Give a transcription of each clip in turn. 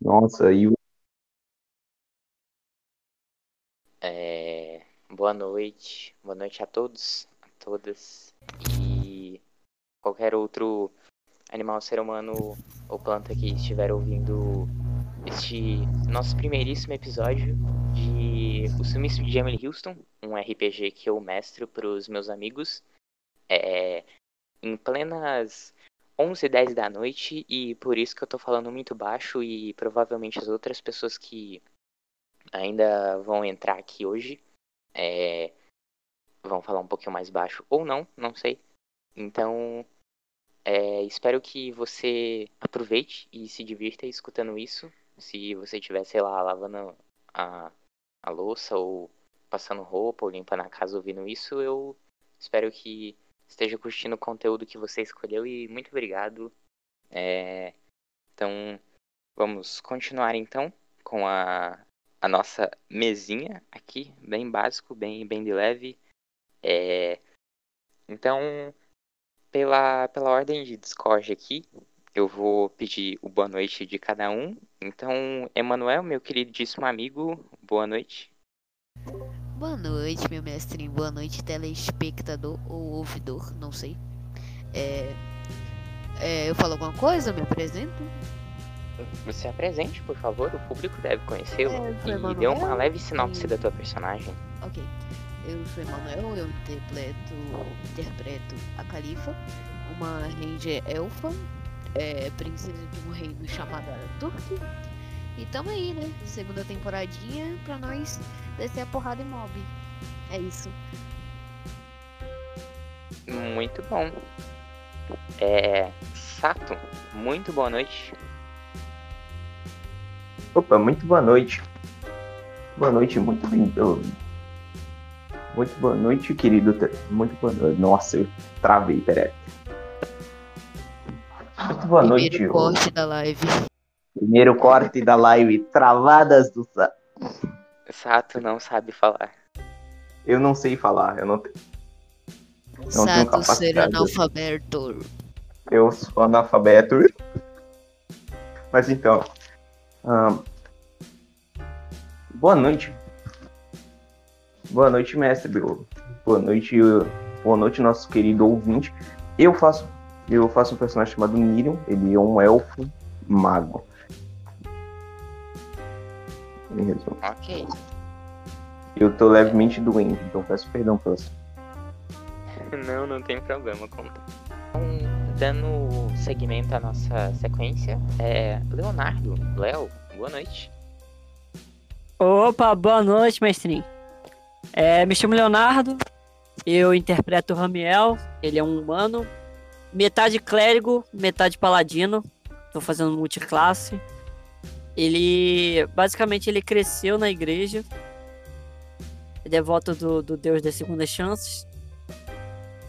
Nossa, e o. É, boa noite, boa noite a todos, a todas e qualquer outro animal, ser humano ou planta que estiver ouvindo este nosso primeiríssimo episódio de O Sumiço de Emily Houston, um RPG que eu mestro para os meus amigos é, em plenas 11 h 10 da noite e por isso que eu tô falando muito baixo e provavelmente as outras pessoas que ainda vão entrar aqui hoje é, vão falar um pouquinho mais baixo ou não, não sei. Então, é, espero que você aproveite e se divirta escutando isso. Se você estiver, sei lá, lavando a, a louça ou passando roupa ou limpando a casa ouvindo isso, eu espero que esteja curtindo o conteúdo que você escolheu e muito obrigado. É, então, vamos continuar então com a, a nossa mesinha aqui, bem básico, bem, bem de leve. É, então, pela, pela ordem de Discord aqui, eu vou pedir o boa noite de cada um. Então, Emanuel, meu queridíssimo amigo, boa noite. Boa noite, meu mestre. Boa noite, telespectador ou ouvidor, não sei. É, é, eu falo alguma coisa? Me apresento? Você apresente, por favor. O público deve conhecê-lo. É, e dê uma leve sinopse e... da tua personagem. Ok. Eu sou Emanuel, eu interpreto, interpreto a Califa, uma ranger elfa, é, princesa de um reino chamado Turk. E tamo aí, né? Segunda temporadinha pra nós descer a porrada em mob. É isso. Muito bom. É. Sato, muito boa noite. Opa, muito boa noite. Boa noite, muito bem. Muito boa noite, querido. Muito boa noite. Nossa, eu travei, peraí. Muito boa Primeiro noite. Corte da live. Primeiro corte da live. Travadas do. Sato não sabe falar. Eu não sei falar, eu não tenho. Não Sato ser analfabeto. Eu sou analfabeto. Mas então. boa noite. Boa noite, mestre Biolo. Boa noite, boa noite, nosso querido ouvinte. Eu faço, eu faço um personagem chamado Miriam. Ele é um elfo mago. Em resumo. Ok. Eu tô levemente doente, então peço perdão pelas. Não, não tem problema, conta. Então, dando seguimento à nossa sequência, é Leonardo, Léo, boa noite. Opa, boa noite, mestrinho. É, me chamo Leonardo, eu interpreto o Ramiel, ele é um humano, metade clérigo, metade paladino, tô fazendo multiclasse. Ele, basicamente, ele cresceu na igreja, é devoto do, do Deus das Segundas Chances.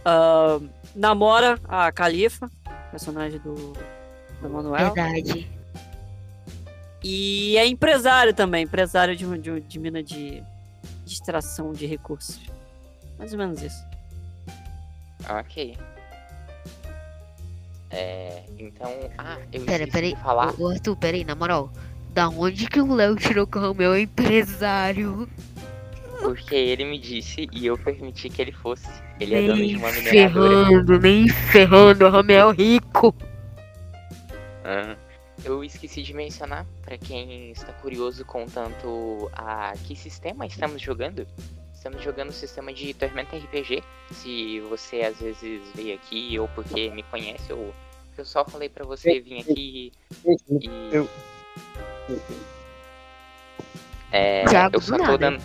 Uh, namora a Califa, personagem do, do Manuel. Verdade. E é empresário também, empresário de, de, de mina de, de extração de recursos. Mais ou menos isso. Ok. É, então. Ah, eu pera, pera de falar. Arthur, pera aí, na moral. Da onde que o Léo tirou que o meu empresário? Porque ele me disse e eu permiti que ele fosse. Ele nem é dono de uma mineradora. Ferrando, nem ferrando, o Romeu rico. Ah, eu esqueci de mencionar, para quem está curioso com tanto a que sistema estamos jogando. Estamos jogando o sistema de Tormenta RPG. Se você às vezes veio aqui ou porque me conhece ou eu só falei para você vir aqui e eu é, eu só tô dando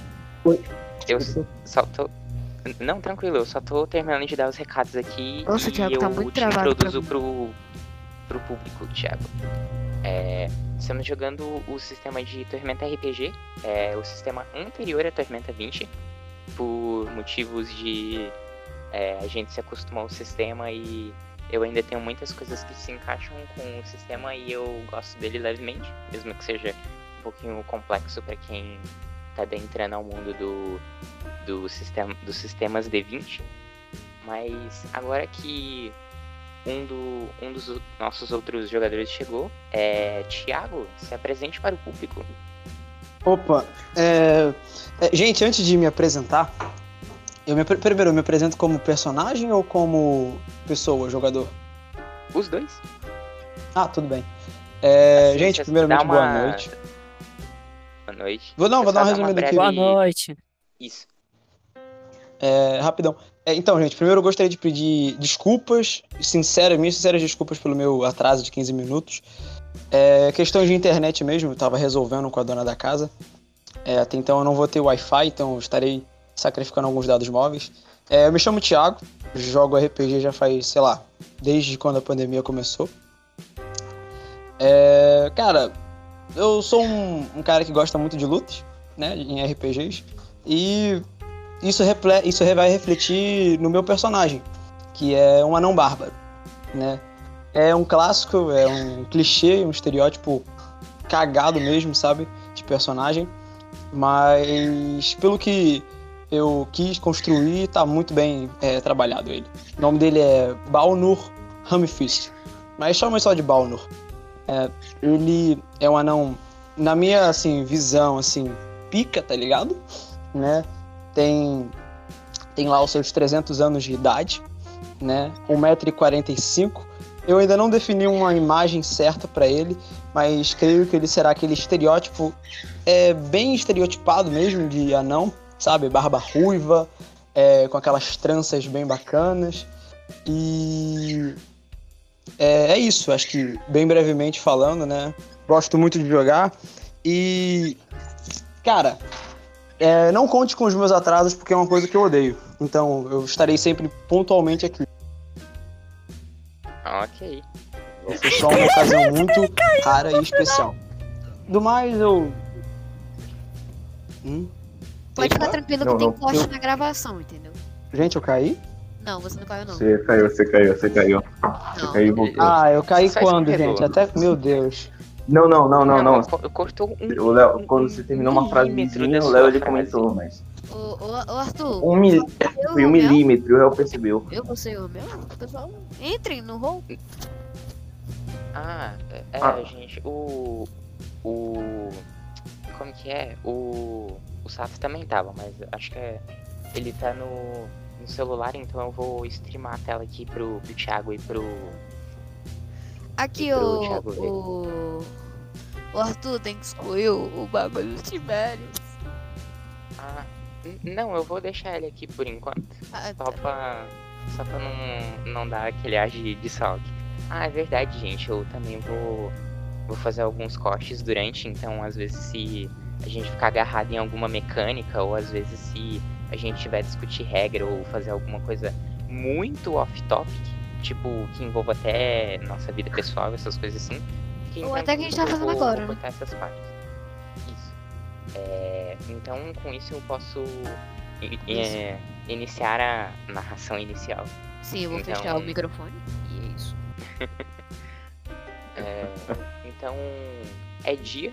eu só tô não, tranquilo, eu só tô terminando de dar os recados aqui Nossa, e Thiago, eu tá muito te introduzo pro, pro público, Thiago. É, estamos jogando o sistema de Tormenta RPG, é, o sistema anterior a Tormenta 20, por motivos de é, a gente se acostumar ao sistema e eu ainda tenho muitas coisas que se encaixam com o sistema e eu gosto dele levemente, mesmo que seja um pouquinho complexo para quem está adentrando ao mundo do, do sistema, dos sistemas D20. Mas agora que um, do, um dos nossos outros jogadores chegou. É, Thiago, se apresente para o público. Opa, é, é, gente, antes de me apresentar, eu me, primeiro eu me apresento como personagem ou como pessoa, jogador? Os dois. Ah, tudo bem. É, Assim, gente, primeiramente, uma- boa noite. Boa noite. Vou, não, vou dar dá uma resumida aqui. Boa noite. Isso. É, rapidão. É, então, gente, primeiro eu gostaria de pedir desculpas, sinceras, minhas sinceras desculpas pelo meu atraso de 15 minutos. É, questões de internet mesmo, eu tava resolvendo com a dona da casa. É, até então eu não vou ter Wi-Fi, então eu estarei sacrificando alguns dados móveis. É, eu me chamo Thiago, jogo RPG já faz, sei lá, desde quando a pandemia começou. É, cara, eu sou um, um cara que gosta muito de lutas, né, em RPGs. E isso, isso vai refletir no meu personagem, que é um anão bárbaro, né? É um clássico, é um clichê, um estereótipo cagado mesmo, sabe? De personagem. Mas pelo que eu quis construir, tá muito bem é, trabalhado ele. O nome dele é Balnur Hamfist. Mas chama só de Balnur. É, ele é um anão, na minha assim, visão, assim, pica, tá ligado? Né? tem, tem lá os seus 300 anos de idade, né? 1,45m. Eu ainda não defini uma imagem certa para ele, mas creio que ele será aquele estereótipo é bem estereotipado mesmo de anão, sabe? Barba ruiva, é, com aquelas tranças bem bacanas. E é, é isso, acho que bem brevemente falando, né? Gosto muito de jogar e cara, é, não conte com os meus atrasos porque é uma coisa que eu odeio. Então eu estarei sempre pontualmente aqui. Ok. Foi só uma ocasião muito rara e especial. Do mais, eu. Hum? Pode ficar tranquilo Não, que tem não, corte eu- na gravação, entendeu? Gente, eu caí? Não, você não caiu não. Você caiu, você caiu, você caiu. Você caiu e voltou. Ah, eu caí Só quando, gente? Até. Meu Deus. Não, não, não, não, não. co- Cortou um. O Léo, um- quando um você terminou uma milímetro frasezinha, da o Léo ele frase. comentou, mas. Ô, ô, ô, Arthur, Um mil... eu, Foi um milímetro, o Léo percebeu. Eu gostei o meu? Pessoal, entrem no hall. Ah, é, é, Ah. gente, o. O. Como que é? O. O Saf também tava, mas acho que é. Ele tá no, no celular, então eu vou streamar a tela aqui pro, pro Thiago e pro. Aqui, E pro o, o. Arthur tem que excluir o, o bagulho dos Tibérios. Ah, não, eu vou deixar ele aqui por enquanto. Ah, Só tá. pra. Só pra não, não dar aquele ar de, de. Ah, é verdade, gente. Eu também vou. Vou fazer alguns cortes durante, então às vezes se a gente ficar agarrado em alguma mecânica, ou às vezes se a gente tiver discutir regra ou fazer alguma coisa muito off-topic, tipo, que envolva até nossa vida pessoal, essas coisas assim. Ou até que a gente tá fazendo agora, vou cortar essas partes. Isso. É, então, com isso eu posso Isso. é, iniciar a narração inicial. Sim, eu vou Então- fechar o microfone. E é isso. É, então, é dia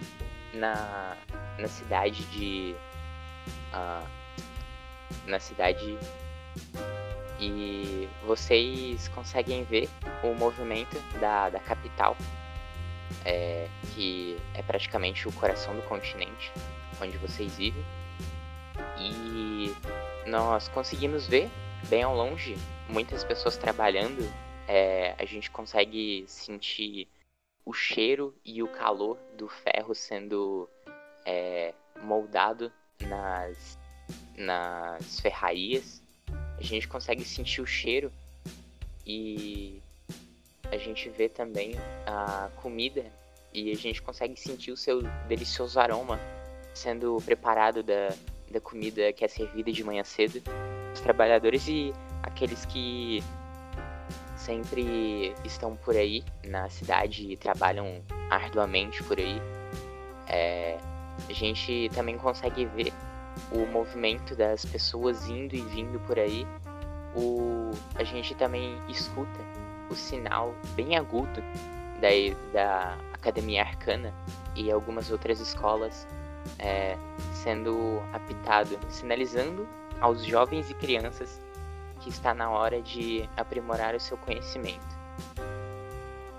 na, na cidade de. ah, na cidade. E vocês conseguem ver o movimento da, da capital, é, que é praticamente o coração do continente onde vocês vivem. E nós conseguimos ver, bem ao longe, muitas pessoas trabalhando. É, a gente consegue sentir o cheiro e o calor do ferro sendo é, moldado nas, nas ferrarias. A gente consegue sentir o cheiro e a gente vê também a comida e a gente consegue sentir o seu delicioso aroma sendo preparado da, da comida que é servida de manhã cedo. Os trabalhadores e aqueles que sempre estão por aí na cidade e trabalham arduamente por aí. É, a gente também consegue ver o movimento das pessoas indo e vindo por aí. O, a gente também escuta o sinal bem agudo da, da Academia Arcana e algumas outras escolas é, sendo apitado, sinalizando aos jovens e crianças que está na hora de aprimorar o seu conhecimento.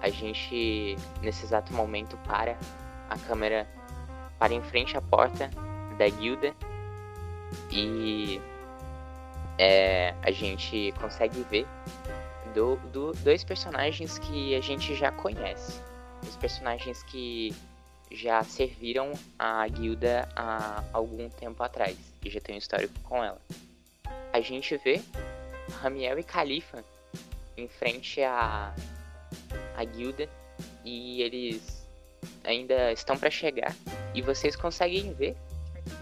a gente, nesse exato momento, para a câmera para em frente à porta da guilda e é, a gente consegue ver do, do, dois personagens que a gente já conhece. Os personagens que já serviram a guilda há algum tempo atrás e já tem um histórico com ela. A gente vê Ramiel e Califa em frente à, à guilda e eles ainda estão para chegar e vocês conseguem ver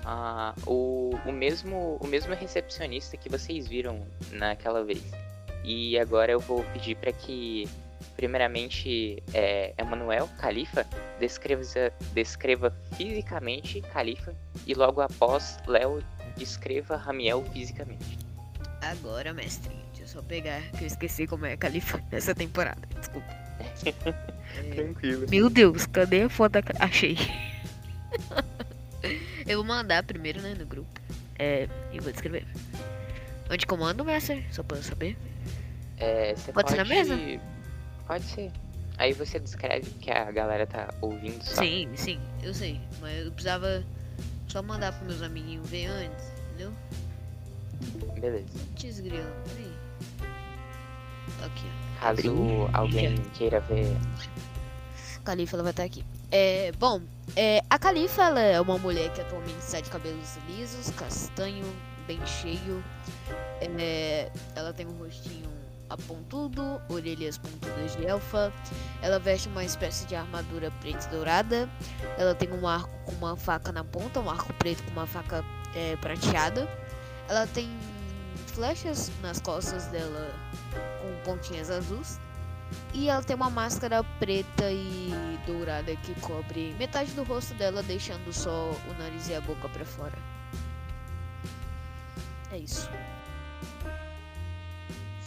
uh, o, o, mesmo, o mesmo recepcionista que vocês viram naquela vez. E agora eu vou pedir para que, primeiramente, é, Emanuel Califa descreva, descreva fisicamente Califa e logo após Léo descreva Ramiel fisicamente. Agora, mestre, deixa eu só pegar, que eu esqueci como é Califa nessa temporada, desculpa. Tranquilo. Meu Deus, cadê a foto da... Achei. eu vou mandar primeiro, né, no grupo. É, e vou descrever. Onde comando, mestre? Só pra eu saber. É, você pode, pode ser na mesa? Pode ser. Aí você descreve que a galera tá ouvindo só. Sim, sim, eu sei. Mas eu precisava só mandar pros meus amiguinhos ver antes, entendeu? Beleza. Desgrilo, peraí. Tá aqui, ó. Caso alguém queira ver. Califa, ela vai estar aqui. É, bom, é, a Califa ela é uma mulher que atualmente está de cabelos lisos, castanho, bem cheio. É, ela tem um rostinho apontudo, orelhas pontudas de elfa. Ela veste uma espécie de armadura preta e dourada. Ela tem um arco com uma faca na ponta, um arco preto com uma faca é, prateada. Ela tem flechas nas costas dela com pontinhas azuis. E ela tem uma máscara preta e dourada que cobre metade do rosto dela, deixando só o nariz e a boca para fora. É isso.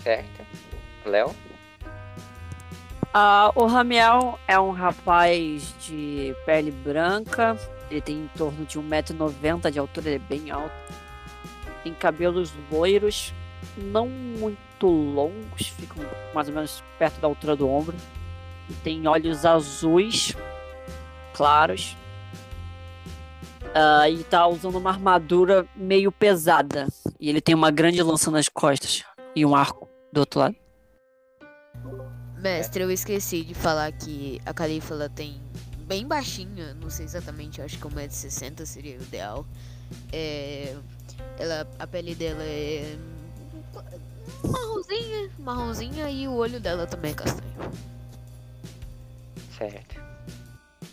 Certo. Léo? Ah, o Ramiel é um rapaz de pele branca. Ele tem em torno de 1,90m de altura, ele é bem alto. Tem cabelos loiros, não muito longos, ficam mais ou menos perto da altura do ombro. E tem olhos azuis, claros. Uh, e tá usando uma armadura meio pesada. E ele tem uma grande lança nas costas e um arco do outro lado. Mestre, eu esqueci de falar que a Califa ela tem bem baixinha, não sei exatamente, acho que 1,60m seria o ideal. É, ela, a pele dela é marronzinha, marronzinha e o olho dela também é castanho. Certo.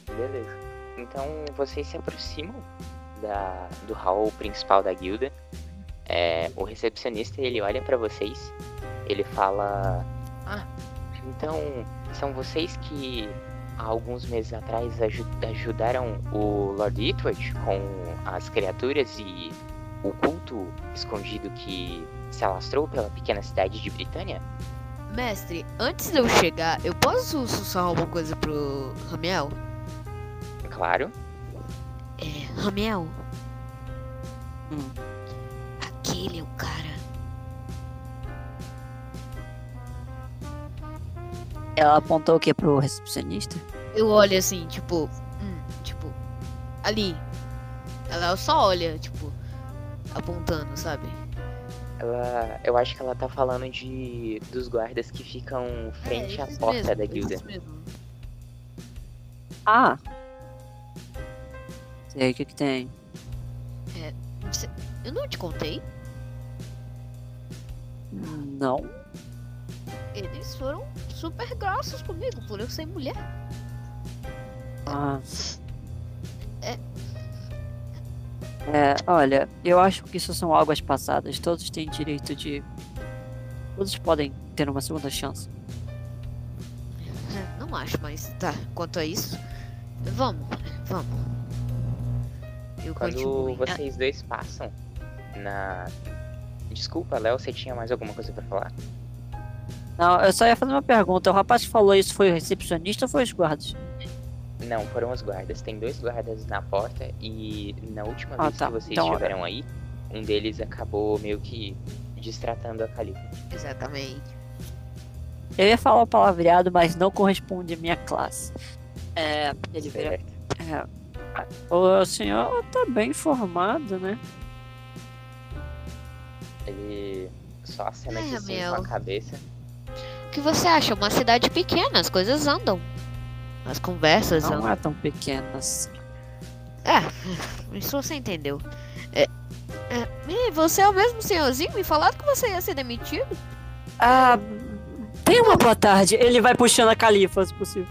Beleza. Então vocês se aproximam da, do hall principal da guilda. É, o recepcionista ele olha para vocês, ele fala: Ah, então são vocês que há alguns meses atrás ajudaram o Lord Itward com as criaturas e o culto escondido que se alastrou pela pequena cidade de Britânia? Mestre, antes de eu chegar, eu posso sussurrar alguma coisa pro Ramiel? Claro. É, Ramiel. Hum. Aquele é o cara. Ela apontou o que pro recepcionista? Eu olho assim, tipo, hum, tipo, ali. Ela só olha, tipo, apontando, sabe? Ela, eu acho que ela tá falando de dos guardas que ficam frente é, à porta mesmo, da guilda. Ah. Sei o que que tem. É, eu não te contei? Não. Eles foram super grossos comigo por eu ser mulher. Ah. É, é, olha, eu acho que isso são águas passadas. Todos têm direito de. Todos podem ter uma segunda chance. É, não acho, mas tá. Quanto a isso, vamos, vamos. Eu Quando continuo... vocês dois passam na. Desculpa, Léo, você tinha mais alguma coisa para falar? Não, eu só ia fazer uma pergunta. O rapaz que falou isso foi o recepcionista ou foi os guardas? Não, foram os guardas. Tem dois guardas na porta e na última ah, vez tá. que vocês então, estiveram aí, um deles acabou meio que distratando a Califa. Exatamente. Eu ia falar o palavreado, mas não corresponde à minha classe. É, ele vira. É, o senhor tá bem informado, né? Ele só acena É, sim meu. com a cabeça. O que você acha? Uma cidade pequena, as coisas andam. As conversas Não é tão pequenas. É, isso você entendeu. É, é, você é o mesmo senhorzinho? Me falaram que você ia ser demitido? Ah, tem uma boa tarde. Ele vai puxando a califa, se possível.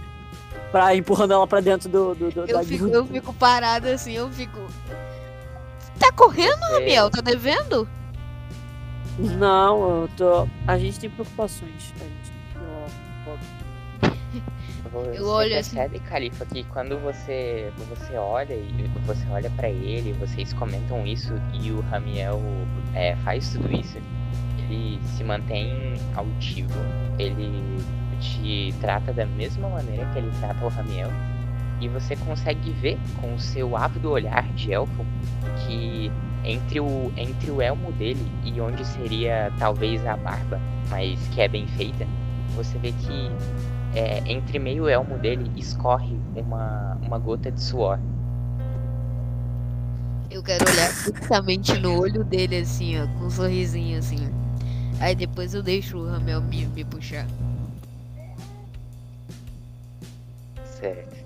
Pra empurrando ela pra dentro do, do, do da Eu fico, guilda. eu fico parada assim, eu fico. Tá correndo, Ramiel? Tá devendo? Não, eu tô. A gente tem preocupações. A gente ó, Você Eu olho assim. percebe, Califa, que quando você você olha e você olha para ele, vocês comentam isso e o Ramiel é, faz tudo isso, ele se mantém altivo, ele te trata da mesma maneira que ele trata o Ramiel e você consegue ver com o seu ávido olhar de elfo que entre o entre o elmo dele e onde seria talvez a barba, mas que é bem feita, você vê que é, entre meio elmo dele escorre uma, uma gota de suor. Eu quero olhar fixamente no olho dele assim, ó, com um sorrisinho assim. Aí depois eu deixo o Ramiel me, me puxar. Certo.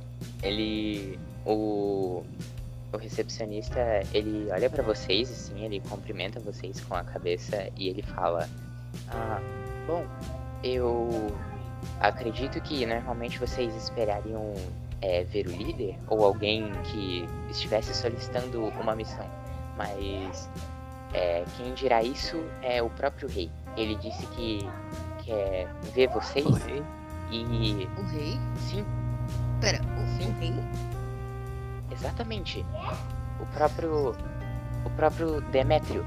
Ele. O. O recepcionista, ele olha pra vocês, assim, ele cumprimenta vocês com a cabeça e ele fala: Ah, bom, eu acredito que normalmente vocês esperariam é, ver o líder ou alguém que estivesse solicitando uma missão, mas é, quem dirá isso é o próprio rei. Ele disse que quer ver vocês e O rei? sim, Pera, o, Sim. o rei? Exatamente. O próprio. O próprio Demétrio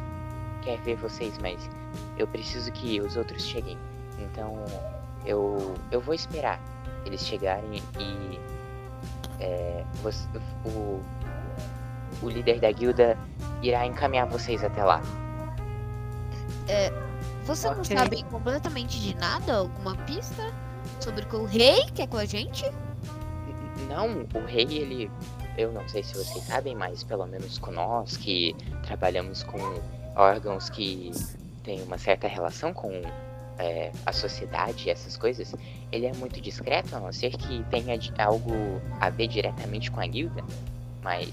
quer ver vocês, mas eu preciso que os outros cheguem. Então eu. eu vou esperar eles chegarem e. É, você- o. O líder da guilda irá encaminhar vocês até lá. Você não Ok. sabe completamente de nada? Alguma pista sobre o que o rei quer com a gente? Não, o rei, ele. Eu não sei se vocês sabem, mas pelo menos com nós que trabalhamos com órgãos que têm uma certa relação com é, a sociedade e essas coisas, ele é muito discreto, a não ser que tenha algo a ver diretamente com a guilda. Mas,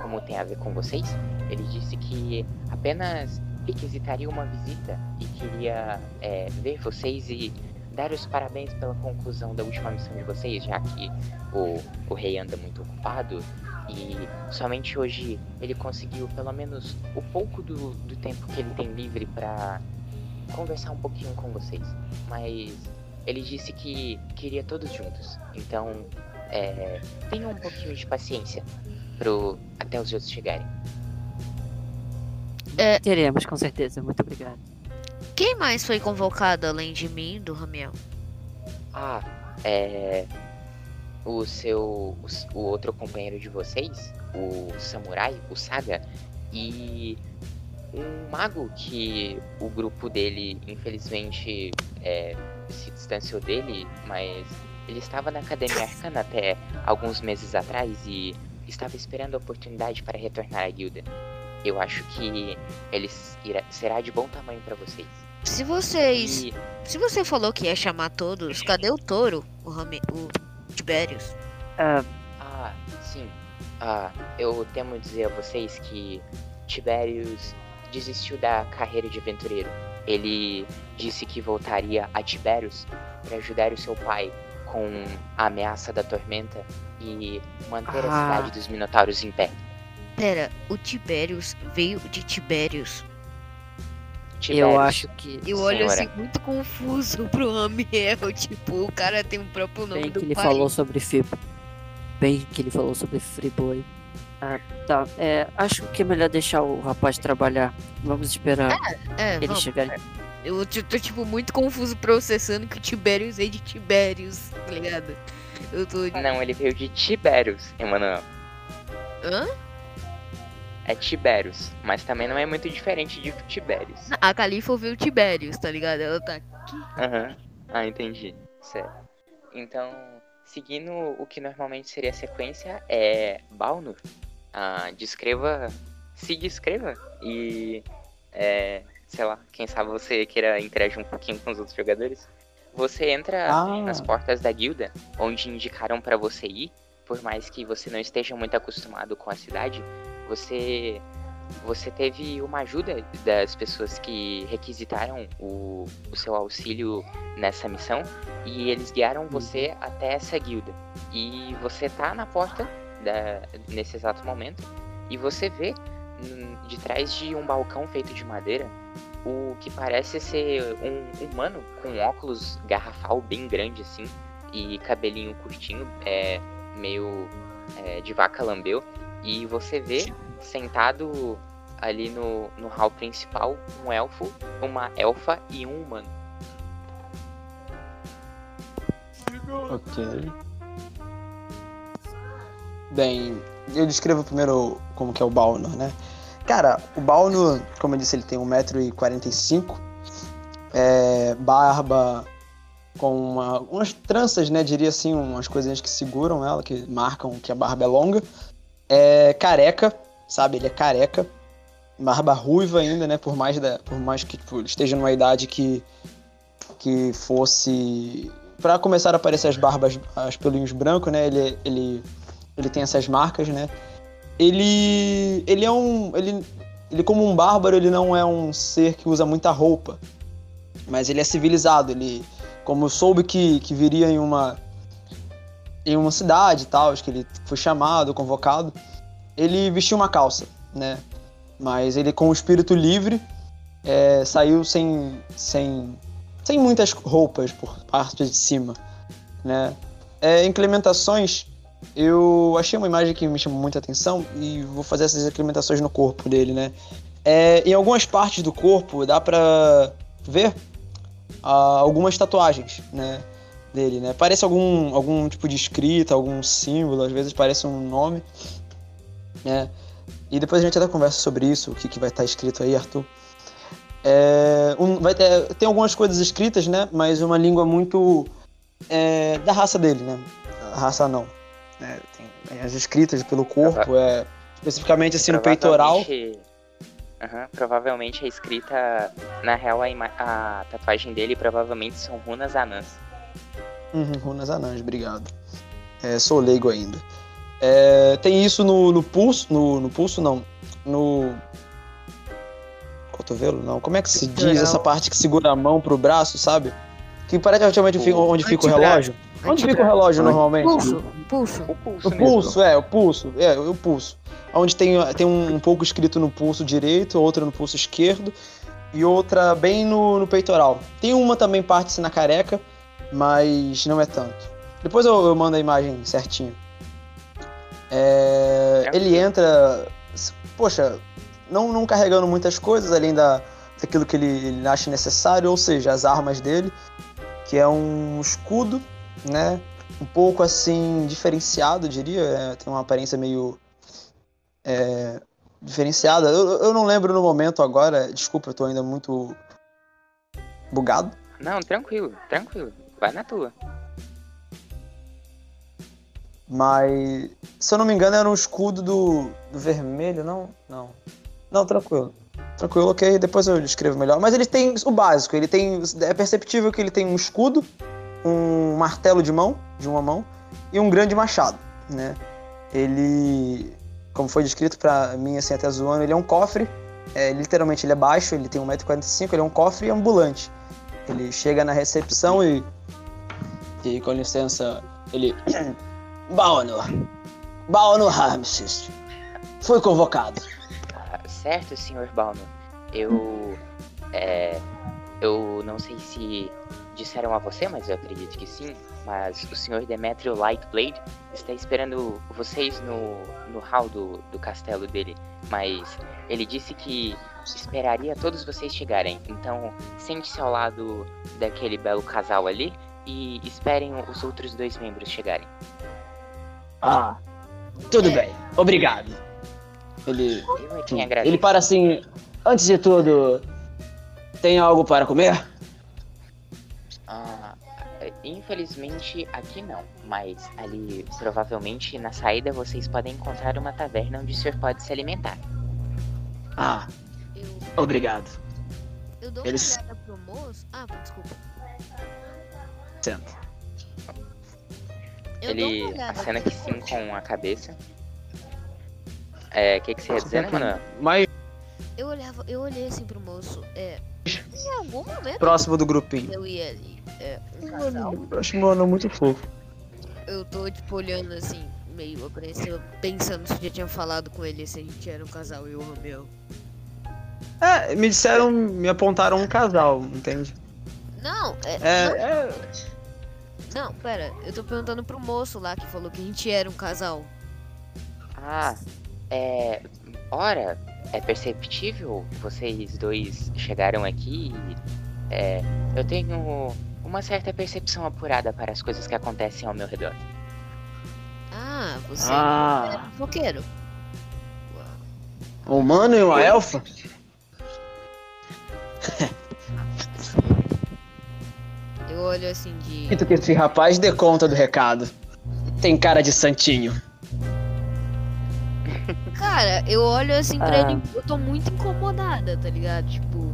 como tem a ver com vocês, ele disse que apenas requisitaria uma visita e queria é, ver vocês e dar os parabéns pela conclusão da última missão de vocês, já que o, o rei anda muito ocupado e somente hoje ele conseguiu pelo menos o pouco do, do tempo que ele tem livre pra conversar um pouquinho com vocês. Mas ele disse que queria todos juntos. Então, é, tenham um pouquinho de paciência pro, até os outros chegarem. Teremos, com certeza. Muito obrigado. Quem mais foi convocado além de mim, do Ramiel? Ah, é. O seu. O, o outro companheiro de vocês, o samurai, o Saga, e um mago que o grupo dele, infelizmente, é, se distanciou dele, mas ele estava na Academia Arcana até alguns meses atrás e estava esperando a oportunidade para retornar à guilda. Eu acho que ele irá- será de bom tamanho para vocês. Se vocês. E Se você falou que ia chamar todos, cadê o touro? O Rami. O Tiberius? Ah, Ah, sim. Ah, eu temo dizer a vocês que Tiberius desistiu da carreira de aventureiro. Ele disse que voltaria a Tiberius para ajudar o seu pai com a ameaça da tormenta e manter a Ah. cidade dos Minotauros em pé. Pera, o Tiberius veio de Tiberius. eu Tiberius, acho que. Eu olho Senhora. assim muito confuso pro Ramiel. Tipo, o cara tem o próprio nome Bem do que ele pai. falou sobre Fib. Bem que ele falou sobre Friboi. Ah, tá. É, acho que é melhor deixar o rapaz trabalhar. Vamos esperar É, eles vamos. chegarem. Eu t- tô, tipo, muito confuso processando que o Tiberius é de Tiberius, tá ligado? Eu tô. Não, ele veio de Tiberius, Emanuel. Hã? É Tiberius, mas também não é muito diferente de Tiberius. A Califa ouviu Tiberius, tá ligado? Ela tá. Aham. Ah, entendi. Certo. Então, seguindo o que normalmente seria a sequência, é Balnur. Ah, descreva. Se descreva e. É, sei lá, quem sabe você queira interagir um pouquinho com os outros jogadores. Você entra Ah. nas portas da guilda, onde indicaram pra você ir, por mais que você não esteja muito acostumado com a cidade, você você teve uma ajuda das pessoas que requisitaram o, o seu auxílio nessa missão e eles guiaram você até essa guilda. E você tá na porta da, nesse exato momento e você vê hum, de trás de um balcão feito de madeira o que parece ser um humano com óculos garrafal bem grande assim e cabelinho curtinho, é meio é, de vaca lambeu. E você vê sentado ali no, no hall principal um elfo, uma elfa e um humano. Ok. Bem, eu descrevo primeiro como que é o Balnor, né? Cara, o Balnor, como eu disse, ele tem 1,45m. É, barba com uma- umas tranças, né? Diria assim, umas coisinhas que seguram ela, que marcam que a barba é longa. É careca, sabe? Ele é careca. Barba ruiva ainda, né? Por mais, da, por mais que tipo, ele esteja numa idade que, que fosse Pra começar a aparecer as barbas, os pelinhos brancos, né? Ele, ele, ele tem essas marcas, né? Ele, ele é um, ele, ele como um bárbaro, ele não é um ser que usa muita roupa, mas ele é civilizado. Ele, como soube que, que viria em uma, em uma cidade e tal, acho que ele foi chamado, convocado, ele vestiu uma calça, né? Mas ele com o espírito livre é, saiu sem, sem sem muitas roupas por parte de cima, né? É, implementações, eu achei uma imagem que me chamou muita atenção e vou fazer essas implementações no corpo dele, né? É, em algumas partes do corpo dá pra ver ah, algumas tatuagens, né? Dele, né? Parece algum, algum tipo de escrita, algum símbolo, às vezes parece um nome, né? E depois a gente até conversa sobre isso, o que, que vai estar escrito aí, Arthur. É, um, vai ter, tem algumas coisas escritas, né? Mas uma língua muito é, da raça dele, né? A raça não. né, tem as escritas pelo corpo, é, especificamente assim no peitoral. Provavelmente- Aham, provavelmente a escrita, na real, a, a tatuagem dele provavelmente são runas anãs. Uhum, runas anãs, obrigado. É, sou leigo ainda. É, tem isso no, no pulso, no, no pulso não, no cotovelo não. Como é que se diz essa parte que segura a mão pro braço, sabe? Que parece relativamente fica- onde fica o relógio. Onde fica o relógio normalmente? Pulso, pulso. O pulso O pulso, é, o pulso. É, o pulso. Onde tem, tem um, um pouco escrito no pulso direito, outra no pulso esquerdo e outra bem no, no peitoral. Tem uma também parte na careca, mas não é tanto. Depois eu, eu mando a imagem certinho. É, É. ele entra, poxa, não, não carregando muitas coisas além da, daquilo que ele, ele acha necessário, ou seja, as armas dele, que é um escudo, né? um pouco assim diferenciado, eu diria. é, tem uma aparência meio é, diferenciada. Eu, eu não lembro no momento agora, desculpa, eu tô ainda muito bugado. Não, tranquilo, tranquilo. Vai na tua. Mas, se eu não me engano, era um escudo do, do vermelho, não? Não. Não, tranquilo. Tranquilo, ok, depois eu escrevo melhor. Mas ele tem o básico, ele tem. É perceptível que ele tem um escudo, um martelo de mão, de uma mão, e um grande machado, né? Ele, como foi descrito pra mim, assim, até zoando, ele é um cofre. É, literalmente ele é baixo, ele tem 1,45m, ele é um cofre ambulante. Ele chega na recepção e. E com licença, ele. Baonor. Baonor Ramses. Foi convocado. Ah, Certo, Sr. Balno. Eu. É. Eu não sei se disseram a você, mas eu acredito que sim. Mas o Sr. Demetrio Lightblade está esperando vocês no, no hall do, do castelo dele. Mas ele disse que esperaria todos vocês chegarem. Então, sente-se ao lado daquele belo casal ali e esperem os outros dois membros chegarem. Ah, tudo bem. Obrigado. Ele, é ele para assim. Antes de tudo, tem algo para comer? Ah, infelizmente aqui não, mas ali provavelmente na saída vocês podem encontrar uma taverna onde o senhor pode se alimentar. Ah, Eu, obrigado. eu dou Eles- uma olhada pro moço. Ah, desculpa. Senta. Eu Ele acena pro que sim com a cabeça. É, o que, que você ia dizer, Manoel? Mais Eu olhava, eu olhei assim pro moço. É. Em algum momento próximo do grupinho. eu ia ali. É, um casal. Eu acho meu anão muito fofo. Eu tô, tipo, olhando assim, meio apreensivo, pensando se eu já tinha falado com ele se a gente era um casal, eu e o Romeu. É, me disseram, me apontaram um casal, entende? Não, é, É, não, é, não, pera, eu tô perguntando pro moço lá que falou que a gente era um casal. Ah, é. Ora, é perceptível vocês dois chegaram aqui e. É, eu tenho uma certa percepção apurada para as coisas que acontecem ao meu redor. Ah, você Ah. é fofoqueiro. um humano e uma elfa? Eu olho assim de. Acredito que esse rapaz dê conta do recado. Tem cara de santinho. Cara, eu olho assim pra Ah. ele, eu tô muito incomodada, tá ligado? Tipo,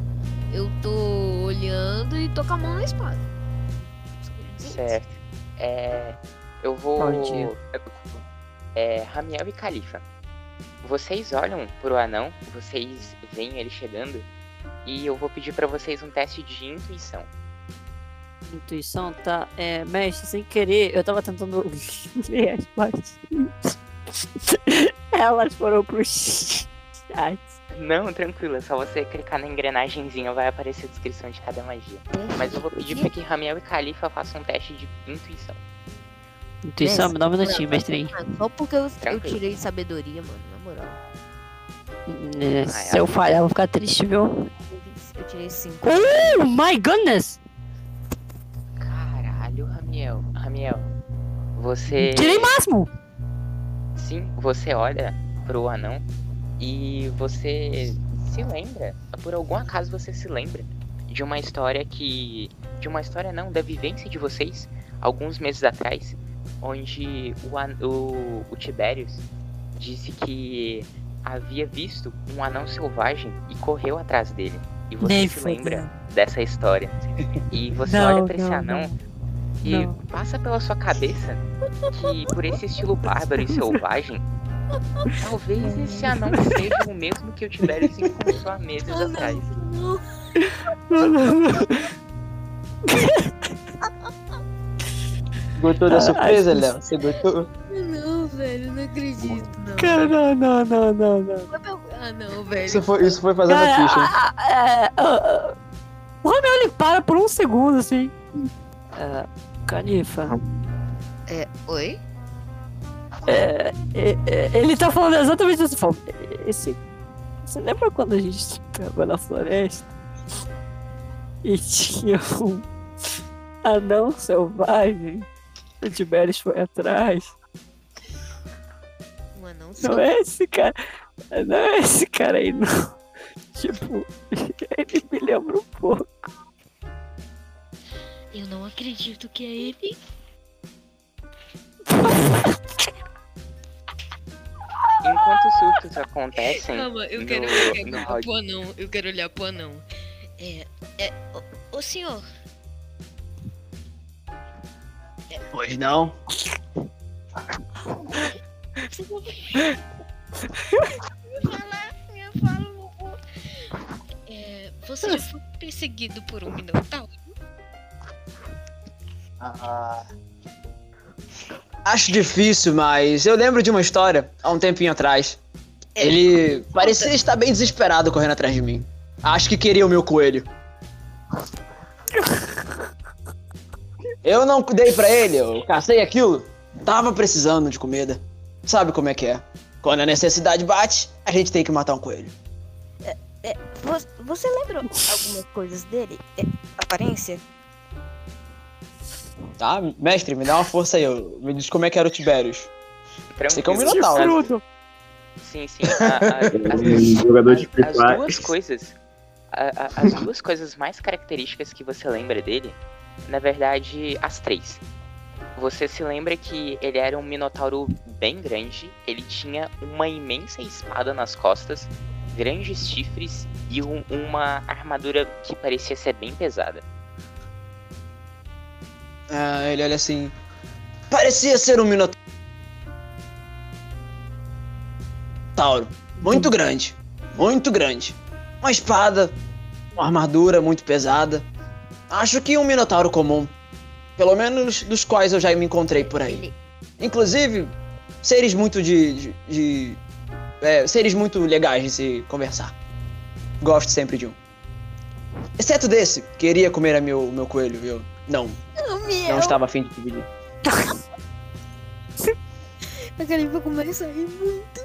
eu tô olhando e tô com a mão na espada. Certo. É. Eu vou. Bom dia. É. Ramiel e Califa. Vocês olham pro anão, vocês veem ele chegando. E eu vou pedir pra vocês um teste de intuição. Intuição, tá? É, mestre, sem querer, eu tava tentando ler as partes. Elas foram pro chat. Não, tranquilo, é só você clicar na engrenagemzinha, vai aparecer a descrição de cada magia. Mas eu vou pedir pra que Ramiel e Califa façam um teste de intuição. Intuição, me dá um minutinho. Ah, Só porque eu, eu tirei sabedoria, mano, na moral. É, Se eu falhar, eu vou ficar triste, viu? Eu tirei cinco. Oh my goodness! Ramiel, você. Tirei máximo! Sim, você olha pro anão e você se lembra, por algum acaso você se lembra de uma história que. De uma história não, da vivência de vocês, alguns meses atrás, onde o, o, o Tiberius disse que havia visto um anão selvagem e correu atrás dele. E você Nem se lembra dessa história. E você Não, olha pra esse não, anão não. E Não. passa pela sua cabeça que por esse estilo bárbaro e selvagem, talvez esse anão seja o mesmo que eu tivesse encontrado há meses não. atrás. Gostou da surpresa, que- Léo? Você gostou? Não, velho, não acredito, não. Cara, não, não, não, não, não. Ah, não, velho. Isso foi, isso foi fazendo a Cara, ficha. ah, ah, é, ah, ah, o Romeu ele para por um segundo assim. Ah, Califa, É, oi? é, é, é, ele tá falando exatamente isso. Fala, Esse, você lembra quando a gente tava na floresta e tinha um anão selvagem? O Tiberius foi atrás. Um anão Não só. é esse cara. Não é esse cara aí, não. Tipo, ele me lembra um pouco. Eu não acredito que é ele. Enquanto os surtos acontecem, Calma, eu quero no olhar pro anão. Eu quero olhar pro anão. É. É. Ô, ô senhor. Pois não. Me fala, me fala. É, você já foi perseguido por um minotauro? Ah, acho difícil, mas eu lembro de uma história há um tempinho atrás. Ele parecia estar bem desesperado correndo atrás de mim. Acho que queria o meu coelho. Eu não dei pra ele, eu cacei aquilo. Tava precisando de comida. Sabe como é que é? Quando a necessidade bate, a gente tem que matar um coelho. Você, você lembra algumas coisas dele? É, aparência? Tá? Mestre, me dá uma força aí. Me diz como é que era o Tiberius. Sei que é um minotauro. Sim, sim. a- a- as, Um jogador de as duas coisas. a- a- as duas coisas mais características que você lembra dele, na verdade, as três. Você se lembra que ele era um minotauro bem grande, ele tinha uma imensa espada nas costas, grandes chifres e um- uma armadura que parecia ser bem pesada. Ah, ele olha assim. Parecia ser um minotauro. Muito grande. Muito grande. Uma espada. Uma armadura muito pesada. Acho que um minotauro comum. Pelo menos dos quais eu já me encontrei por aí. Inclusive, seres muito de. de, de- é, seres muito legais de se conversar. Gosto sempre de um. Exceto desse, queria comer meu, meu coelho, eu não, O não estava afim de dividir. A Califa começa a rir muito.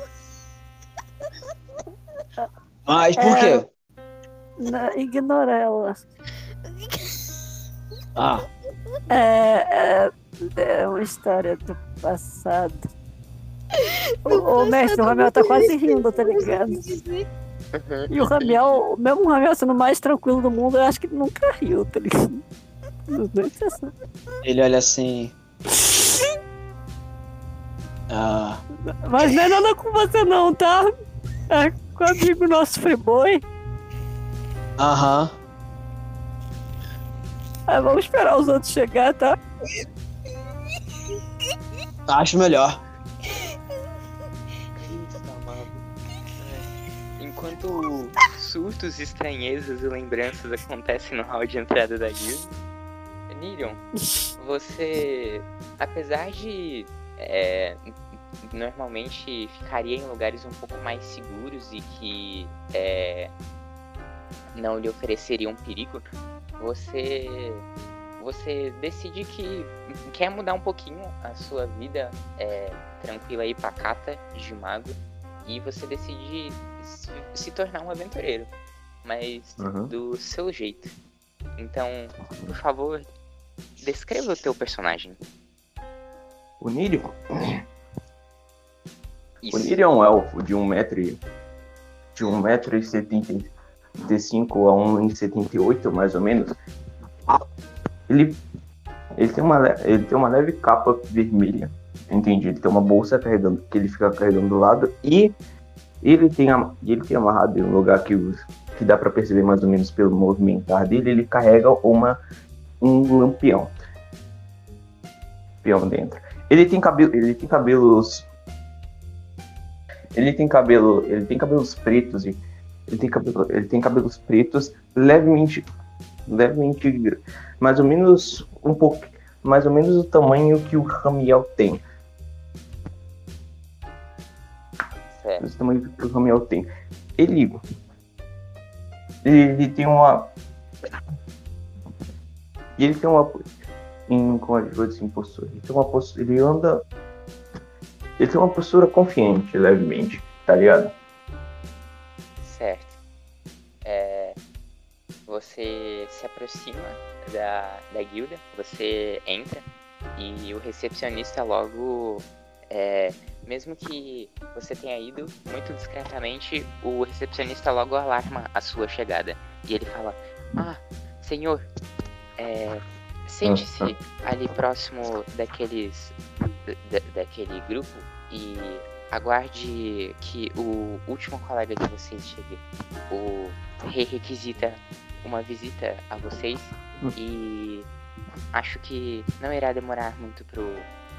Mas por É. quê? Não, ignora ela. Ah, É, é, é uma história do passado. O, o mestre, o Ramiel tá quase rindo, tá ligado? E o Ramiel, mesmo o Ramiel sendo o mais tranquilo do mundo, eu acho que ele nunca riu, tá ligado? Ele olha assim. Ah, Mas não é nada com você não, tá? É com o amigo nosso Friboi. aham. É, vamos esperar os outros chegar, tá? Acho melhor. É. Enquanto surtos, estranhezas e lembranças acontecem no hall de entrada da guilda, Nirion, você, apesar de é, normalmente ficaria em lugares um pouco mais seguros e que é, não lhe ofereceriam perigo, você você decide que quer mudar um pouquinho a sua vida é, tranquila e pacata de mago e você decide se, se tornar um aventureiro, mas Uhum. do seu jeito. Então, por favor, descreva o teu personagem. O Nirion, o Isso. Nirion é um elfo de 1 metro e- de 1,75m a 1,78m, mais ou menos. Ele, ele, tem uma, le- ele tem uma leve capa vermelha, entendi. Ele tem uma bolsa carregando, que ele fica carregando do lado e ele tem, ele tem amarrado em um lugar que, que dá pra perceber mais ou menos pelo movimentar dele, ele carrega uma, um lampião. Lampião dentro. Ele tem cabelo, ele tem cabelos ele tem cabelo, ele tem cabelos pretos e ele tem cabelo, ele tem cabelos pretos levemente levemente mais ou menos um pouco mais ou menos o tamanho que o Ramiel tem. Certo. Esse tamanho que o Ramiel tem. Ele ele tem uma e ele tem uma em vou dizer em postura. Ele tem uma postura, ele anda ele tem uma postura confiante levemente, tá ligado? Certo. É, você se aproxima da, da guilda, você entra e o recepcionista logo. é, mesmo que você tenha ido muito discretamente, o recepcionista logo alarma a sua chegada. E ele fala: Ah, senhor, é, sente-se ali próximo daqueles. da- daquele grupo e aguarde que o último colega de vocês chegue. O rei requisita uma visita a vocês Hum. e acho que não irá demorar muito pro,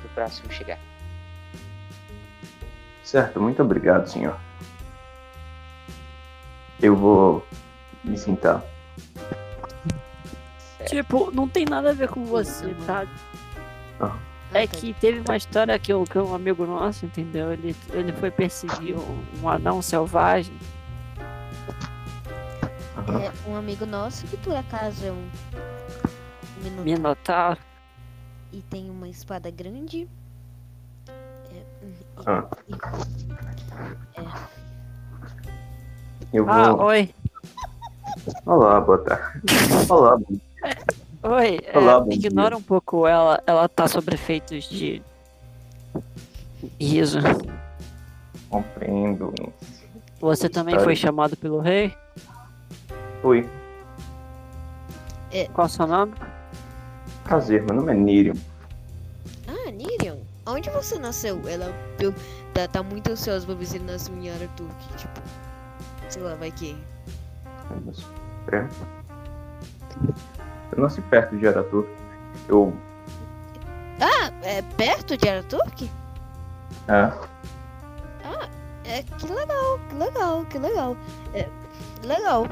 pro próximo chegar. Certo, muito obrigado, senhor. Eu vou me sentar. Tipo, não tem nada a ver com você, tá? Ah. É que teve uma história que, o- que um amigo nosso, entendeu? Ele, ele foi perseguir um, um anão selvagem. É um amigo nosso que por acaso é um minotauro Minotauro. e tem uma espada grande. É, e- Ah. e- Eu vou. Ah, oi. Olá, boa tarde. Olá, bom- Oi. é, Olá, bom ignora um pouco ela. Ela tá sob efeitos de riso. compreendo. Você também História. foi chamado pelo rei? Oi, Qual é o seu nome? prazer, meu nome é Nirion. Ah, Nirion, onde você nasceu? Ela eu, tá, tá muito ansiosa pra ver se ele nasceu em Araturk. Tipo, sei lá, vai que. Perto. Eu nasci perto de Aratur. Eu. Ah, é perto de Araturk? É, É, que legal, que legal, que legal. É, legal.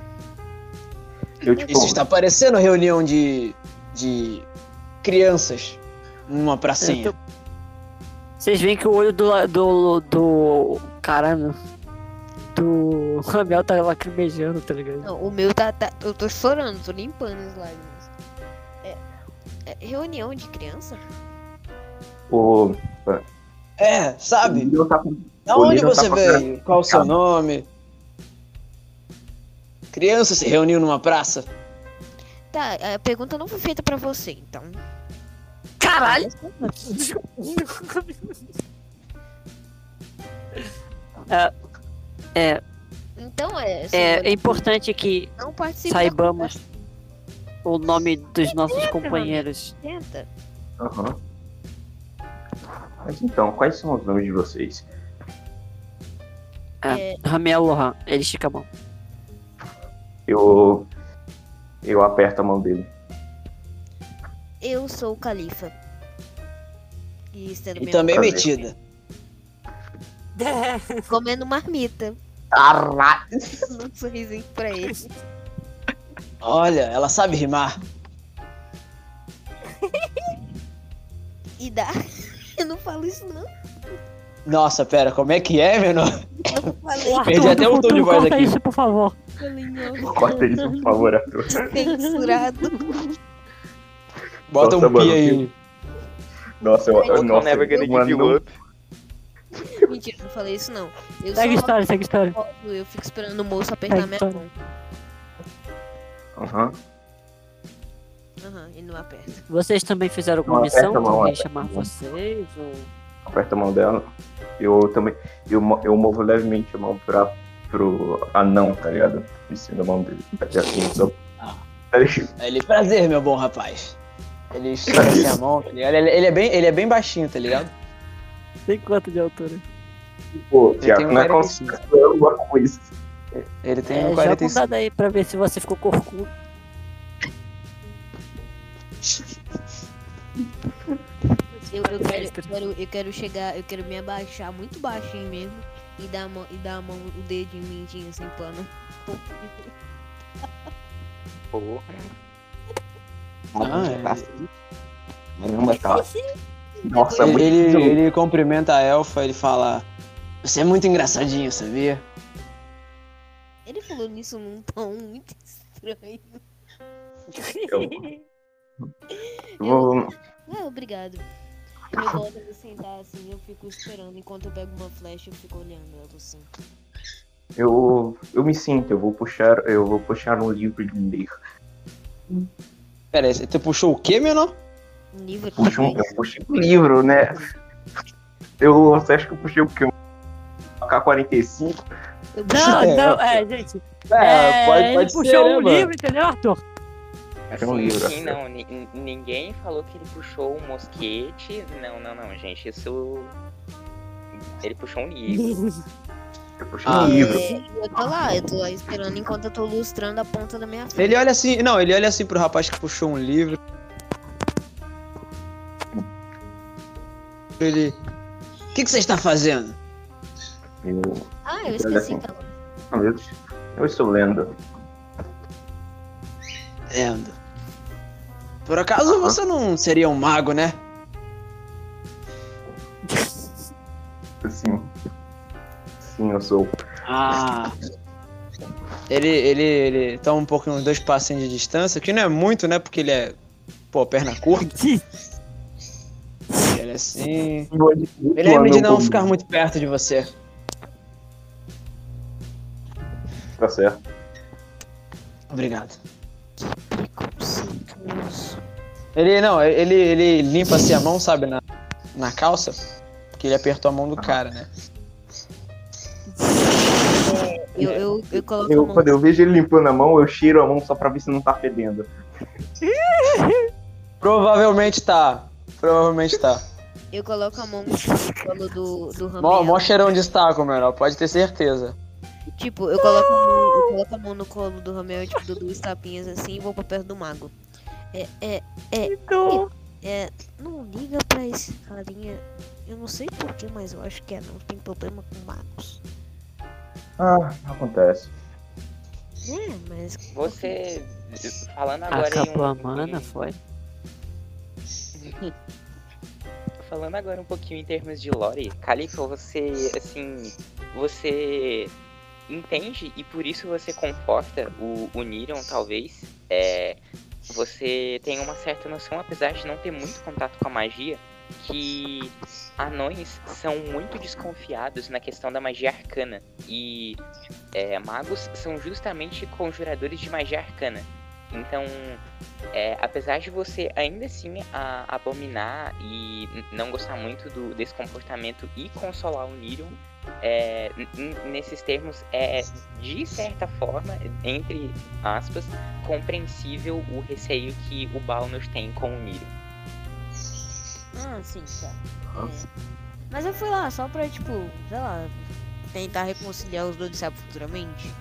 eu tipo. Isso está parecendo reunião de, de crianças numa pracinha. Tô- Vocês veem que o olho do. do. do. Caramba. Do. Ramel tá lacrimejando, tá ligado? Não, o meu tá, tá. Eu tô chorando, tô limpando as lágrimas. É, reunião de criança? O. É, sabe? Tá com. Da o onde tá você a veio? Qual o seu nome? Criança se reuniu numa praça? Tá, a pergunta não foi feita pra você, então. Caralho! é, é, Então é. é, é importante que da saibamos o nome dos nossos companheiros. Aham. Mas então, quais são os nomes de vocês? É, Ramel Lohan, ele estica a mão. Eu. Eu aperto a mão dele. Eu sou o Califa. E E também prazer. metida. comendo marmita. Caralho! Um sorrisinho pra ele. Olha, ela sabe rimar. E dá. Eu não falo isso, não. Nossa, pera, como é que é, menor? Eu não falei. Arthur, Perdi até o tom de voz aqui. isso, por favor. Corta isso, por favor, Arthur. Censurado. Bota Nossa, um pi mano, aí. Nossa, eu. I'm Nossa, never gonna give you não- up. Mentira, eu não falei isso, não. Eu Segue história, segue história. eu fico esperando o moço apertar Segue minha a mão. Aham. Aham, ele não aperta. Vocês também fizeram alguma Não, missão aperta a mão, aperta chamar a vocês? Ou... Aperta a mão dela. Eu também. Eu, mo- eu movo levemente a mão pra, pro anão, tá ligado? Em cima da mão dele. Até assim, só. Ah. Tá ligado? Ele, prazer, meu bom rapaz. Ele estica assim a mão, tá ligado? Ele, ele é bem, ele é bem baixinho, tá ligado? Tem quanto de altura? Pô, Tiago, um não é 45. considerado alguma coisa. Ele tem É, um joga um 45. dado aí pra ver se você ficou corcudo. Eu, eu, quero, eu, quero, eu quero chegar, eu quero me abaixar muito baixinho mesmo e dar a mão, e dar a mão o dedinho mindinho sem pano. Porra. Ah, é. tá assim. Caramba, tá. Nossa, ele, ele cumprimenta a elfa, ele fala: Você é muito engraçadinho, sabia? Falou nisso num tom muito estranho. Eu vou. Ah, obrigado. Eu volto a me sentar assim, eu fico esperando. Enquanto eu pego uma flecha, eu fico olhando ela assim. Eu, eu me sinto, eu vou puxar, eu vou puxar um livro de ler. Pera aí, você puxou o quê, menor? Um livro Puxo um, eu puxei um livro, né? Eu, você acha que eu puxei o quê? Um K-45? Não, É, não, é, gente. É, é, pode, ele pode puxou ser, né, um mano? livro, entendeu, Arthur? Era um livro. Sim, assim. não, ni- ninguém falou que ele puxou um mosquete. Não, não, não, gente, isso. Ele puxou um livro. Eu puxei Ah. um livro. Eu tô lá, eu tô lá esperando enquanto eu tô lustrando a ponta da minha frente. Ele olha assim, não, ele olha assim pro rapaz que puxou um livro. Ele. O que, que você está fazendo? Eu, Ah, eu Olha esqueci assim. ah, meu Deus. eu estou lendo. Lendo. Por acaso você não seria um mago, né? Assim. Sim, eu sou. Ah. Ele, ele, ele tá um pouco uns dois passinhos de distância, que não é muito, né? Porque ele é, pô, perna curta. Ele é assim. Me lembre de não ficar muito perto de você. Tá certo. Obrigado. Ele, não, ele, ele limpa assim a mão, sabe, na, na calça. Porque ele apertou a mão do cara, né? Eu, eu, eu, eu coloco a Eu, mão. quando eu vejo ele limpando a mão, eu cheiro a mão só pra ver se não tá fedendo. Provavelmente tá. Provavelmente tá. Eu coloco a mão no colo do, do Mó, Ramiel. mó cheirão de estaco, menor. Pode ter certeza. Tipo, eu coloco, a mão, eu coloco a mão no colo do e tipo, dou duas tapinhas assim e vou pra perto do mago. É, é, é, é, é, não liga pra esse carinha. Eu não sei porquê, mas eu acho que é, não tem problema com magos. Ah, acontece. É, mas. Você, falando agora Acabou em um, a mana, foi? Falando agora um pouquinho em termos de lore, Califa, você, assim, você entende e por isso você conforta o, o Nirion, talvez. É, você tem uma certa noção, apesar de não ter muito contato com a magia, que anões são muito desconfiados na questão da magia arcana. E é, magos são justamente conjuradores de magia arcana. Então, é, apesar de você ainda assim a- abominar e não gostar muito do, desse comportamento e consolar o Nirion, é, nesses termos é de certa forma, entre aspas, compreensível o receio que o Balnus tem com o Nirion. Ah, sim, tá. É. Mas eu fui lá só pra, tipo, sei lá, tentar reconciliar os dois, sabe, futuramente.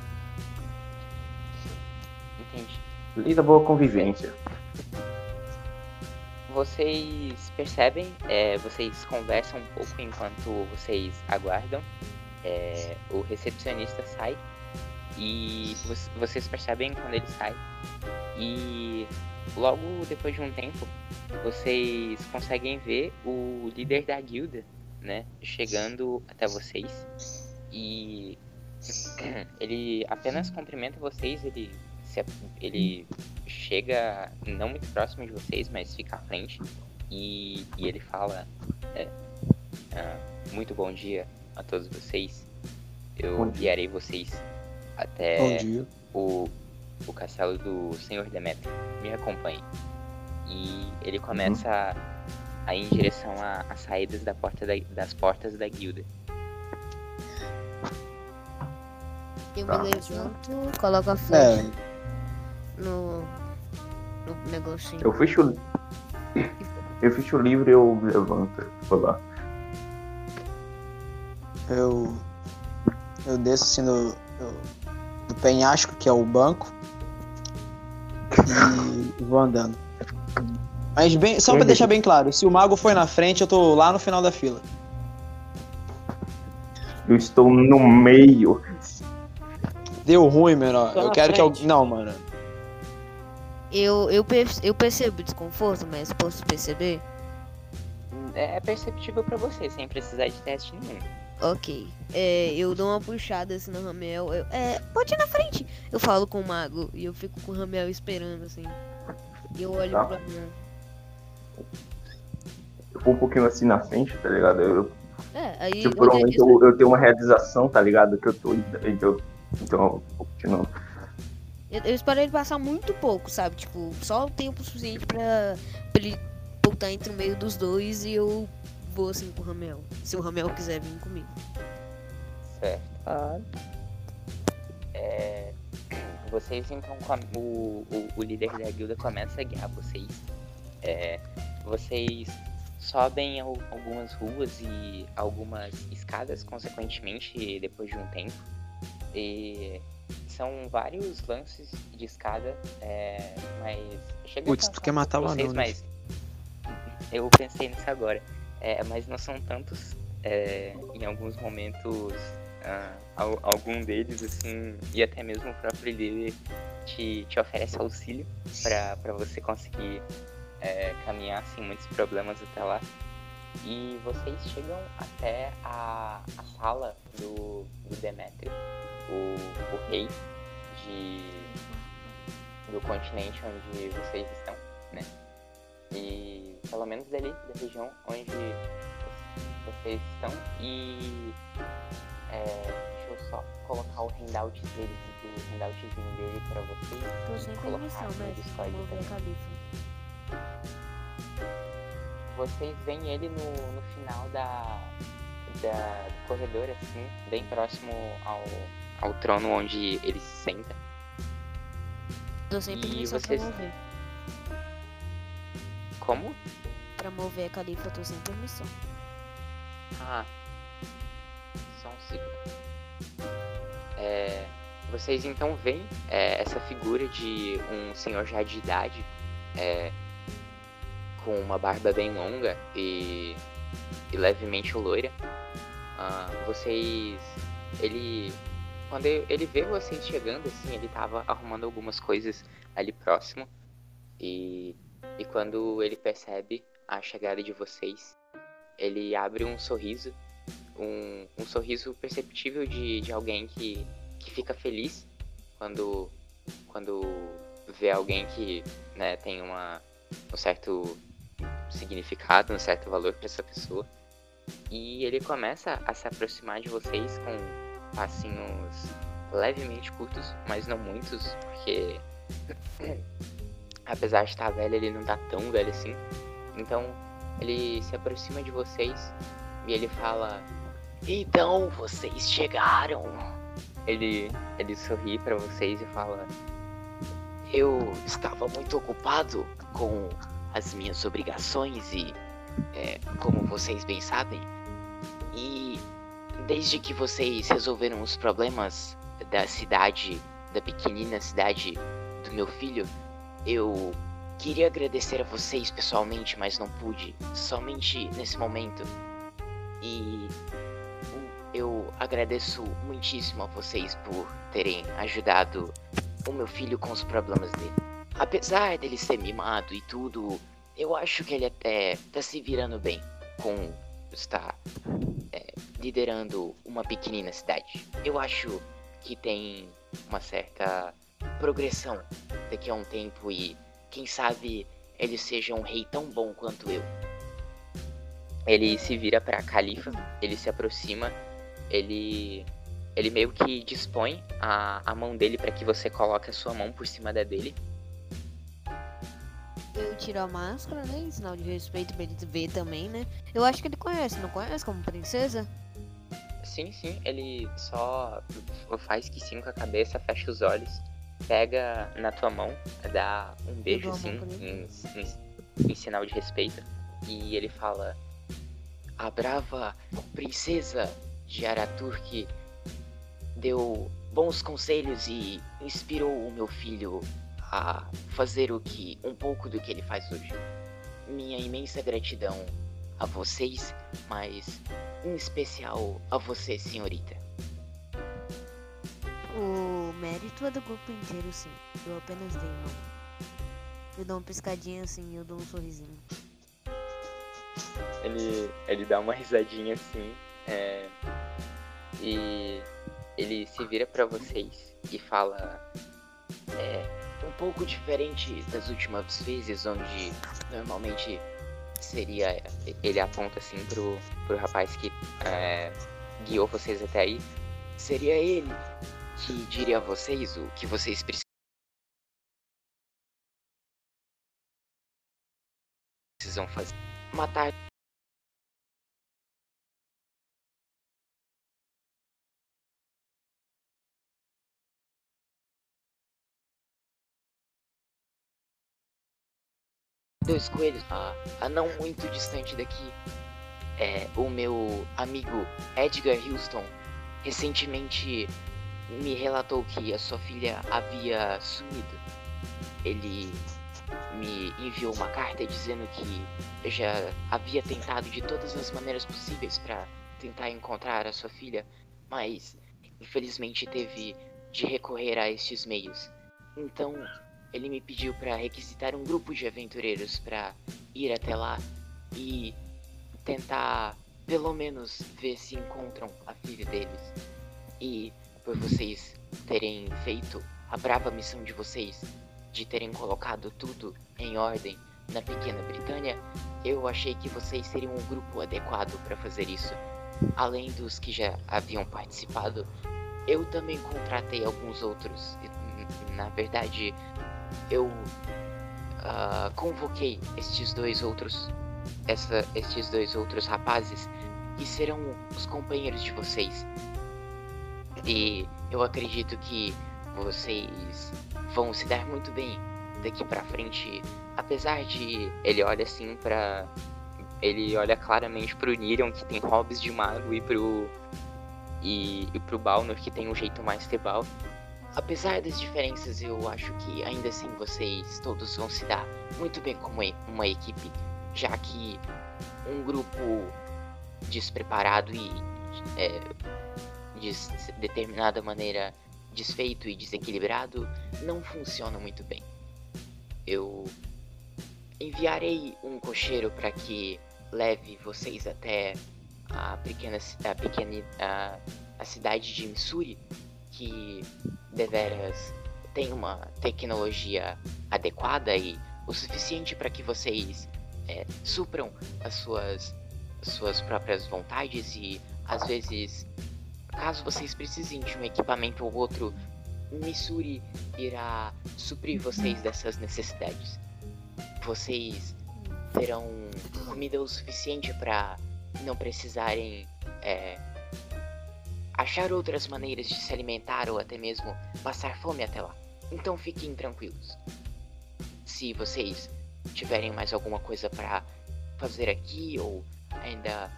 Entende? Lei da boa convivência. Vocês percebem, é, vocês conversam um pouco enquanto vocês aguardam. é, o recepcionista sai e vo- vocês percebem quando ele sai. E logo depois de um tempo, vocês conseguem ver o líder da guilda, né, chegando até vocês. E ele apenas cumprimenta vocês, ele se, ele chega não muito próximo de vocês, mas fica à frente. E, e ele fala: é, ah, Muito bom dia a todos vocês. Eu guiarei vocês até o, o castelo do Senhor Demeter. Me acompanhe. E ele começa a, a ir em direção às saídas da porta da- das portas da guilda. Eu Tá. me levanto, coloco a flecha É, no, no negocinho. Eu fecho o. Eu fecho o livro e eu levanto. Vou lá. eu. Eu desço assim do, do, penhasco, que é o banco. E vou andando. Mas bem, só pra Entendi. deixar bem claro, se o mago foi na frente, eu tô lá no final da fila. Eu estou no meio. Deu ruim, menor. Tô Eu quero que frente. alguém. Não, mano. Eu, eu, eu percebo o desconforto, mas posso perceber? É perceptível pra você, sem precisar de teste nenhum. Ok. É, eu dou uma puxada assim no Ramel. Eu, é, pode ir na frente. Eu falo com o mago e eu fico com o Ramel esperando assim. E eu olho Tá. pra mim. Eu vou um pouquinho assim na frente, tá ligado? Eu, É, aí. tipo, por um é momento que- eu, eu tenho uma realização, tá ligado? Que eu tô. Então, então eu vou continuando. Eu, espero ele passar muito pouco, sabe? Tipo, só o tempo suficiente pra, pra ele voltar entre o meio dos dois e eu vou assim com o Ramel. Se o Ramel quiser vir comigo. Certo. É, vocês então o, o, o líder da guilda começa a guiar vocês. É, vocês sobem al- algumas ruas e algumas escadas, consequentemente, depois de um tempo. E são vários lances de escada, é, mas chega Putz, tu quer matar o anão, né? mas eu pensei nisso agora. É, mas não são tantos é, em alguns momentos ah, al- algum deles assim e até mesmo o próprio líder te, te oferece auxílio para você conseguir é, caminhar sem muitos problemas até lá e vocês chegam até a, a sala do, do Demétrio o, o rei de do continente onde vocês estão né e pelo menos dali da região onde vocês estão e é, deixa eu só colocar o handout dele, o handoutzinho dele pra vocês. Tô sem e colocar no? Discord também. Vocês veem ele no, no final da, da, do corredor, assim, bem próximo ao, ao trono onde ele se senta. Dou sempre E vocês-. Como? Pra mover a califa, eu tô sem permissão. Ah. Só um segundo. É, vocês então veem é, essa figura de um senhor já de idade, é, com uma barba bem longa e, e levemente loira. Ah, vocês. Ele. Quando ele vê vocês chegando, assim, ele tava arrumando algumas coisas ali próximo. E, e quando ele percebe a chegada de vocês, ele abre um sorriso, um, um sorriso perceptível de, de alguém que, que fica feliz quando, quando vê alguém que né, tem uma, um certo significado, um certo valor para essa pessoa. E ele começa a se aproximar de vocês com passinhos levemente curtos, mas não muitos, porque apesar de estar velho, ele não tá tão velho assim. Então ele se aproxima de vocês e ele fala: Então vocês chegaram. Ele, ele sorri pra vocês e fala: Eu estava muito ocupado com as minhas obrigações e, é, como vocês bem sabem, e desde que vocês resolveram os problemas da cidade, da pequenina cidade do meu filho, eu Queria agradecer a vocês pessoalmente, mas não pude, somente nesse momento. E eu agradeço muitíssimo a vocês por terem ajudado o meu filho com os problemas dele. Apesar dele ser mimado e tudo, eu acho que ele até tá se virando bem com estar é, liderando uma pequenina cidade. Eu acho que tem uma certa progressão daqui a um tempo e quem sabe ele seja um rei tão bom quanto eu. Ele se vira pra Califa, ele se aproxima, ele ele meio que dispõe a, a mão dele para que você coloque a sua mão por cima da dele. Eu tiro a máscara, né? Em sinal de respeito pra ele ver também, né? Eu acho que ele conhece, não conhece como princesa? Sim, sim, ele só faz que sim com a cabeça, fecha os olhos, pega na tua mão, dá um beijo assim, pra em, em- em sinal de respeito, e ele fala: A brava princesa de Araturk deu bons conselhos e inspirou o meu filho a fazer o que um pouco do que ele faz hoje. Minha imensa gratidão a vocês, mas em especial a você, senhorita. O mérito é do grupo inteiro, sim. Eu apenas dei uma. Eu dou uma piscadinha assim, eu dou um sorrisinho. Ele, ele dá uma risadinha assim, é, e ele se vira pra vocês e fala: É um pouco diferente das últimas vezes, onde normalmente seria. Ele aponta assim pro, pro rapaz que é, guiou vocês até aí. Seria ele que diria a vocês o que vocês precisam fazer. Matar dois coelhos a, a não muito distante daqui. É, o meu amigo Edgar Houston recentemente me relatou que a sua filha havia sumido. Ele me enviou uma carta dizendo que já havia tentado de todas as maneiras possíveis para tentar encontrar a sua filha, mas infelizmente teve de recorrer a estes meios. Então, ele me pediu para requisitar um grupo de aventureiros para ir até lá e tentar pelo menos ver se encontram a filha deles. E por vocês terem feito a brava missão de vocês de terem colocado tudo em ordem na pequena Britânia, eu achei que vocês seriam um grupo adequado para fazer isso. Além dos que já haviam participado, eu também contratei alguns outros. Na verdade, eu ah, convoquei estes dois outros, essa, estes dois outros rapazes que serão os companheiros de vocês. E eu acredito que vocês vão se dar muito bem daqui pra frente. Apesar de ele olha assim pra. Ele olha claramente pro Nirion, que tem hobbies de mago, e pro. E, e pro Balnor, que tem um jeito mais tribal. Apesar das diferenças, eu acho que ainda assim vocês todos vão se dar muito bem como uma equipe, já que um grupo despreparado e é, de determinada maneira desfeito e desequilibrado não funciona muito bem. Eu enviarei um cocheiro para que leve vocês até a pequena, a pequena a, a cidade de Missouri, que deveras tem uma tecnologia adequada e o suficiente para que vocês é, supram as suas, as suas próprias vontades e às vezes caso vocês precisem de um equipamento ou outro, Missouri irá suprir vocês dessas necessidades. Vocês terão comida o suficiente para não precisarem é, achar outras maneiras de se alimentar ou até mesmo passar fome até lá. Então fiquem tranquilos. Se vocês tiverem mais alguma coisa para fazer aqui ou ainda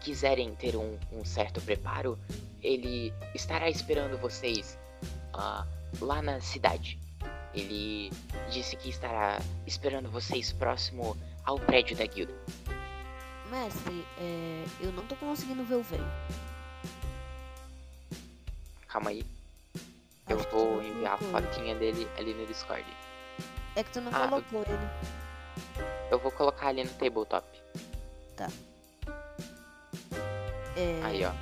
quiserem ter um, um certo preparo, ele estará esperando vocês ah, lá na cidade. Ele disse que estará esperando vocês próximo ao prédio da guilda. Mestre, é, eu não tô conseguindo ver o velho. Calma aí. Eu Acho vou enviar a colocou fotinha dele ali no Discord. É que tu não Ah, eu- colocou ele. Eu vou colocar ali no tabletop. É, Aí, ó.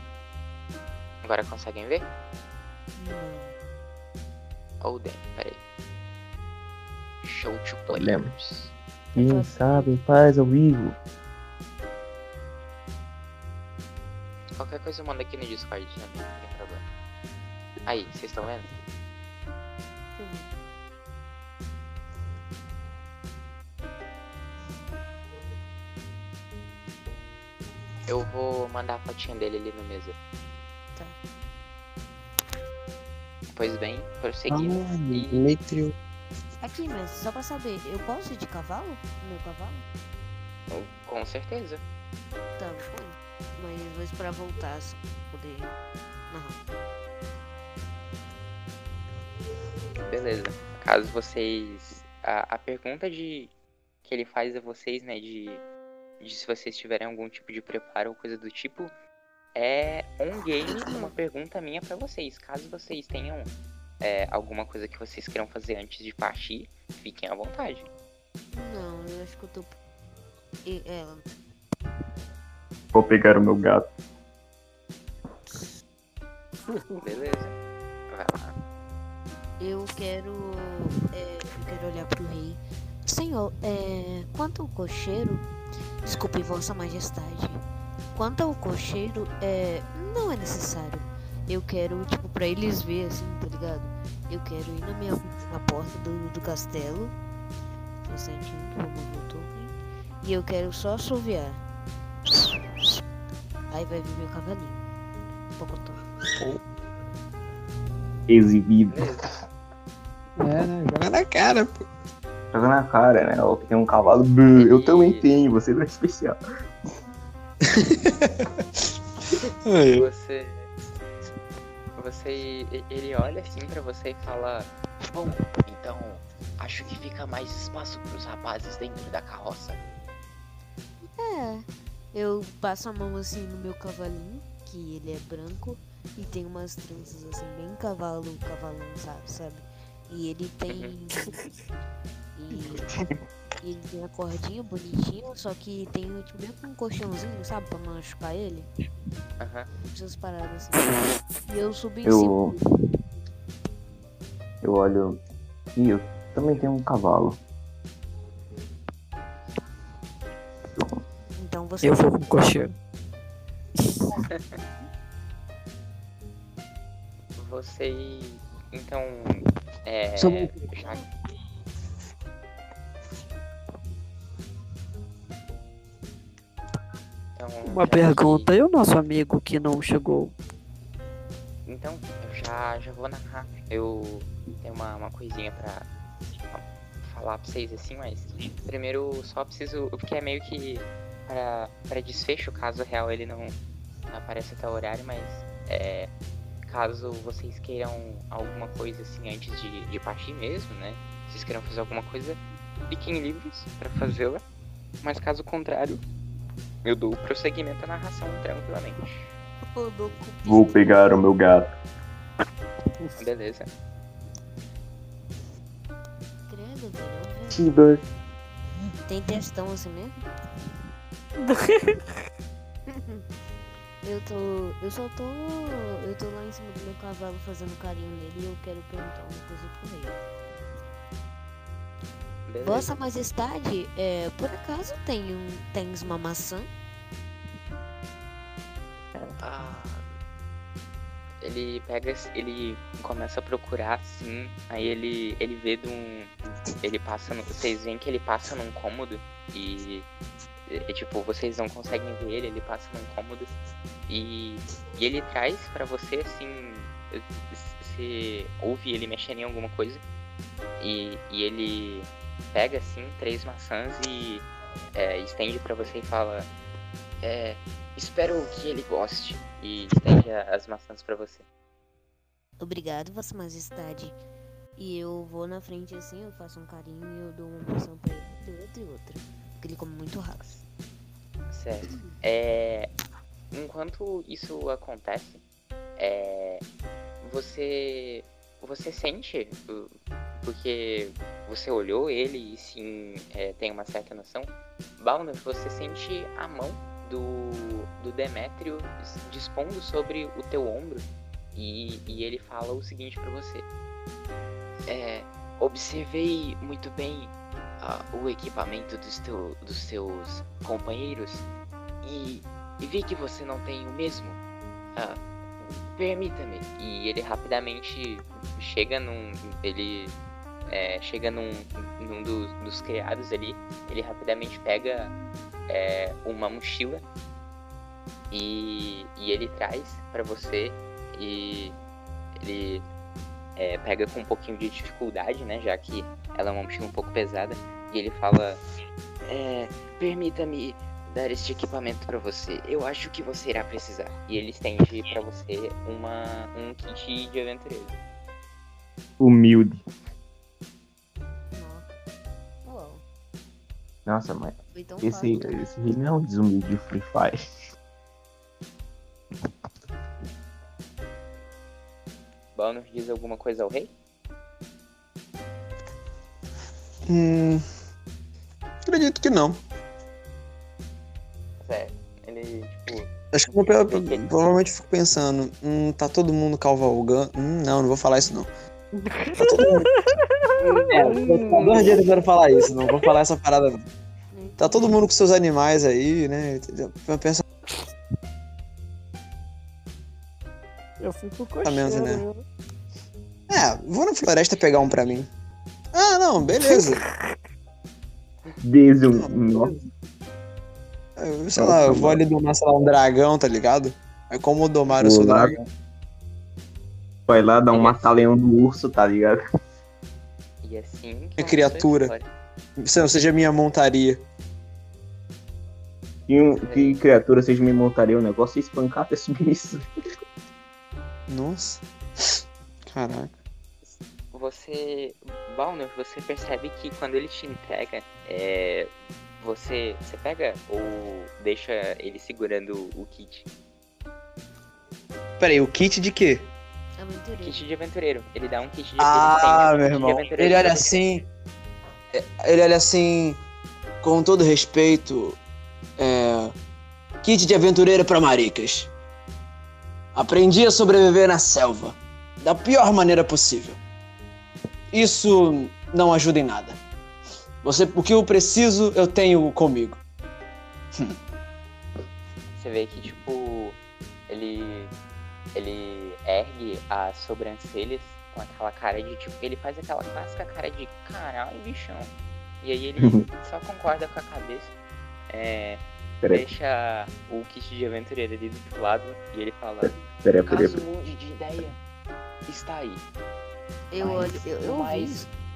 Agora conseguem ver? Não. Oh, peraí. Show to players. Quem sabe faz ao vivo. Qualquer coisa eu mando aqui no Discord também, não tem problema. Aí, vocês estão vendo? Eu vou mandar a fotinha dele ali no mesa. Tá. Pois bem, prosseguindo. Ah, E- Demetrio. Aqui, mestre, só pra saber, eu posso ir de cavalo? Meu cavalo? Com certeza. Tá, vou. Mas vou esperar voltar pra poder narrar. Beleza. Caso vocês. A, a pergunta de. que ele faz a vocês, né? De, de se vocês tiverem algum tipo de preparo ou coisa do tipo. É um game, uma pergunta minha pra vocês. Caso vocês tenham é, alguma coisa que vocês queiram fazer antes de partir, fiquem à vontade. Não, eu acho que eu tô. E, é, Vou pegar o meu gato. Beleza? Vai lá. Eu quero. é, eu quero olhar pro rei. Senhor, é, quanto ao cocheiro. Desculpe, Vossa Majestade. Quanto ao cocheiro, é, não é necessário. Eu quero, tipo, pra eles ver assim, tá ligado? Eu quero ir na minha na porta do, do castelo. O. E eu quero só assoviar. Aí vai vir meu cavalinho. Pocotó. Exibido. É, né? Joga na cara, pô. Joga na cara, né? Ó, que tem um cavalo. Eu também tenho, você não é especial. Aí, Você. Você. Ele olha assim pra você e fala. Bom, então acho que fica mais espaço pros rapazes dentro da carroça. É. Eu passo a mão assim no meu cavalinho, que ele é branco e tem umas tranças assim, bem cavalo, cavalão, sabe? sabe? E ele tem. e, e ele tem a cordinha bonitinha, só que tem tipo, meio que um colchãozinho, sabe? Pra não machucar ele. Aham. Essas paradas assim. E eu subi em cima. Eu. Eu olho. Ih, eu também tenho um cavalo. Então você. Eu vou com o cocheiro. Você. Então. É. Só- Já... Então, Uma pergunta, e o nosso amigo que não chegou? Então, já já, já vou narrar. Eu tenho uma, uma coisinha pra falar pra vocês assim, mas primeiro só preciso. Porque é meio que para, para desfecho, caso real ele não apareça até o horário, mas é, caso vocês queiram alguma coisa assim antes de, de partir mesmo, né? Vocês queiram fazer alguma coisa, fiquem livres para fazê-la. Mas caso contrário, eu dou prosseguimento à narração tranquilamente. Vou pegar o meu gato. Beleza. Credo, velho. T-Bird. Tem testão assim mesmo? Eu tô. Eu só tô. Eu tô lá em cima do meu cavalo fazendo carinho nele e eu quero perguntar uma coisa pro rei. Beleza. Vossa Majestade, é, por acaso tem um, tens uma maçã? Ah, ele pega, ele começa a procurar assim, aí ele ele vê de um, ele passa, no, vocês veem que ele passa num cômodo e é, tipo vocês não conseguem ver ele, ele passa num cômodo e, e ele traz pra você assim, você ouve ele mexendo em alguma coisa e, e ele pega assim três maçãs e é, estende pra você e fala é, Espero que ele goste e estende as maçãs pra você. Obrigado, Vossa Majestade. E eu vou na frente assim, eu faço um carinho e eu dou uma maçã pra ele, outra e outra. Ele come muito rápido. Certo. É, enquanto isso acontece, é, você você sente uh, porque você olhou ele e sim é, tem uma certa noção. Balner, você sente a mão do, do Demétrio dispondo sobre o teu ombro e, e ele fala o seguinte pra você. É, observei muito bem ah, o equipamento dos, teu, dos seus companheiros e, e vi que você não tem o mesmo. Ah, Permita-me. E ele rapidamente chega num. Ele é, chega num, num dos, dos criados ali. Ele rapidamente pega é, uma mochila e, e ele traz pra você. E ele é, pega com um pouquinho de dificuldade, né? Já que ela é uma mochila um pouco pesada. E ele fala: é, Permita-me dar este equipamento pra você. Eu acho que você irá precisar. E ele estende pra você uma, um kit de aventureiro. Humilde. Nossa. Uau, Nossa, mas esse, fácil. esse não é um desumilde de Free Fire. Balnor diz alguma coisa ao rei? Hum. Acredito que não. Certo. Ele, tipo, Acho que eu vou, pe- provavelmente fico pensando, hum, tá todo mundo cavalgando. Hum, não, não vou falar isso não. Tá todo mundo. É, vou ficar dois dias tentando falar isso, não vou falar essa parada. não. Tá todo mundo com seus animais aí, né? entendeu? Eu Eu fico Tá menos, coxando. né? viu? é, vou na floresta pegar um pra mim. Ah, não, beleza. Desde um. Nossa, Eu, sei lá, eu vou ali domar, sei lá, um dragão, tá ligado? Aí como domar o seu lá. dragão? vai lá dar um mata-leão no urso, tá ligado? e assim. Que criatura. Você não seja minha montaria. Que, um- que criatura seja me montaria o negócio e espancar até submissão. Nossa. Caraca. Você. Balnor, você percebe que quando ele te entrega, é. Você. Você pega ou deixa ele segurando o kit? Peraí, o kit de quê? Aventureiro. Kit de aventureiro. Ele dá um kit de Ah, meu irmão. aventureiro Ele olha assim. é, Ele olha assim. Com todo respeito. É. Kit de aventureira pra maricas. Aprendi a sobreviver na selva. Da pior maneira possível. Isso não ajuda em nada. Você, o que eu preciso, eu tenho comigo. Você vê que, tipo, ele. Ele ergue as sobrancelhas com aquela cara de, tipo, ele faz aquela clássica cara de caralho, bichão. E aí ele só concorda com a cabeça. É, Peraí, deixa o kit de aventureiro ali do outro lado e ele fala: peraí, peraí. Caso mude de ideia, está aí. Eu Mas olho, eu, eu.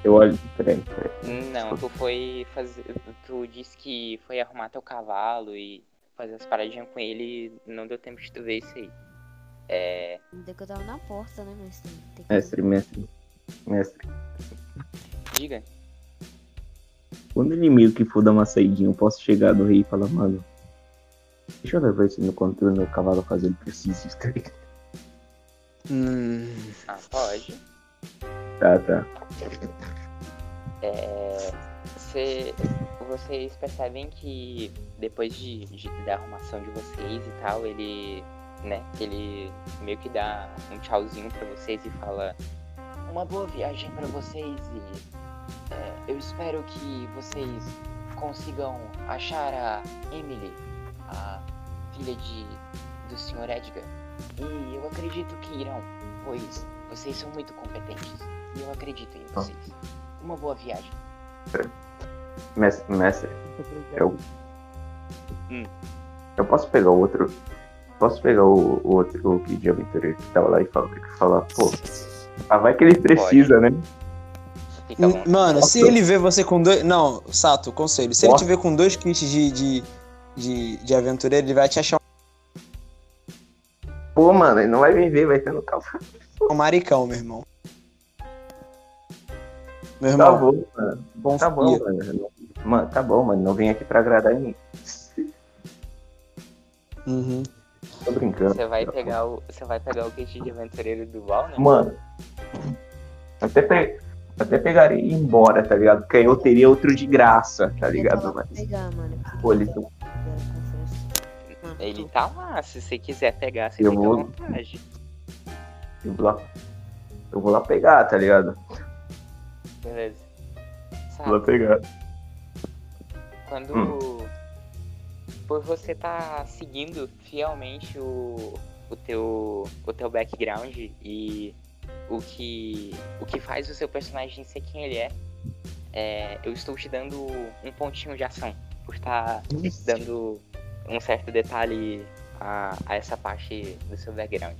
Eu olho. Peraí, peraí. Não, tu foi fazer. Tu disse que foi arrumar teu cavalo e fazer as paradinhas com ele e não deu tempo de tu ver isso aí. É. Ainda que eu tava na porta, né, tem que... Mestre, mestre. Mestre. Diga. Quando o inimigo que for dar uma saidinha, eu posso chegar do rei e falar, mano. Deixa eu levar esse no controle no cavalo caso ele precise, tá ligado? Hum, Ah, pode. Tá, tá. É. Cê, vocês percebem que depois de, de- da arrumação de vocês e tal, ele. né? Ele meio que dá um tchauzinho pra vocês e fala. Uma boa viagem pra vocês e. é, eu espero que vocês consigam achar a Emily, filha de, do Sr. Edgar. E eu acredito que irão, pois vocês são muito competentes. E eu acredito em vocês. Uma boa viagem. Mestre, mestre. Eu. Hum. Eu posso pegar o outro. Posso pegar o, o outro o Kid de aventureiro que tava lá e falar, falar pô. Ah, vai que ele precisa, né? Fica bom. Mano, se ele vê você com dois. Não, Sato, conselho. Se ele Nossa. te ver com dois kits de, de, de, de aventureiro, ele vai te achar Pô, mano, ele não vai me ver, vai ter no cavalo. um maricão, meu irmão. Meu Tá irmão, bom, mano. bom Tá bom, mano. Mano, tá bom, mano. Não vem aqui pra agradar ninguém. Uhum. Tô brincando. Você vai pegar o. Você vai pegar o kit de aventureiro do Val, né? Mano, até, pe... até pegaria e ir embora, tá ligado? Porque aí eu teria outro de graça, tá ligado? Mas, pegar, mano. pô, eles tão- conferência. Ele tá lá, se você quiser pegar, você Eu fica vou- à vontade. eu vou lá. Eu vou lá pegar, tá ligado? Beleza. Vou lá Sabe, pegar. quando. Hum. Por você tá seguindo fielmente o, o, teu, o teu background e o que, o que faz o seu personagem ser quem ele é, é, eu estou te dando um pontinho de ação. Por estar dando um certo detalhe a, a essa parte do seu background.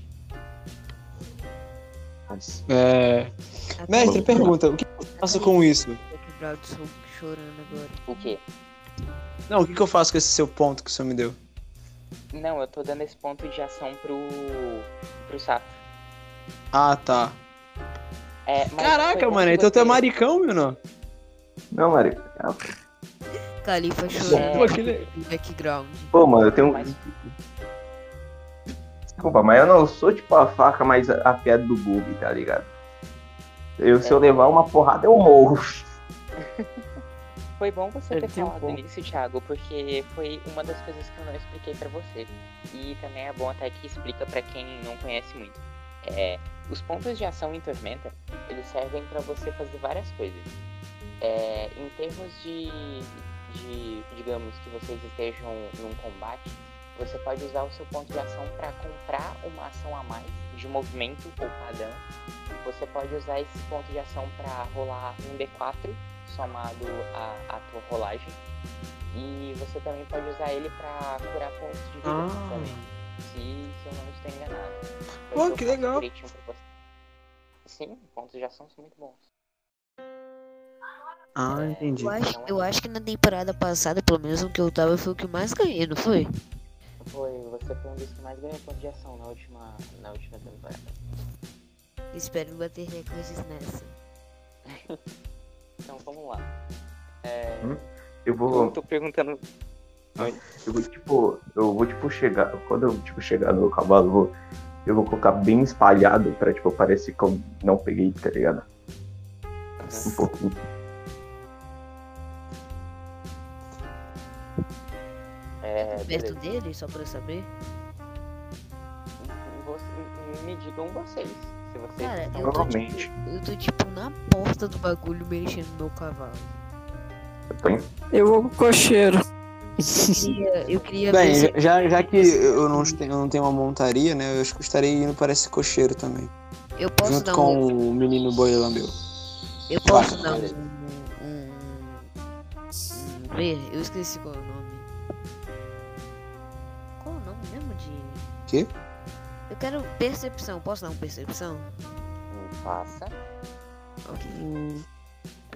É... Mestre, pergunta, o que eu faço com isso? Tô quebrado, tô chorando agora. O quê? Não, o que que eu faço com esse seu ponto que o senhor me deu? Não, eu tô dando esse ponto de ação pro. pro Sato. Ah, tá. É, Caraca, mano, que então tu é maricão, meu não? não, Mário. Califa É. chorando. Pô, que le- no Background. Pô, mano, eu tenho. Desculpa, mas eu não sou tipo a faca mais afiada do bug, tá ligado? Eu, se eu É. levar uma porrada, eu morro. Foi bom você ter um falado nisso, Thiago, porque foi uma das coisas que eu não expliquei pra você. E também é bom até que explica pra quem não conhece muito. É, os pontos de ação em Tormenta, eles servem pra você fazer várias coisas. É, em termos de, de, digamos, que vocês estejam num combate, você pode usar o seu ponto de ação pra comprar uma ação a mais de movimento ou padrão. Você pode usar esse ponto de ação pra rolar um D4 somado à, à tua rolagem. E você também pode usar ele pra curar pontos de vida Ah. também. Se, se eu não estou enganado. Foi Pô, que legal. Sim, pontos de ação são muito bons. Ah, entendi. Eu acho, eu acho que na temporada passada, pelo menos o que eu tava, foi o que mais ganhei, não foi? Foi, você foi um dos que mais ganhou pontos de ação na última, na última temporada. Espero bater recordes nessa. Então vamos lá. É, Eu eu vou. tô perguntando. Eu vou, tipo, eu vou, tipo, chegar. Quando eu, tipo, chegar no cavalo, eu vou, eu vou colocar bem espalhado pra, tipo, parecer que eu não peguei, tá ligado? Um pouquinho. É, Perto dele, só pra eu saber. Você- me digam vocês. Se vocês Cara, estão eu tô, Provavelmente. tipo, eu tô tipo na porta do bagulho mexendo no meu cavalo. Eu tô em- Eu vou com o cocheiro. Eu queria, eu queria Bem, se... já, já que eu não, tenho, eu não tenho uma montaria, né? Eu acho que eu estarei indo para esse cocheiro também. Eu posso junto dar com um. o menino boi lambeu. Eu posso Vai, dar um. um, um ver, eu esqueci qual é o nome. Quê? Eu quero percepção, posso dar uma percepção? Faça. Ok. Hum,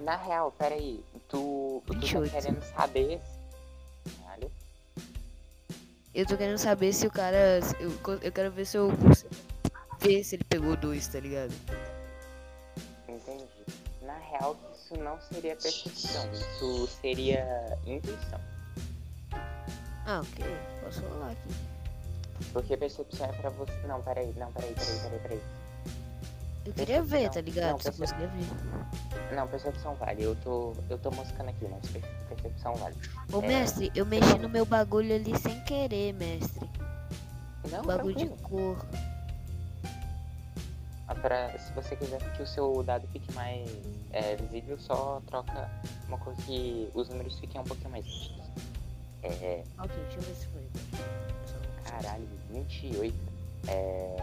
Na real, peraí. Tu, tu tá 28. querendo saber. Caralho. Eu tô querendo saber se o cara. Eu, eu quero ver se eu ver se ele pegou dois, tá ligado? Entendi. Na real, isso não seria percepção. Isso seria intuição. Ah, ok. Posso falar aqui. Porque percepção é pra você. Não, peraí, não, peraí, peraí, peraí, peraí. Eu queria ver, tá Percepção. ligado? Não, percep- conseguia ver. Não, percepção vale. Eu tô. Eu tô moscando aqui, mas per- percepção vale. Ô, É. mestre, eu mexi no meu bagulho ali sem querer, mestre. Não, Bagulho de cor. Ah, pra- se você quiser que o seu dado fique mais é, visível, só troca uma coisa que os números fiquem um pouquinho mais nítidos. É. Ok, deixa eu ver se foi. Caralho, 28. É...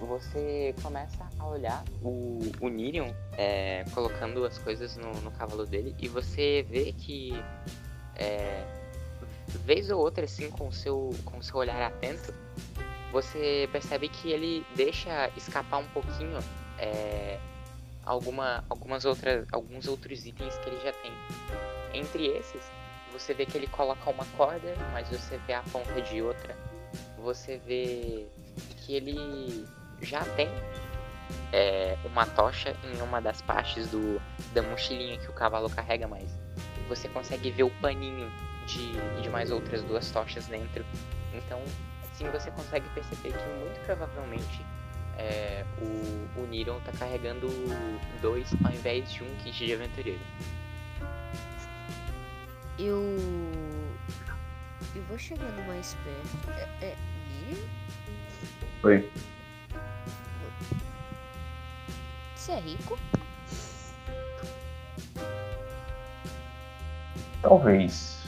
Você começa a olhar o, o Nirion é, colocando as coisas no, no cavalo dele e você vê que, é, vez ou outra, assim, com seu, com seu olhar atento, você percebe que ele deixa escapar um pouquinho é, alguma, algumas outras, alguns outros itens que ele já tem. Entre esses, você vê que ele coloca uma corda, mas você vê a ponta de outra. Você vê que ele já tem é, uma tocha em uma das partes do, da mochilinha que o cavalo carrega, mas você consegue ver o paninho de, de mais outras duas tochas dentro. Então, sim, você consegue perceber que muito provavelmente é, o, o Niron tá carregando dois ao invés de um kit de aventureiro. Eu. Eu vou chegando mais perto. É. é Miriam? Oi. Você é rico? Talvez.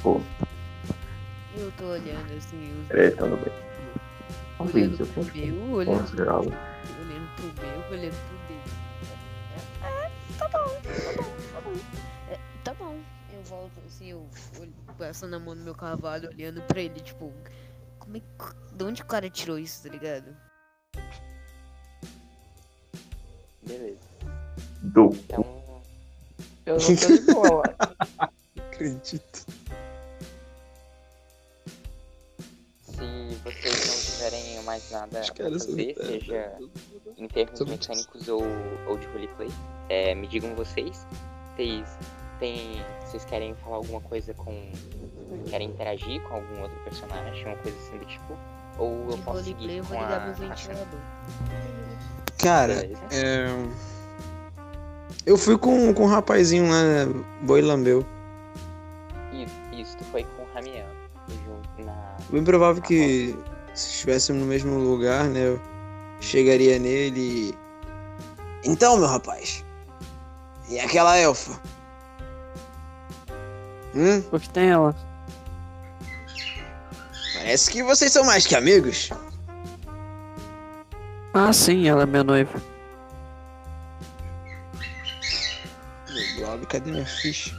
Pô, Eu tô olhando assim, os. é, tudo bem. Talvez, eu tenho meu, olhando, pro meu, olhando pro dele. É, tá bom, tá bom, volto assim, eu passando a mão no meu cavalo, olhando pra ele, tipo, como é que. De onde o cara tirou isso, tá ligado? Beleza. Do. Então. Eu não tô de boa. Acredito. Se vocês não tiverem mais nada são fazer, seja em termos mecânicos ou, ou de roleplay, é, me digam vocês. Vocês têm. Vocês querem falar alguma coisa com. Querem interagir com algum outro personagem, uma coisa assim do tipo? Ou eu De posso seguir eu com vou a. Cara, é... Eu fui com, com um rapazinho lá, Boi Lambeu. Isso, isso, tu foi com o Ramiel. Na. Bem provável que se estivéssemos no mesmo lugar, né? Eu chegaria nele e. Então, meu rapaz. E aquela elfa? Hum? o que tem ela? Parece que vocês são mais que amigos. Ah, sim, ela é minha noiva. Meu blog, cadê minha ficha?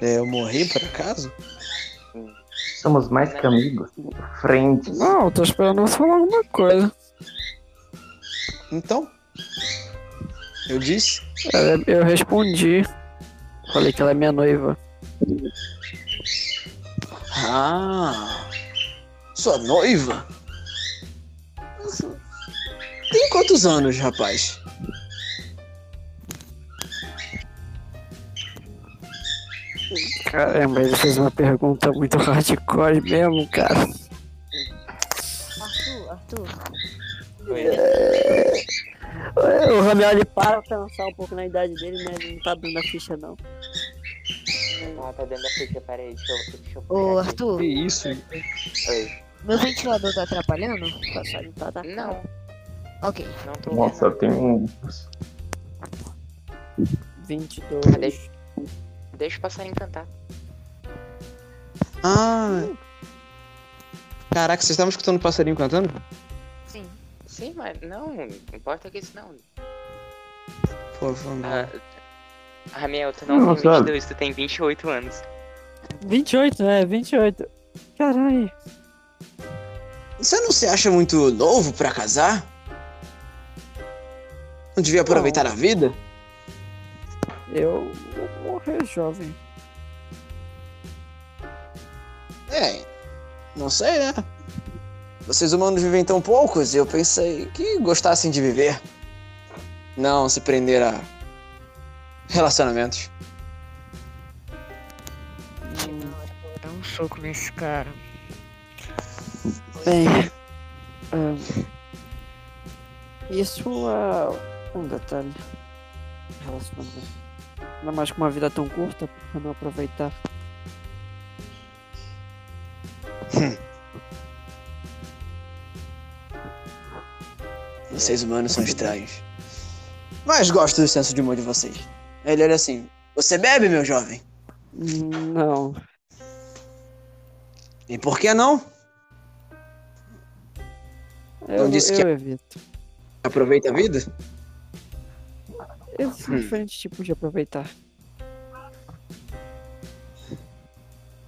É, eu morri por acaso? Somos mais que amigos. Friends. Não, eu tô esperando você falar alguma coisa. Então? Eu disse? Ela- Eu respondi. Falei que ela é minha noiva. Ah! Sua noiva? Tem quantos anos, rapaz? Caramba, ele fez uma pergunta muito hardcore mesmo, cara. Arthur, Arthur, Foi. O Ramiel ele para pra pensar um pouco na idade dele, mas ele não tá dando a ficha não. Ah, tá dentro da ficha, peraí, deixa eu. Deixa eu Ô. Arthur, Que isso? Oi. meu ventilador tá atrapalhando? Passagem tá Não, Ok. não tô Nossa, vendo. tenho um. 22. Cadê? Deixa o passarinho cantar. Ah! Caraca, vocês estavam escutando o passarinho cantando? Sim. Sim, mas não, não importa que isso não. Pô, foi mal. Ah, Ramiel, tu não, Não, tem sabe? 22, tu tem 28 anos. 28, é, 28. Caralho. Você não se acha muito novo pra casar? Não devia aproveitar a vida? Eu jovem. É, não sei, né? Vocês humanos vivem tão poucos e eu pensei que gostassem de viver. Não se prender a relacionamentos. Dá um soco nesse cara. Bem, isso é um detalhe. Relacionamento. Ainda mais com uma vida tão curta, que não aproveitar? Vocês humanos são estranhos. Mas gosto do senso de humor de vocês. Ele era assim: Você bebe, meu jovem? Não. E por que não? Eu, disse eu que- evito. Aproveita a vida? Existem diferentes tipos de aproveitar.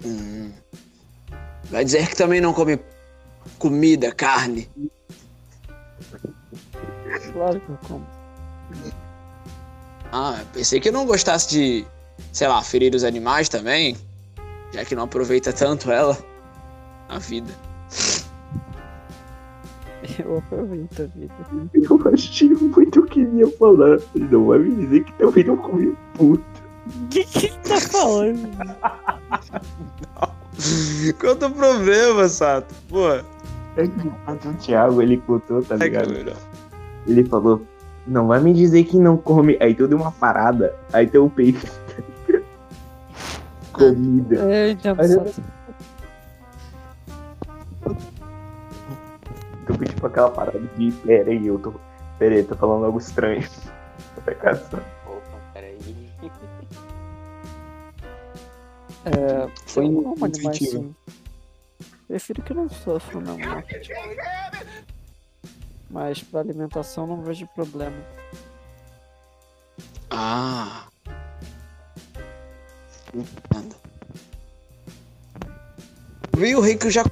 Hum. Vai dizer que também não come comida, carne. Claro que eu como. Ah, pensei que não gostasse de, sei lá, ferir os animais também. Já que não aproveita tanto ela. A vida. Eu aproveito a vida. Eu achei muito o que ele ia falar. Ele não vai me dizer que também não comeu puto. O que que ele tá falando? Qual é o problema, Sato? Pô, É que o Thiago, ele contou, tá é ligado? melhor. Ele falou, não vai me dizer que não come. Aí tudo uma parada. Aí tem o peixe. Comida. Entendo Mas Então foi tipo aquela parada de, pera aí, eu tô. Pera aí, tô falando algo estranho. Vai caçar. Opa, peraí. É, Foi animais intuitivo. sim. Prefiro que não sofram na morte. Mas pra alimentação não vejo problema. Ah. Entendo. Vi o rei que eu já.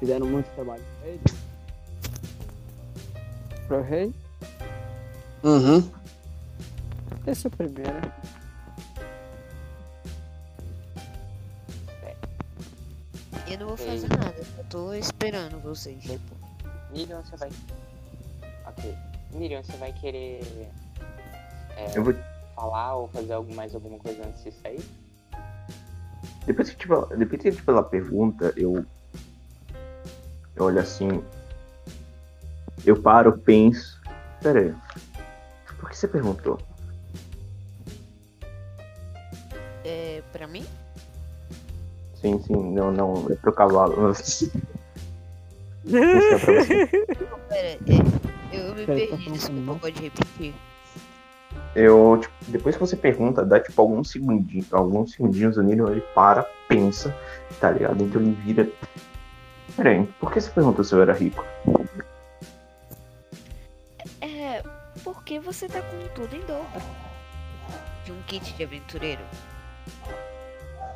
Fizeram muito trabalho. Pro rei, Uhum. esse é o primeiro. Eu não vou Ei. fazer nada, eu tô esperando vocês. Tipo, Miriam, você vai. Ok. Miriam, você vai querer. é, Eu vou. falar ou fazer algo, mais alguma coisa antes de sair? Depois que, tipo, depois que tipo, ela pergunta, eu. Eu olho assim. Eu paro, penso. Pera aí. Por que você perguntou? é pra mim? Sim, sim, não, não, é pro cavalo. É pra você. Pera, é, eu me Pera, tá perdi, desculpa, pode repetir. Eu, tipo, depois que você pergunta, dá tipo alguns segundinhos, alguns segundinhos o Nilo ele para, pensa, tá ligado? Então ele vira. Pera aí, por que você perguntou se eu era rico? É, porque você tá com tudo em dobro. De um kit de aventureiro.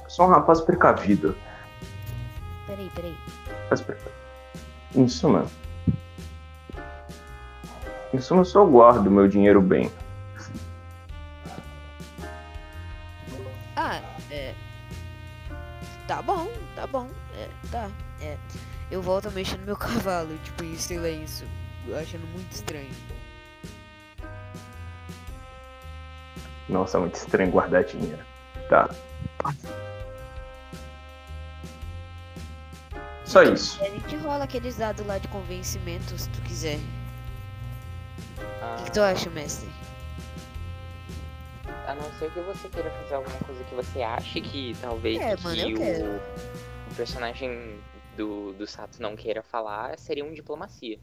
Sou um rapaz precavido. Peraí, peraí. Rapaz precavido. Em suma. Em suma, eu só guardo meu dinheiro bem. Ah, é. Tá bom, tá bom. É, tá. É. Eu volto a mexer no meu cavalo, tipo, em silêncio. Achando muito estranho. Nossa, é muito estranho guardar dinheiro. Tá. Só isso. A gente rola aqueles dados lá de convencimento, se tu quiser. Ah, O que, que tu acha, mestre? a não ser que você queira fazer alguma coisa que você ache que talvez É, que mano, eu o, quero. o personagem do, do Sato não queira falar, seria um diplomacia.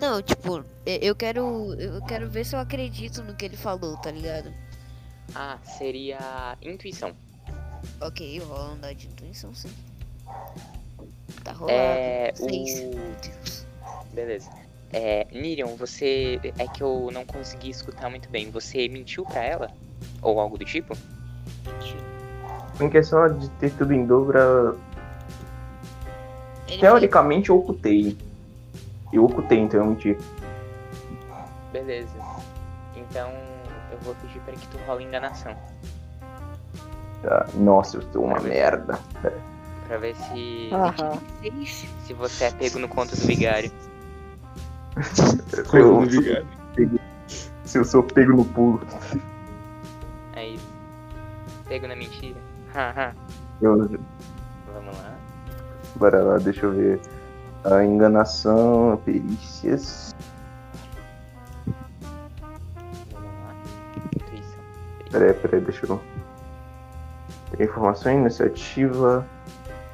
Não, tipo, eu quero. Eu quero ver se eu acredito no que ele falou, tá ligado? Ah, seria intuição. Ok, rola um dado de intuição, sim. Tá rolado. É, Seis. o- Meu Deus. Beleza. É, Nirion, você. É que eu não consegui escutar muito bem. Você mentiu pra ela? Ou algo do tipo? Em questão de ter tudo em dobro, Ele teoricamente eu ocultei. Eu ocultei, então eu menti. Beleza. Então eu vou pedir pra que tu rola enganação. Ah, Nossa, eu sou uma merda. Pra ver se. Fez- Se você é pego no conto do vigário. Eu, se eu sou pego no pulo. É isso. Pego na mentira. Haha. Eu. Bora lá, deixa eu ver. A enganação, perícias. Lá. Intuição. Peraí, peraí, deixa eu. Informação, iniciativa,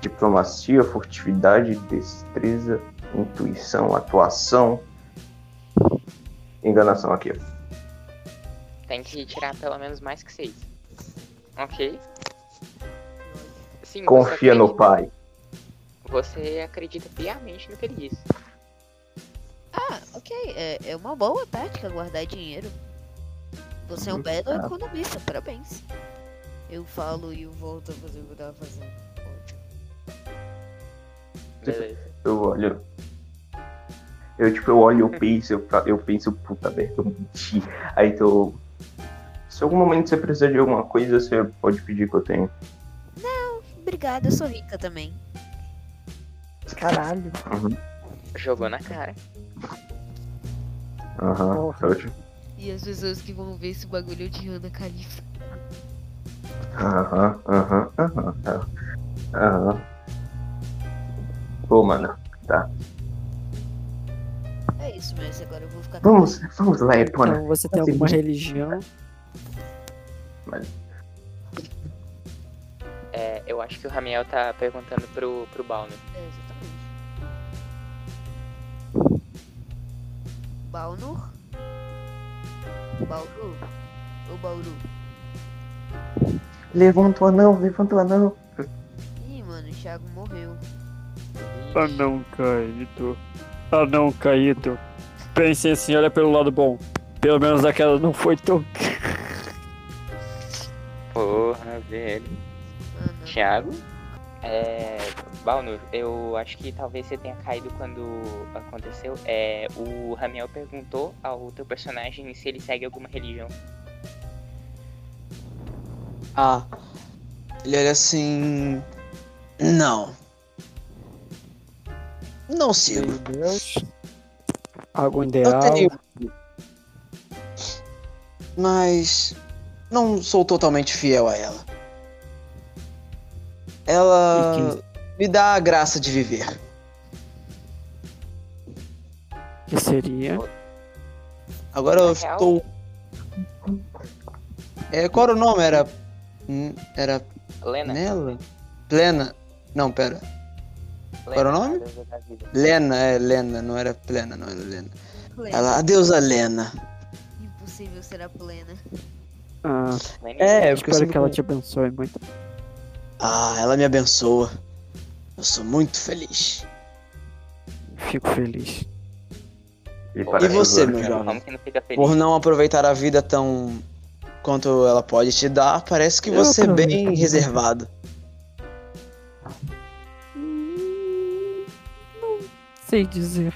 diplomacia, furtividade, destreza, intuição, atuação. Enganação aqui. Tem que tirar pelo menos mais que seis. Ok. Sim, Confia no pai. Você acredita piamente no que ele disse. Ah, ok. É, é uma boa tática guardar dinheiro. Você é um belo Ah. economista, parabéns. Eu falo e eu volto a fazer o que eu tava fazendo. Ótimo. Beleza. Eu olho. Eu, tipo, eu olho, eu penso, eu, eu penso, puta merda, eu menti. Aí tô. Se algum momento você precisar de alguma coisa, você pode pedir que eu tenho. Obrigada, eu sou rica também. Caralho. Jogou na cara. Aham, ótimo. E as pessoas que vão ver esse bagulho de Ana Califa. Aham, aham, aham, aham. Pô, mano, tá. É isso, mas agora eu vou ficar Vamos, vamos lá, Epona. Então você tem Assim, alguma religião? É, eu acho que o Ramiel tá perguntando pro, pro Balno. É, Baunur? Bauru? Ô Bauru? Levanta o anão, levanta o anão. Ih, mano, o Thiago morreu. Ah não, caído. Ah não, caído. Pense assim, olha pelo lado bom. Pelo menos aquela não foi tão. Porra, velho. Mano, Thiago? É. Balno, eu acho que talvez você tenha caído quando aconteceu. É, o Ramiel perguntou ao teu personagem se ele segue alguma religião. Ah. Ele olha assim. Não. Não sigo. Meu Deus. Algum Eu ideal? tenho. Mas. Não sou totalmente fiel a ela. Ela me dá a graça de viver. Que seria? Agora eu real- estou. É, qual era o nome? Era. Era Lena? Nela? Plena? Não, pera. Lena, era o nome? a. Lena, é Lena, não era plena, não era Lena. plena. Ela, a deusa Lena. Impossível será plena. Ah, É, porque eu espero que ela te abençoe muito. Ah, ela me abençoa. Eu sou muito feliz. Fico feliz. E, E você, meu jovem? Por não aproveitar a vida tão quanto ela pode te dar, parece que Eu você é bem reservado. Não sei dizer.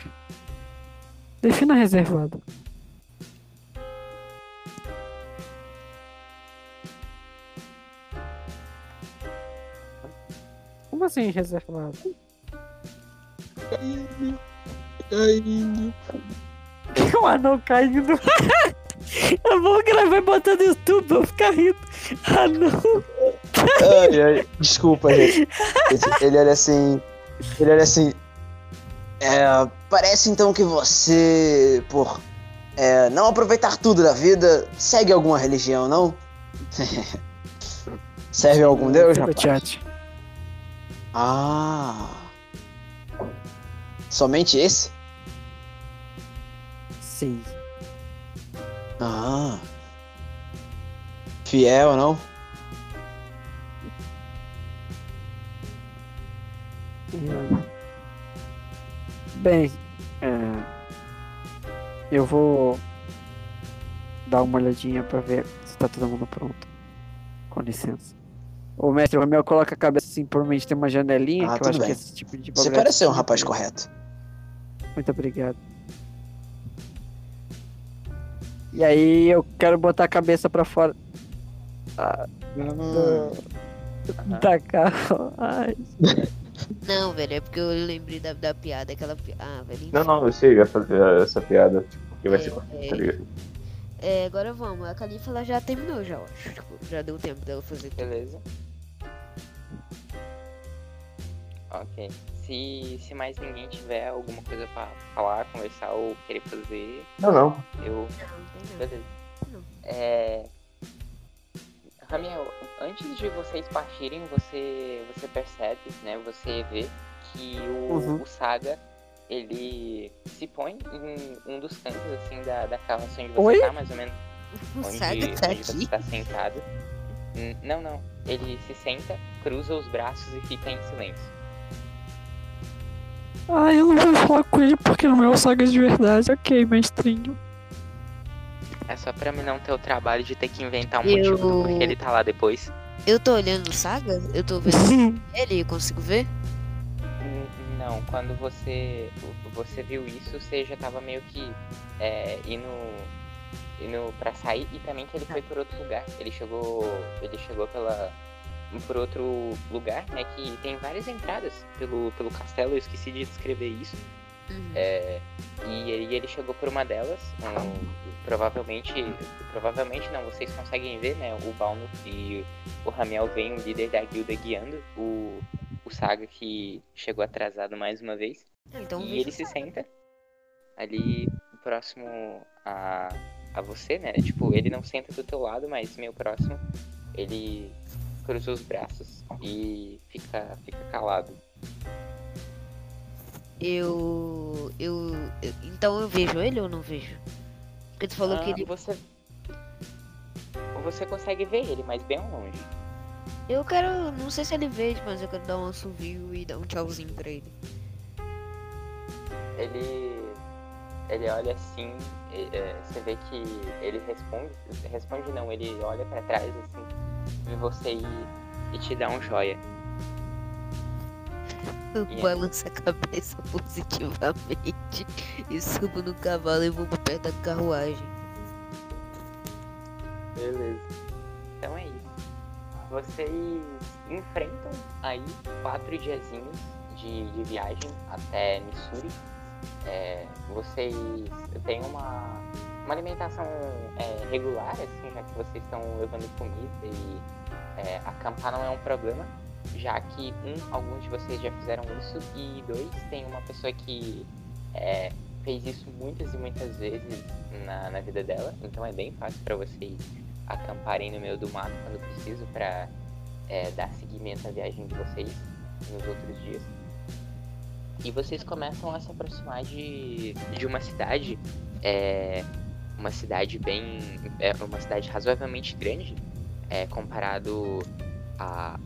Defina reservado. Como assim reservado? O anão caindo. É bom que ela vai botar no YouTube pra eu ficar rindo. Anão. Ai, ai, desculpa, gente. Ele olha assim. Ele olha assim. É, parece então que você, por é, não aproveitar tudo da vida, segue alguma religião, não? Serve algum deus, rapaz? chat. Ah. Somente esse? Sim. Ah. Fiel, não? É. Bem, é, Eu vou dar uma olhadinha pra ver se tá todo mundo pronto. Com licença. O mestre Romeu coloca a cabeça assim, provavelmente tem uma janelinha, Ah, que eu acho que bem. esse tipo de Você bagulho é parece ser um rapaz correto. Muito obrigado. E aí eu quero botar a cabeça pra fora Ah, Hum, da carruagem. Não, velho, é porque eu lembrei da, da piada, aquela pi- Ah, velho. Não, enfim. não, eu sei, fazer essa piada, tipo, porque vai É, ser é. tá ligado? É, agora vamos. A Califa ela já terminou, já, eu acho. Tipo, já deu tempo dela fazer tudo. Beleza. Ok. Se, se mais ninguém tiver alguma coisa pra falar, conversar ou querer fazer, Não, não. eu. Não, tem não. Beleza. É. Ramiel, antes de vocês partirem, você, você percebe, né? Você vê que o, Uhum. o Saga ele se põe em um dos cantos assim da, da carroça onde você Oi? tá, mais ou menos O onde, Saga tá onde você aqui. tá sentado. Não, não. Ele se senta, cruza os braços e fica em silêncio. Ah, eu não vou falar com ele porque não é o Saga de verdade. Ok, mestrinho. É só pra mim não ter o trabalho de ter que inventar um Eu- motivo do porquê ele tá lá depois. Eu tô olhando o Saga? Eu tô vendo ele, eu consigo ver? Hum, Não, quando você você viu isso, você já tava meio que é, indo indo para sair e também que ele foi por outro lugar. Ele chegou ele chegou pela por outro lugar, né, que tem várias entradas pelo pelo castelo. Eu esqueci de descrever isso. Uhum. É, e ele, ele chegou por uma delas. um, provavelmente, provavelmente não, vocês conseguem ver, né? O Balno e o Ramiel vem, o líder da guilda, guiando o, o Saga que chegou atrasado mais uma vez. Então e ele se senta ali próximo a, a você, né? Tipo, ele não senta do teu lado, mas meio próximo. Ele cruza os braços e fica, fica calado. Eu, eu, eu- Então eu vejo ele ou não vejo? Porque tu falou que Ah, ele. Você. Você consegue ver ele, mas bem longe. Eu quero. Não sei se ele vejo, mas eu quero dar um assovio e dar um tchauzinho pra ele. Ele. Ele olha assim, e, é, você vê que ele responde. Responde não, ele olha pra trás assim, vê você e, e te dá um joia. Eu E aí? balanço a cabeça positivamente e subo no cavalo e vou pra perto da carruagem. Beleza. Então é isso. Vocês enfrentam aí quatro diazinhos de, de viagem até Missouri. É, vocês têm uma, uma alimentação é, regular, assim, já que vocês estão levando comida e é, acampar não é um problema, já que um, alguns de vocês já fizeram isso e dois, tem uma pessoa que é, fez isso muitas e muitas vezes na, na vida dela, então é bem fácil para vocês acamparem no meio do mato quando preciso para dar seguimento à viagem de vocês nos outros dias. E vocês começam a se aproximar de, de uma cidade, é, uma cidade bem, é, uma cidade razoavelmente grande, é, comparado a,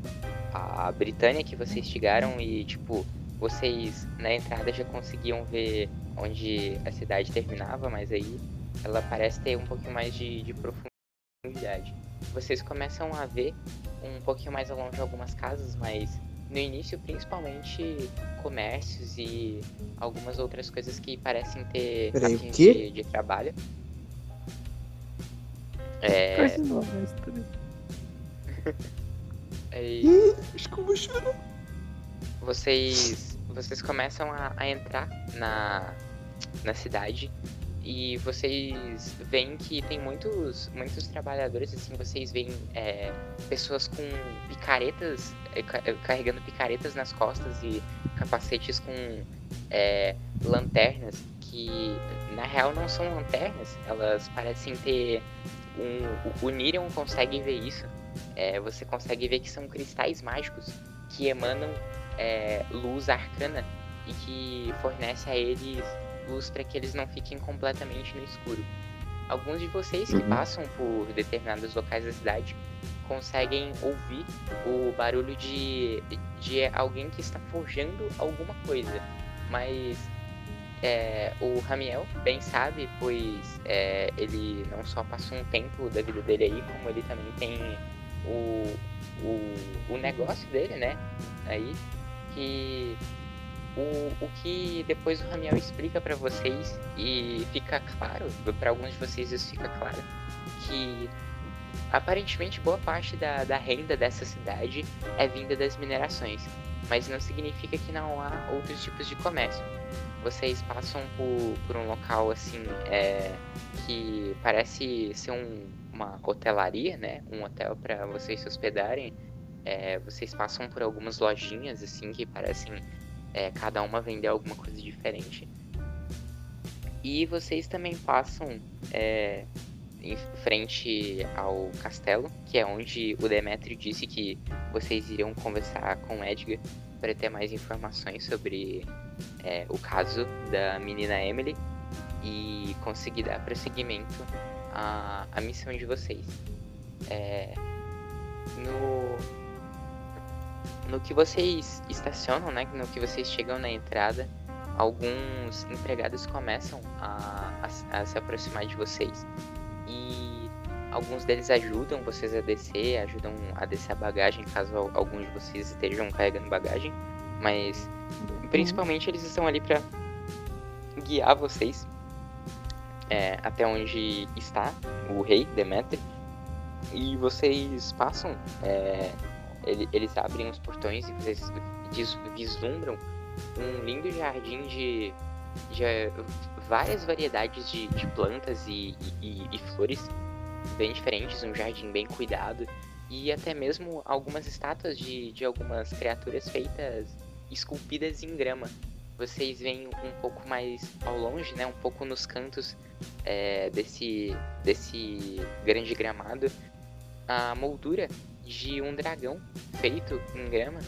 a Britânia que vocês chegaram e tipo vocês na entrada já conseguiam ver onde a cidade terminava, mas aí ela parece ter um pouquinho mais de, de profundidade. Vocês começam a ver um pouquinho mais ao longe algumas casas, mas no início principalmente comércios e algumas outras coisas que parecem ter Peraí, de, de trabalho. É, mestre. é, chorar. vocês vocês começam a, a entrar na, na cidade e vocês veem que tem muitos muitos trabalhadores assim vocês veem é, pessoas com picaretas é, é, carregando picaretas nas costas e capacetes com é, lanternas que na real não são lanternas elas parecem ter um o- Nirion consegue ver isso É, você consegue ver que são cristais mágicos que emanam é, luz arcana e que fornece a eles luz para que eles não fiquem completamente no escuro. Alguns de vocês que Uhum. passam por determinados locais da cidade conseguem ouvir o barulho de, de alguém que está forjando alguma coisa, mas é, o Ramiel bem sabe, pois é, ele não só passou um tempo da vida dele aí, como ele também tem o, o, o negócio dele, né? Aí, que o, o que depois o Ramiel explica para vocês e fica claro, para alguns de vocês isso fica claro, que aparentemente boa parte da, da renda dessa cidade é vinda das minerações, mas não significa que não há outros tipos de comércio vocês passam por, por um local assim é, que parece ser um, uma hotelaria, né? Um hotel para vocês se hospedarem. É, vocês passam por algumas lojinhas assim que parecem é, cada uma vender alguma coisa diferente. E vocês também passam é, em frente ao castelo, que é onde o Demetrio disse que vocês iriam conversar com Edgar para ter mais informações sobre é, o caso da menina Emily e conseguir dar prosseguimento à, à missão de vocês. É, no, no que vocês estacionam, né, no que vocês chegam na entrada, alguns empregados começam a, a, a se aproximar de vocês e alguns deles ajudam vocês a descer, ajudam a descer a bagagem caso alguns de vocês estejam carregando bagagem, mas Principalmente eles estão ali para guiar vocês é, até onde está o rei Demeter. E vocês passam, é, ele, eles abrem os portões e vocês vislumbram um lindo jardim de, de várias variedades de, de plantas e, e, e, flores bem diferentes, um jardim bem cuidado e até mesmo algumas estátuas de, de algumas criaturas feitas esculpidas em grama. Vocês veem um pouco mais ao longe, né, um pouco nos cantos é, desse, desse grande gramado, a moldura de um dragão feito em grama.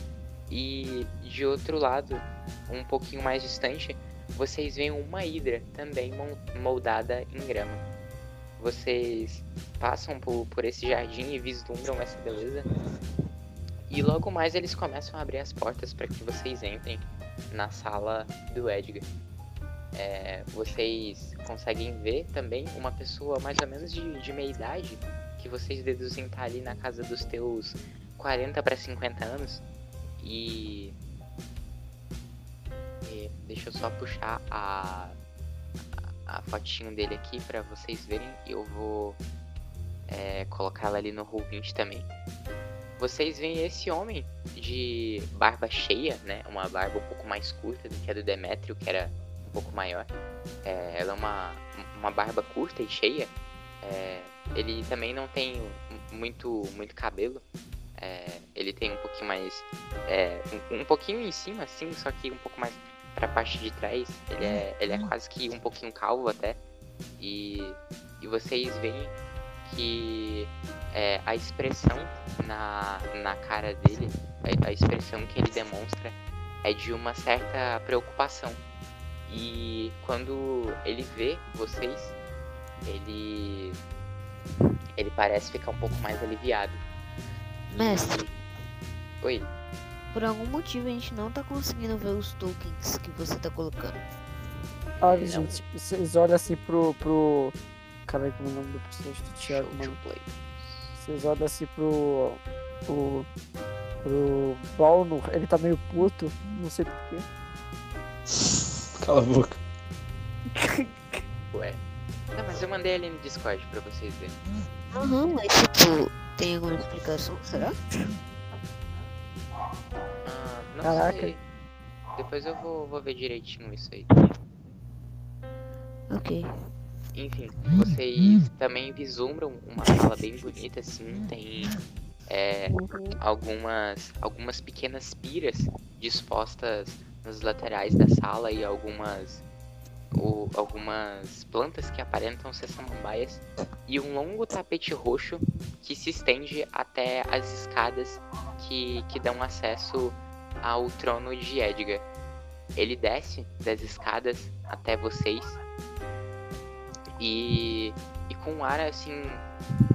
E de outro lado, um pouquinho mais distante, vocês veem uma hidra também moldada em grama. Vocês passam por, por esse jardim e vislumbram essa beleza e logo mais eles começam a abrir as portas para que vocês entrem na sala do Edgar. É, vocês conseguem ver também uma pessoa mais ou menos de, de meia idade, que vocês deduzem estar tá ali na casa dos teus 40 para 50 anos. E, e, deixa eu só puxar a, a, a fotinho dele aqui para vocês verem. Eu vou é, colocar ela ali no Roll20 também vocês veem esse homem de barba cheia, né? Uma barba um pouco mais curta do que a do Demétrio, que era um pouco maior. É, ela é uma, uma barba curta e cheia. É, ele também não tem muito, muito cabelo. É, ele tem um pouquinho mais. É, um, um, pouquinho em cima, assim, só que um pouco mais pra parte de trás. Ele é, ele é quase que um pouquinho calvo até. E, e vocês veem que é, a expressão na, na cara dele, a, a expressão que ele demonstra é de uma certa preocupação. E quando ele vê vocês, ele ele parece ficar um pouco mais aliviado. Mestre. Oi. Por algum motivo a gente não tá conseguindo ver os tokens que você tá colocando. Olha, gente, vocês olham assim pro, pro, Caralho, como é o nome do personagem do Thiago, mano. Vocês olham assim pro. pro. pro Balno, ele tá meio puto, não sei porquê. Cala a boca. Ué. Não, mas eu mandei ali no Discord pra vocês verem. Aham, uhum, mas tipo, tem alguma explicação, será? Ah, não Caraca. sei. Depois eu vou, vou ver direitinho isso aí. Ok. Enfim, vocês também vislumbram uma sala bem bonita, assim, tem é, algumas, algumas pequenas piras dispostas nos laterais da sala e algumas, ou, algumas plantas que aparentam ser samambaias e um longo tapete roxo que se estende até as escadas que, que dão acesso ao trono de Edgar. Ele desce das escadas até vocês e, e com um ar assim,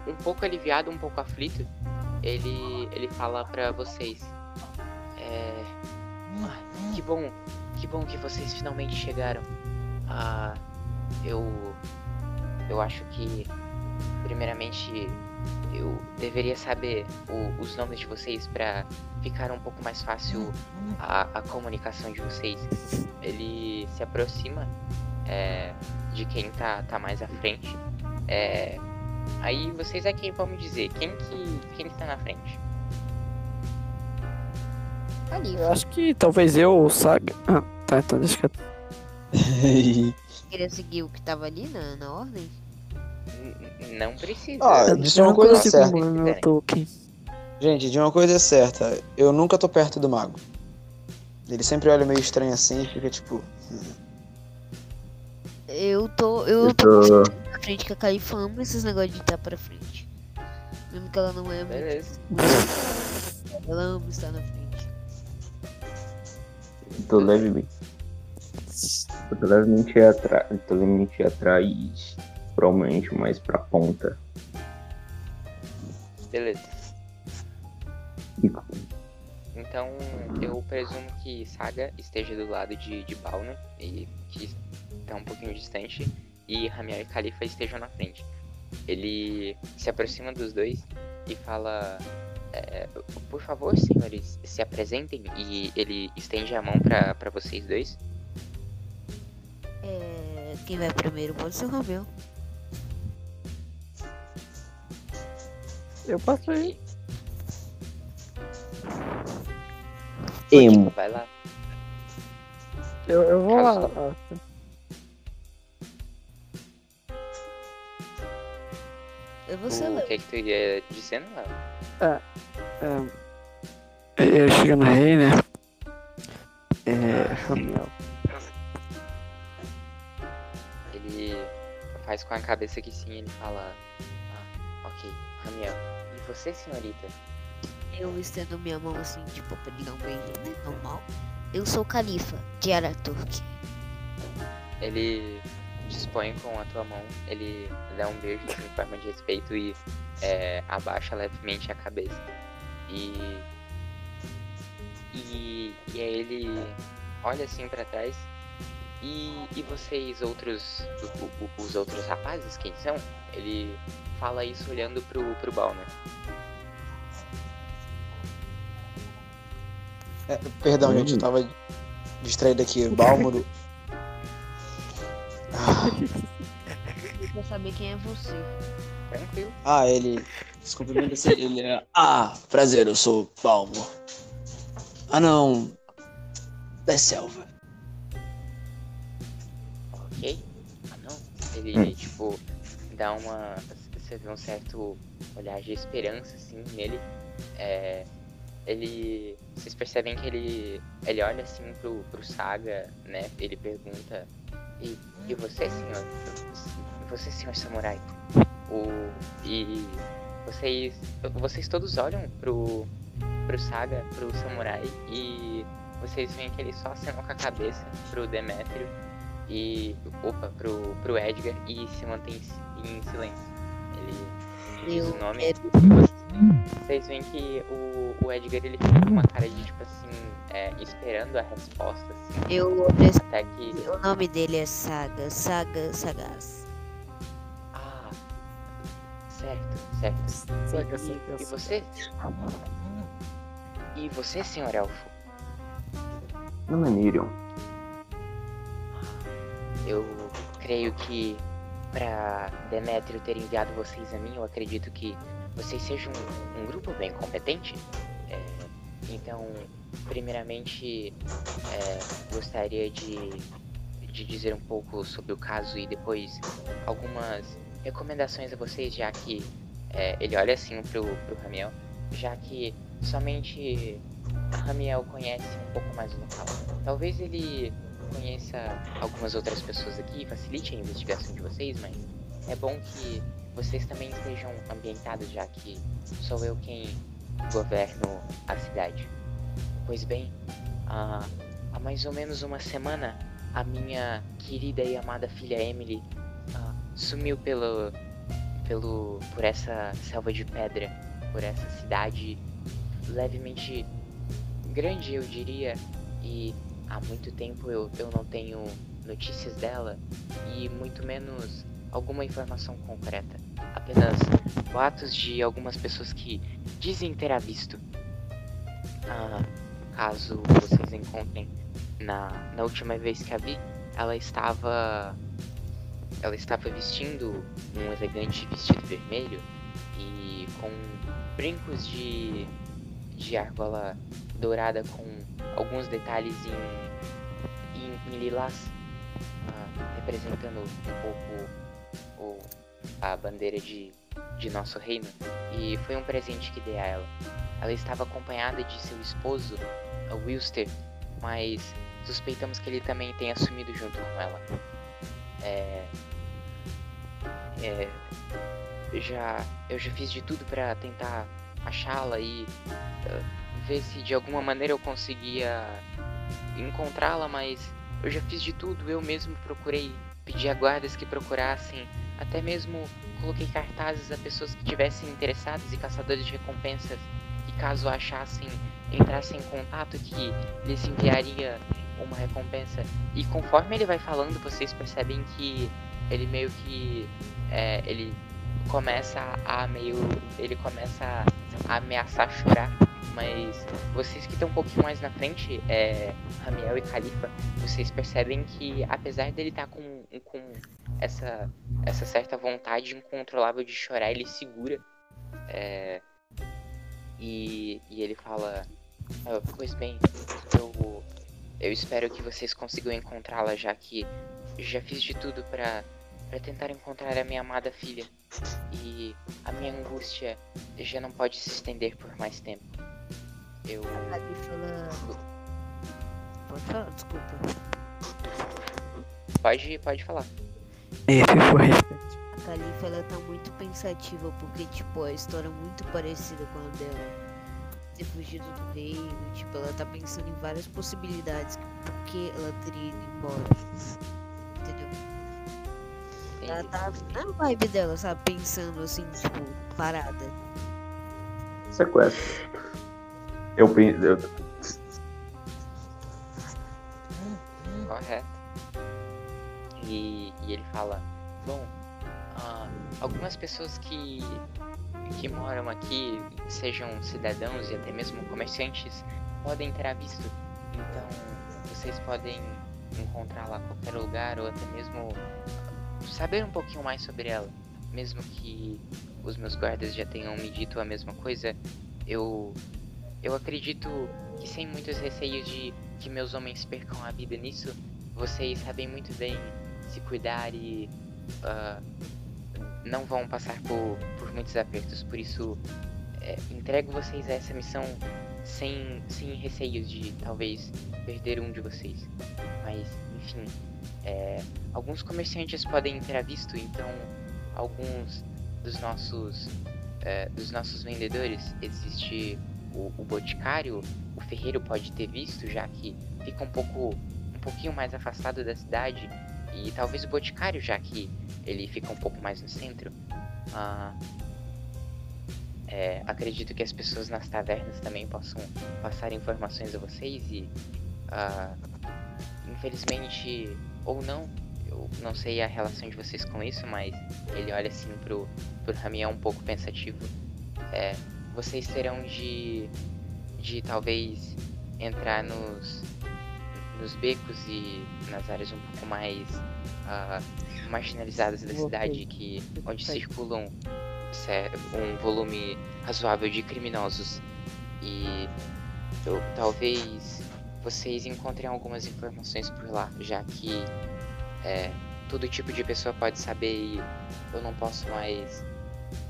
um pouco aliviado, um pouco aflito, ele, ele fala para vocês: É. Que bom, que bom que vocês finalmente chegaram. Ah, eu. Eu acho que. Primeiramente, eu deveria saber o- os nomes de vocês pra ficar um pouco mais fácil a, a comunicação de vocês. Ele se aproxima é, de quem tá, tá mais à frente. É, aí vocês é quem vão me dizer quem que, quem que tá na frente. Eu Califa. acho que talvez eu ou o Saga. Ah, tá, então deixa que eu. Queria seguir o que tava ali na, na ordem? N- Não precisa. Ah, Eu Isso é uma coisa certa. eu aqui. Gente, de uma coisa é certa, eu nunca tô perto do mago. Ele sempre olha meio estranho assim e fica tipo. Eu tô. Eu, Eu tô tô. na frente que a Califa ama esses negócios de estar pra frente. Mesmo que ela não é muito. Beleza. Ela ama estar na frente. Tô levemente. Eu tô levemente atrás. Tô levemente atrás. Provavelmente mais pra ponta. Beleza. E Então eu presumo que Saga esteja do lado de, de Balna, e que está um pouquinho distante, e Ramiel e Khalifa estejam na frente. Ele se aproxima dos dois e fala: é, Por favor, senhores, se apresentem. E ele estende a mão para vocês dois. É, quem vai primeiro pode ser o Romeu. Eu passo aí. Emo. Vai lá. Eu, eu vou lá. Caso- Ah, Eu vou ser O que, é que tu ia dizendo, Léo? é, eu chego no rei, né? É. Ramiel. Ele faz com a cabeça que sim, ele fala: Ah, ok, Ramiel. E você, senhorita? Eu estendo minha mão assim, tipo, pra ele dar um beijinho, né? Normal. Eu sou o Califa, de Araturk. Ele dispõe com a tua mão, ele dá um beijo assim, em forma de respeito e é, abaixa levemente a cabeça. E, e, e aí ele olha assim pra trás. E, e vocês outros, o- o- os outros rapazes, quem são? Ele fala isso olhando pro, pro Balmer. É, perdão, Hum. gente, eu tava distraído aqui. Bálmoro. Ah, Quer saber quem é você? Tranquilo. Ah, ele. Desculpa, ele ele é. Ah, prazer, eu sou Balmo. Ah, não. Da selva. Ok? Ah não. Ele, Hum. tipo, dá uma. Você vê um certo olhar de esperança, assim, nele. É, ele. Vocês percebem que ele. Ele olha assim pro, pro Saga, né? Ele pergunta. E, e você, senhor? Você, senhor samurai? O. E. Vocês. Vocês todos olham pro. pro Saga, pro samurai, e vocês veem que ele só acenou com a cabeça pro Demétrio e opa pro, pro Edgar e se mantém em silêncio. Ele diz Eu o nome. quero- Vocês veem que o, o Edgar ele fica com uma cara de tipo assim, é, esperando a resposta, assim, Eu até que. O nome dele é Saga, Saga Sagaz. Ah, certo, certo. Saga, e, saga, e saga. você? E você, senhor Elfo? Não é Nirion. Eu creio que para Demétrio ter enviado vocês a mim, eu acredito que vocês sejam um, um grupo bem competente. É, então, primeiramente, é, gostaria de, de dizer um pouco sobre o caso e depois algumas recomendações a vocês, já que é, ele olha assim pro, pro Ramiel, já que somente Ramiel conhece um pouco mais o local. Talvez ele conheça algumas outras pessoas aqui e facilite a investigação de vocês, mas é bom que vocês também estejam ambientados, já que sou eu quem governo a cidade. Pois bem, há, há mais ou menos uma semana, a minha querida e amada filha Emily ah, sumiu pelo, pelo, por essa selva de pedra, por essa cidade levemente grande, eu diria, e há muito tempo eu, eu não tenho notícias dela e muito menos alguma informação concreta. Apenas boatos de algumas pessoas que dizem ter visto. Ah, caso vocês encontrem na, na última vez que a vi, ela estava ela estava vestindo um elegante vestido vermelho e com brincos de de argola dourada com alguns detalhes em, em, em lilás, uh, representando um pouco o, a bandeira de, de nosso reino. E foi um presente que dei a ela. Ela estava acompanhada de seu esposo, Wilster, mas suspeitamos que ele também tenha sumido junto com ela. É, é, eu já, eu já fiz de tudo para tentar achá-la e uh, ver se de alguma maneira eu conseguia encontrá-la, mas eu já fiz de tudo, eu mesmo procurei pedir a guardas que procurassem, até mesmo coloquei cartazes a pessoas que tivessem interessadas e caçadores de recompensas que caso achassem entrassem em contato que lhes enviaria uma recompensa. E conforme ele vai falando, vocês percebem que ele meio que é, ele começa a meio ele começa a ameaçar chorar mas vocês que estão um pouquinho mais na frente, é, Ramiel e Califa, vocês percebem que apesar dele estar tá com, com essa, essa certa vontade incontrolável de chorar, ele segura. É, e, e ele fala: ah, Pois bem, eu, eu espero que vocês consigam encontrá-la, já que já fiz de tudo para para tentar encontrar a minha amada filha. E a minha angústia já não pode se estender por mais tempo. Eu. A Califa, ela. Pode falar, desculpa. Pode, pode falar. É, foi. A Califa, ela tá muito pensativa porque, tipo, a história é muito parecida com a dela. Ter fugido do reino, tipo, ela tá pensando em várias possibilidades porque ela teria ido embora. Entendeu? Ela tá na vibe dela, sabe? Pensando assim, tipo, parada. Sequestro. Eu penso. Eu... Correto. E, e ele fala: Bom, uh, algumas pessoas que, que moram aqui, sejam cidadãos e até mesmo comerciantes, podem ter visto. Então, vocês podem encontrá-la a qualquer lugar ou até mesmo saber um pouquinho mais sobre ela. Mesmo que os meus guardas já tenham me dito a mesma coisa, eu eu acredito que sem muitos receios de que meus homens percam a vida nisso, vocês sabem muito bem se cuidar e uh, não vão passar por, por muitos apertos. Por isso, é, entrego vocês a essa missão sem, sem receios de talvez perder um de vocês. Mas, enfim, é, alguns comerciantes podem ter visto, então alguns dos nossos, é, dos nossos vendedores existe o, o boticário, o ferreiro pode ter visto, já que fica um pouco um pouquinho mais afastado da cidade e talvez o boticário, já que ele fica um pouco mais no centro. Ah, é, acredito que as pessoas nas tavernas também possam passar informações a vocês e ah, infelizmente ou não eu não sei a relação de vocês com isso mas ele olha assim pro, pro Ramiel um pouco pensativo é, vocês terão de, de talvez entrar nos, nos becos e nas áreas um pouco mais uh, marginalizadas da cidade, que, onde circulam um volume razoável de criminosos. E talvez vocês encontrem algumas informações por lá, já que é, todo tipo de pessoa pode saber e eu não posso mais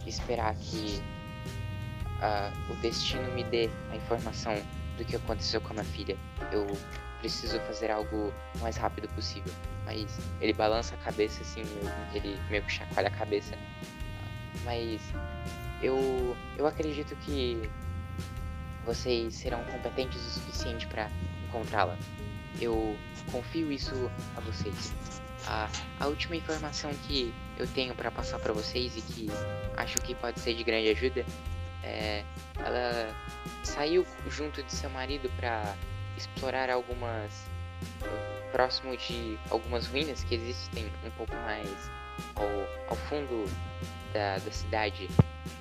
esperar que o destino me dê a informação do que aconteceu com a minha filha. Eu preciso fazer algo o mais rápido possível. Mas ele balança a cabeça assim, ele meio que chacoalha a cabeça. Mas eu, eu acredito que vocês serão competentes o suficiente para encontrá-la. Eu confio isso a vocês. A, a última informação que eu tenho para passar para vocês e que acho que pode ser de grande ajuda é, ela saiu junto de seu marido para explorar algumas próximo de algumas ruínas que existem um pouco mais ao, ao fundo da, da cidade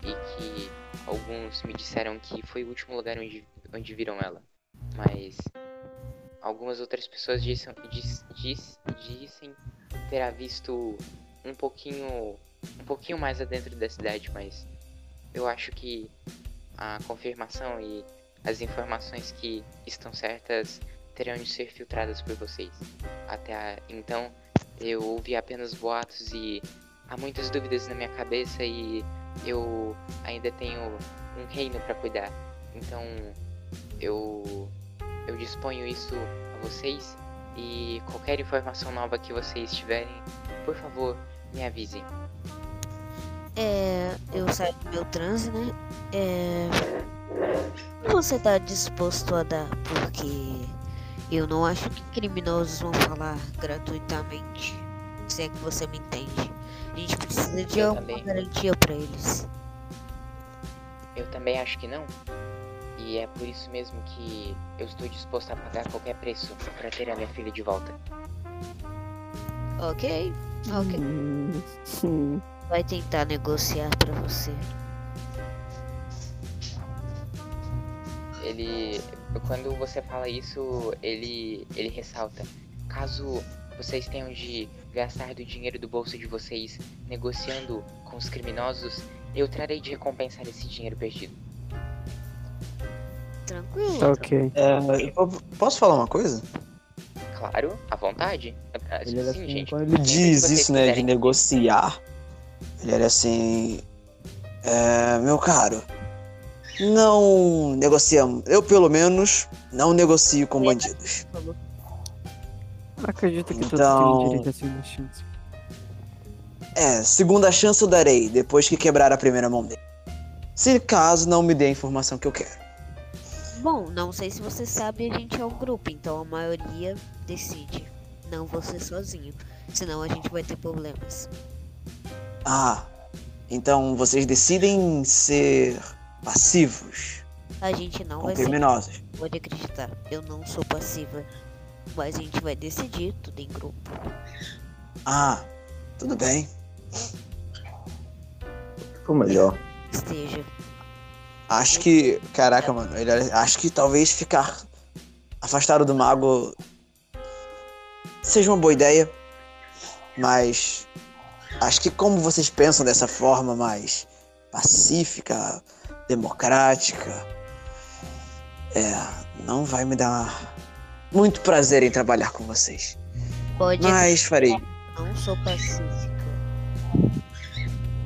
e que alguns me disseram que foi o último lugar onde, onde viram ela. Mas algumas outras pessoas dissem, diz, diz, dizem terá visto um pouquinho um pouquinho mais adentro da cidade, mas eu acho que a confirmação e as informações que estão certas terão de ser filtradas por vocês. Até a, então, eu ouvi apenas boatos e há muitas dúvidas na minha cabeça e eu ainda tenho um reino para cuidar. Então, eu eu disponho isso a vocês e qualquer informação nova que vocês tiverem, por favor, me avisem. É, eu saio do meu transe, né? É, você tá disposto a dar? Porque eu não acho que criminosos vão falar gratuitamente. Se é que você me entende. A gente precisa de Eu alguma também. garantia pra eles. Eu também acho que não. E é por isso mesmo que eu estou disposto a pagar qualquer preço para ter a minha filha de volta. Ok, ok. Vai tentar negociar pra você. Ele, quando você fala isso, ele, ele ressalta: caso vocês tenham de gastar do dinheiro do bolso de vocês negociando com os criminosos, eu trarei de recompensar esse dinheiro perdido. Tranquilo. ok. É, posso falar uma coisa? Claro, à vontade. Ele Sim, assim, gente. quando Ele diz isso, né, de negociar. Ele era assim. É, meu caro, não negociamos. Eu, pelo menos, não negocio com bandidos. Acredito que Então- todos têm direito a segunda chance. É, segunda chance eu darei, depois que quebrar a primeira mão dele. Se caso não me dê a informação que eu quero. Bom, não sei se você sabe, a gente é um grupo, então a maioria decide. Não você sozinho. Senão a gente vai ter problemas. Ah, então vocês decidem ser passivos A gente não vai ser. criminosos. Pode acreditar, eu não sou passiva. Mas a gente vai decidir tudo em grupo. Ah, tudo bem. Ficou melhor. Esteja. Acho que. Caraca, mano. Ele, acho que talvez ficar afastado do mago seja uma boa ideia. Mas. Acho que como vocês pensam dessa forma mais pacífica, democrática. É. Não vai me dar muito prazer em trabalhar com vocês. Pode Mas farei. não sou pacífica.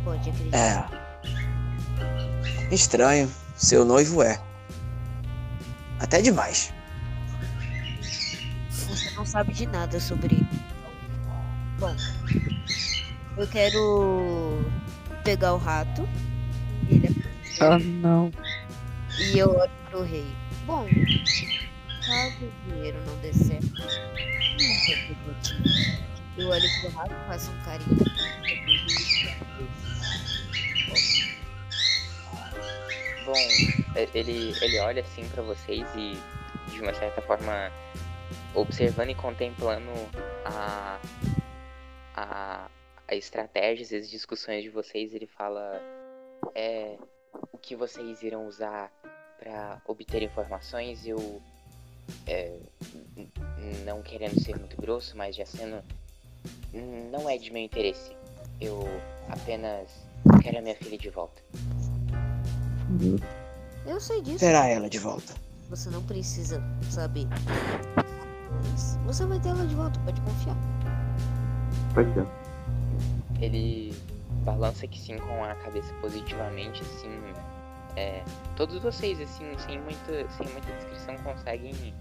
Pode acreditar. É. Estranho. Seu noivo é. Até demais. Você não sabe de nada sobre. Bom, eu quero pegar o rato. Ele é Ah, não. E eu olho pro rei. Bom, caso o dinheiro não dê certo, eu olho pro rato, faço um carinho. Bom, ele, ele olha assim pra vocês e, de uma certa forma, observando e contemplando a, a, a estratégias e as discussões de vocês, ele fala: é, o que vocês irão usar pra obter informações, eu. é, não querendo ser muito grosso, mas já sendo. Não é de meu interesse. Eu apenas quero a minha filha de volta. Eu sei disso, Terá ela de volta. você não precisa saber. Mas você vai ter ela de volta, pode confiar. Pode ser. Ele balança que sim com a cabeça positivamente, assim. É, todos vocês, assim, sem muita, sem muita descrição, conseguem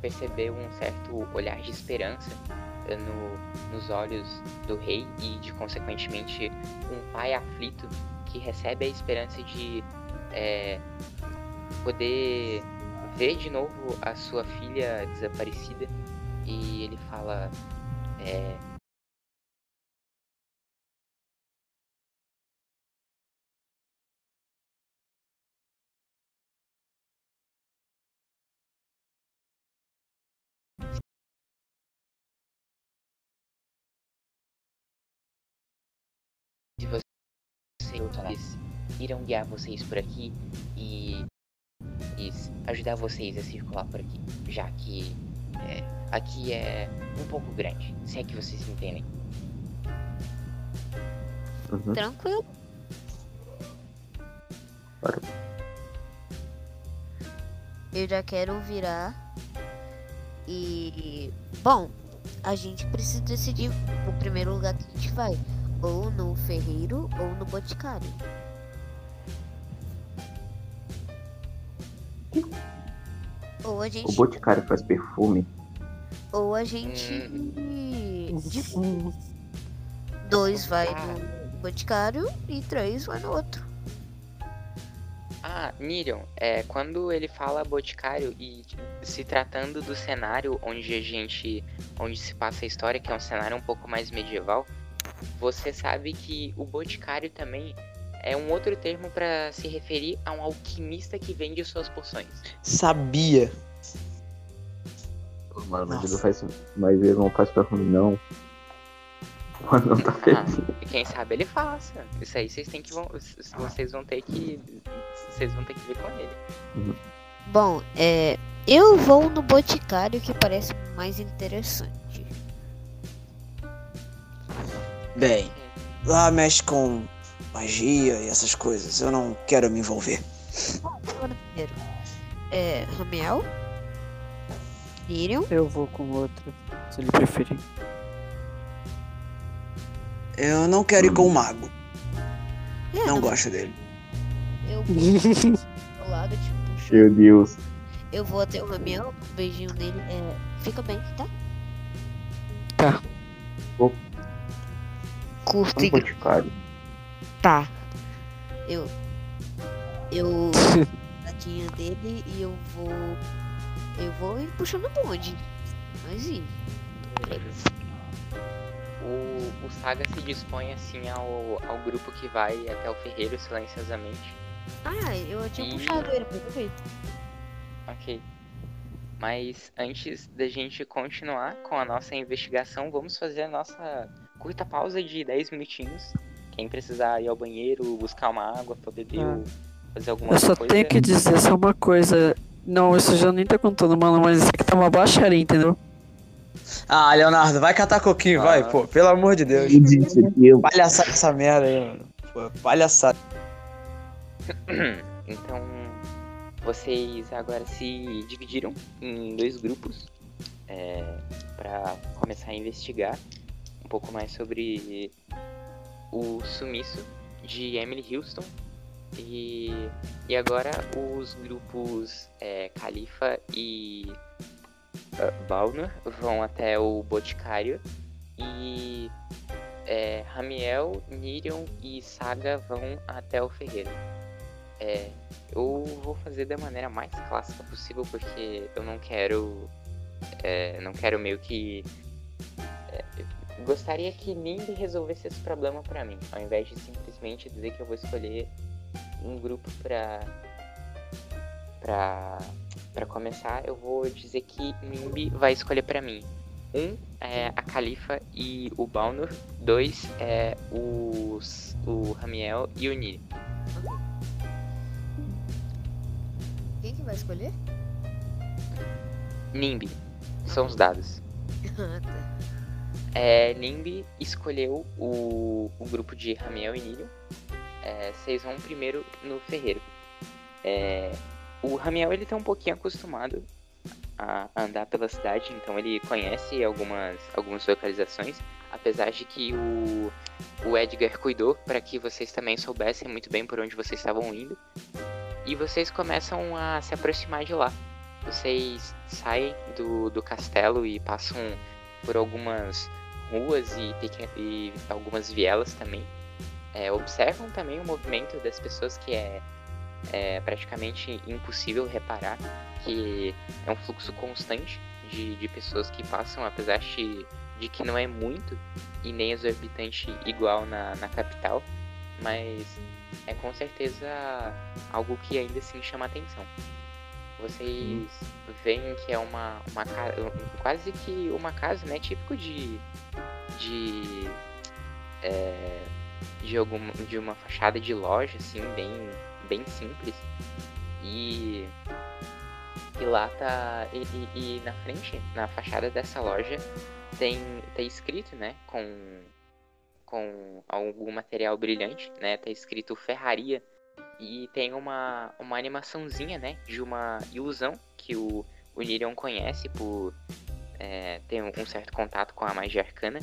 perceber um certo olhar de esperança eh, no, nos olhos do rei e, de consequentemente, um pai aflito que recebe a esperança de é, poder ver de novo a sua filha desaparecida e ele fala é, irão guiar vocês por aqui e, e ajudar vocês a circular por aqui, já que é, aqui é um pouco grande, se é que vocês entendem. Uhum. Tranquilo. Claro. Eu já quero virar. E. Bom, a gente precisa decidir o primeiro lugar que a gente vai. Ou no ferreiro ou no boticário. Ou a O gente. Boticário faz perfume. Ou a gente. divide. Dois vai no boticário e três vai no outro. Ah, Miriam, é, quando ele fala boticário e se tratando do cenário onde a gente. onde se passa a história, que é um cenário um pouco mais medieval, você sabe que o boticário também é um outro termo para se referir a um alquimista que vende suas poções. Sabia. Pô, Mano, mas ele faz. Mas ele não faz perfume, não. Mano, não tá Ah, feliz. quem sabe ele faça. Isso aí vocês têm que vão, vocês vão ter que vocês vão ter que ver com ele. Bom, é. Eu vou no boticário que parece mais interessante. Bem, lá mexe com magia e essas coisas. Eu não quero me envolver. É. Ramiel? Miriam? Eu vou com outro, se ele preferir. Eu não quero ir com o mago. É, Não gosto dele. Eu pro lado, tipo, puxo. Meu Deus. Eu vou até o Ramiel, um beijinho nele. É, fica bem, tá? Tá. Vou. Curto Um e. tá. Eu. Eu. Tadinha dele e eu vou. Eu vou ir puxando o bonde. Mas e? O, o Saga se dispõe assim ao, ao grupo que vai até o ferreiro silenciosamente. Ah, eu tinha Ih. puxado ele, perfeito. Ok. Mas antes da gente continuar com a nossa investigação, vamos fazer a nossa curta pausa de 10 minutinhos. Quem precisar ir ao banheiro, buscar uma água pra beber Ah. ou fazer alguma Eu só coisa. tenho que dizer só uma coisa. Não, isso já nem tá contando, mano, mas isso aqui tá uma baixaria, entendeu? Ah, Leonardo, vai catar coquinho, vai, Ah. pô. Pelo amor de Deus. Eu Palhaçada essa merda aí, mano. Pô, palhaçada. Então, vocês agora se dividiram em dois grupos é, para começar a investigar um pouco mais sobre o sumiço de Emily Houston. E, e agora os grupos é, Califa e uh, Balnor vão até o Boticário e é, Ramiel, Nirion e Saga vão até o Ferreiro. É, eu vou fazer da maneira mais clássica possível porque eu não quero. é, não quero meio que. Gostaria que Nimbi resolvesse esse problema pra mim, ao invés de simplesmente dizer que eu vou escolher um grupo pra. pra. pra começar, eu vou dizer que Nimbi vai escolher pra mim. Um é a Califa e o Balnor. Dois é os, o Ramiel e o Niri. Quem que vai escolher? Nimbi. São os dados. Ah, tá. É, Nimbi escolheu o, o grupo de Ramiel e Nilion. É, vocês vão primeiro no ferreiro. É, o Ramiel ele tá um pouquinho acostumado a andar pela cidade, então ele conhece algumas, algumas localizações. Apesar de que o, o Edgar cuidou para que vocês também soubessem muito bem por onde vocês estavam indo. E vocês começam a se aproximar de lá. Vocês saem do, do castelo e passam por algumas ruas e, e algumas vielas também. É, observam também o movimento das pessoas que é, é praticamente impossível reparar, que é um fluxo constante de, de pessoas que passam, apesar de, de que não é muito e nem exorbitante igual na, na capital, mas é com certeza algo que ainda assim chama atenção. Vocês veem que é uma, uma casa, quase que uma casa, né, típico de, de é, de alguma de uma fachada de loja assim, bem bem simples. E e lá tá e, e, e na frente, na fachada dessa loja tem tá escrito, né, com com algum material brilhante, né? Tá escrito Ferraria e tem uma, uma animaçãozinha, né? De uma ilusão que o, o Nirion conhece por é, ter um, certo contato com a magia arcana.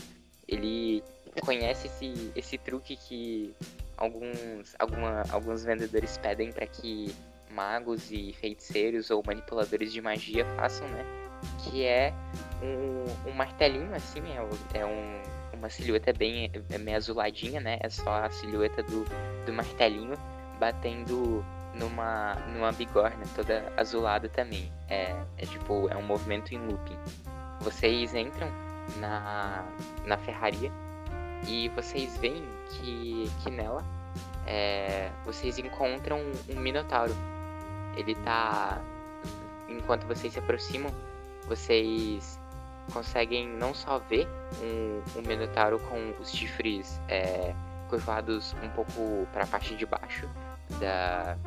Ele conhece esse, esse truque que alguns, alguma, alguns vendedores pedem para que magos e feiticeiros ou manipuladores de magia façam, né? Que é um, um martelinho, assim, é, é um, uma silhueta bem é meio azuladinha, né? É só a silhueta do, do martelinho batendo numa, numa bigorna toda azulada também. É, é tipo, é um movimento em looping. Vocês entram na, na ferraria e vocês veem que, que nela é, vocês encontram um minotauro. Ele tá. Enquanto vocês se aproximam, vocês conseguem não só ver um, um minotauro com os chifres é, curvados um pouco para a parte de baixo, da,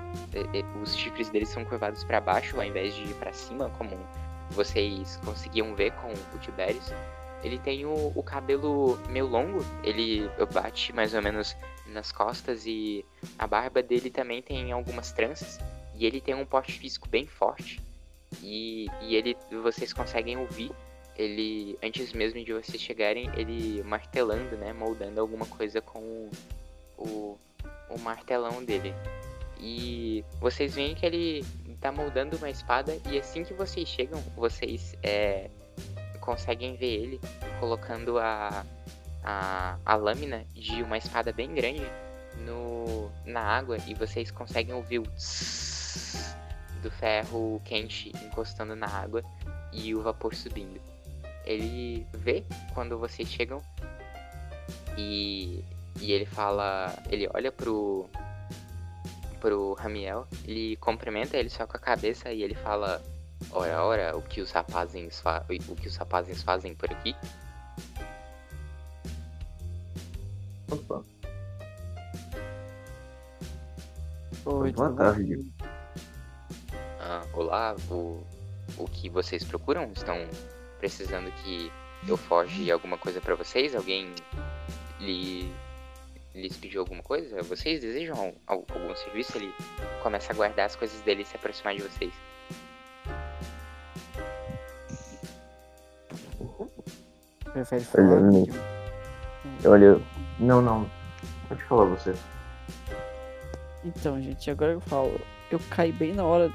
os chifres deles são curvados para baixo ao invés de ir para cima, como vocês conseguiam ver com o Tiberius. Ele tem o, o, cabelo meio longo, ele bate mais ou menos nas costas e a barba dele também tem algumas tranças. E ele tem um porte físico bem forte. E, e ele vocês conseguem ouvir ele, antes mesmo de vocês chegarem, ele martelando, né? Moldando alguma coisa com o, o martelão dele. E vocês veem que ele tá moldando uma espada e assim que vocês chegam, vocês é, conseguem ver ele colocando a, a, a lâmina de uma espada bem grande no, na água e vocês conseguem ouvir o do ferro quente encostando na água e o vapor subindo ele vê quando vocês chegam e, e ele fala. Ele olha pro. pro Ramiel, ele cumprimenta ele só com a cabeça e ele fala. Ora, ora, o que os rapazes, fa o que os rapazes fazem por aqui? Opa. Oi, Boa tarde. Ah, olá, o, o que vocês procuram? Estão precisando que eu forge alguma coisa para vocês? Alguém lhe, lhes pediu alguma coisa? Vocês desejam algum, algum serviço? Ele começa a guardar as coisas dele e se aproximar de vocês. Prefere falar? Olha, não, não. Pode falar você. Então, gente, agora eu falo. Eu caí bem na hora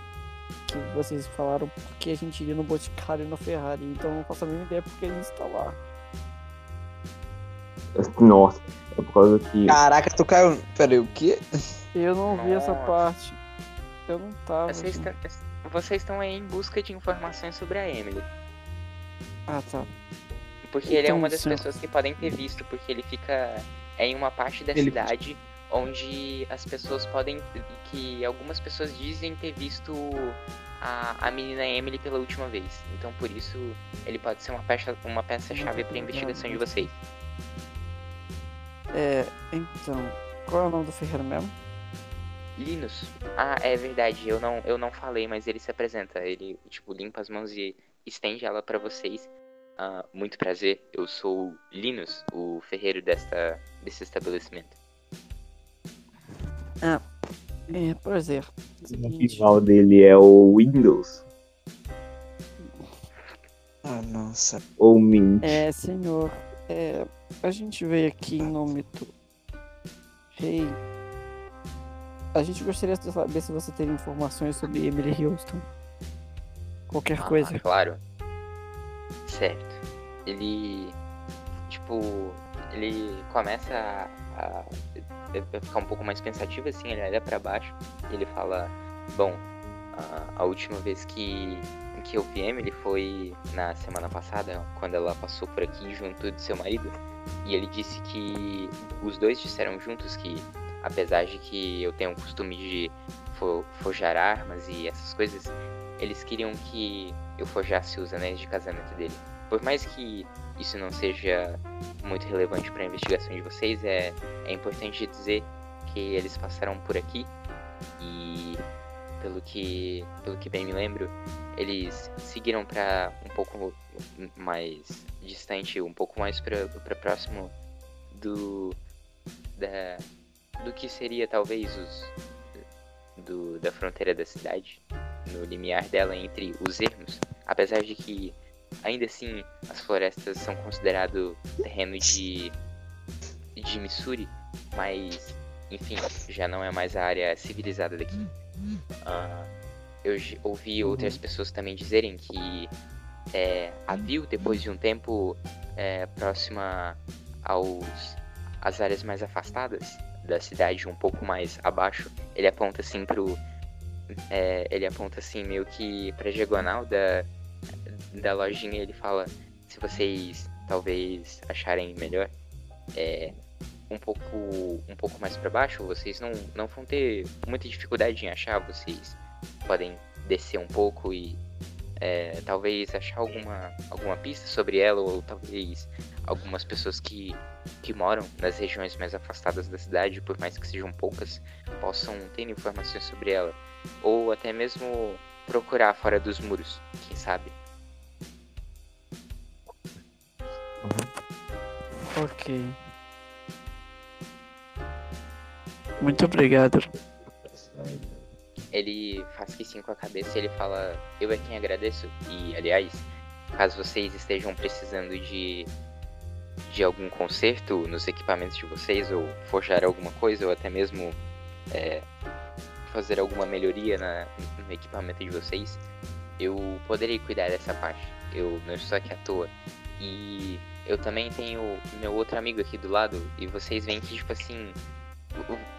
que vocês falaram porque a gente iria no Boticário e na Ferrari. Então não faço a mínima ideia porque ele está lá. Nossa, é por causa que. Caraca, tu caiu. Pera aí, o quê? Eu não vi essa Nossa. parte. Eu não tava. Vocês vocês estão aí em busca de informações sobre a Emily. Ah, tá. Porque ele é Então, uma das sim. pessoas que podem ter visto, porque ele fica é em uma parte da Ele- cidade onde as pessoas podem. que algumas pessoas dizem ter visto a, a menina Emily pela última vez. Então por isso ele pode ser uma peça, uma peça chave para a investigação de vocês. É, então. Qual é o nome do ferreiro mesmo? Linus. Ah, é verdade, eu não, eu não falei, mas ele se apresenta. Ele, tipo, limpa as mãos e estende ela pra vocês. Ah, muito prazer, eu sou Linus, o ferreiro desta, desse estabelecimento. É, prazer. O rival dele é o Windows. Ah, nossa. Ou Mint. é, senhor. É, a gente veio aqui em nome do rei. A gente gostaria de saber se você tem informações sobre Emily Houston. Qualquer Ah, coisa. claro. Certo. Ele. Tipo. Ele começa a, a- a ficar um pouco mais pensativo assim, ele olha pra baixo e ele fala: Bom, a, a última vez que, que eu vi Emily foi na semana passada, quando ela passou por aqui junto de seu marido. E ele disse que os dois disseram juntos que, apesar de que eu tenho o costume de fo- forjar armas e essas coisas, eles queriam que eu forjasse os anéis de casamento dele. por mais que isso não seja muito relevante para a investigação de vocês, é, é importante dizer que eles passaram por aqui e pelo que pelo que bem me lembro, eles seguiram para um pouco mais distante, um pouco mais para próximo do da do que seria talvez os do, da fronteira da cidade, no limiar dela entre os ermos, apesar de que ainda assim as florestas são considerado terreno de de Missouri, mas enfim, já não é mais a área civilizada daqui. Uh, eu ouvi outras pessoas também dizerem que é, a Vil, depois de um tempo é, próxima aos às áreas mais afastadas da cidade, um pouco mais abaixo, ele aponta assim pro é, ele aponta assim meio que pra diagonal da da lojinha ele fala se vocês talvez acharem melhor é, um pouco um pouco mais para baixo vocês não não vão ter muita dificuldade em achar vocês podem descer um pouco e é, talvez achar alguma alguma pista sobre ela ou talvez algumas pessoas que que moram nas regiões mais afastadas da cidade por mais que sejam poucas possam ter informações sobre ela ou até mesmo procurar fora dos muros quem sabe Ok. Muito obrigado. Ele faz que sim com a cabeça e ele fala: Eu é quem agradeço. E, aliás, caso vocês estejam precisando de, de algum conserto nos equipamentos de vocês, ou forjar alguma coisa, ou até mesmo é, fazer alguma melhoria na, no equipamento de vocês, eu poderei cuidar dessa parte. Eu não estou aqui à toa. E eu também tenho meu outro amigo aqui do lado, e vocês veem que, tipo assim,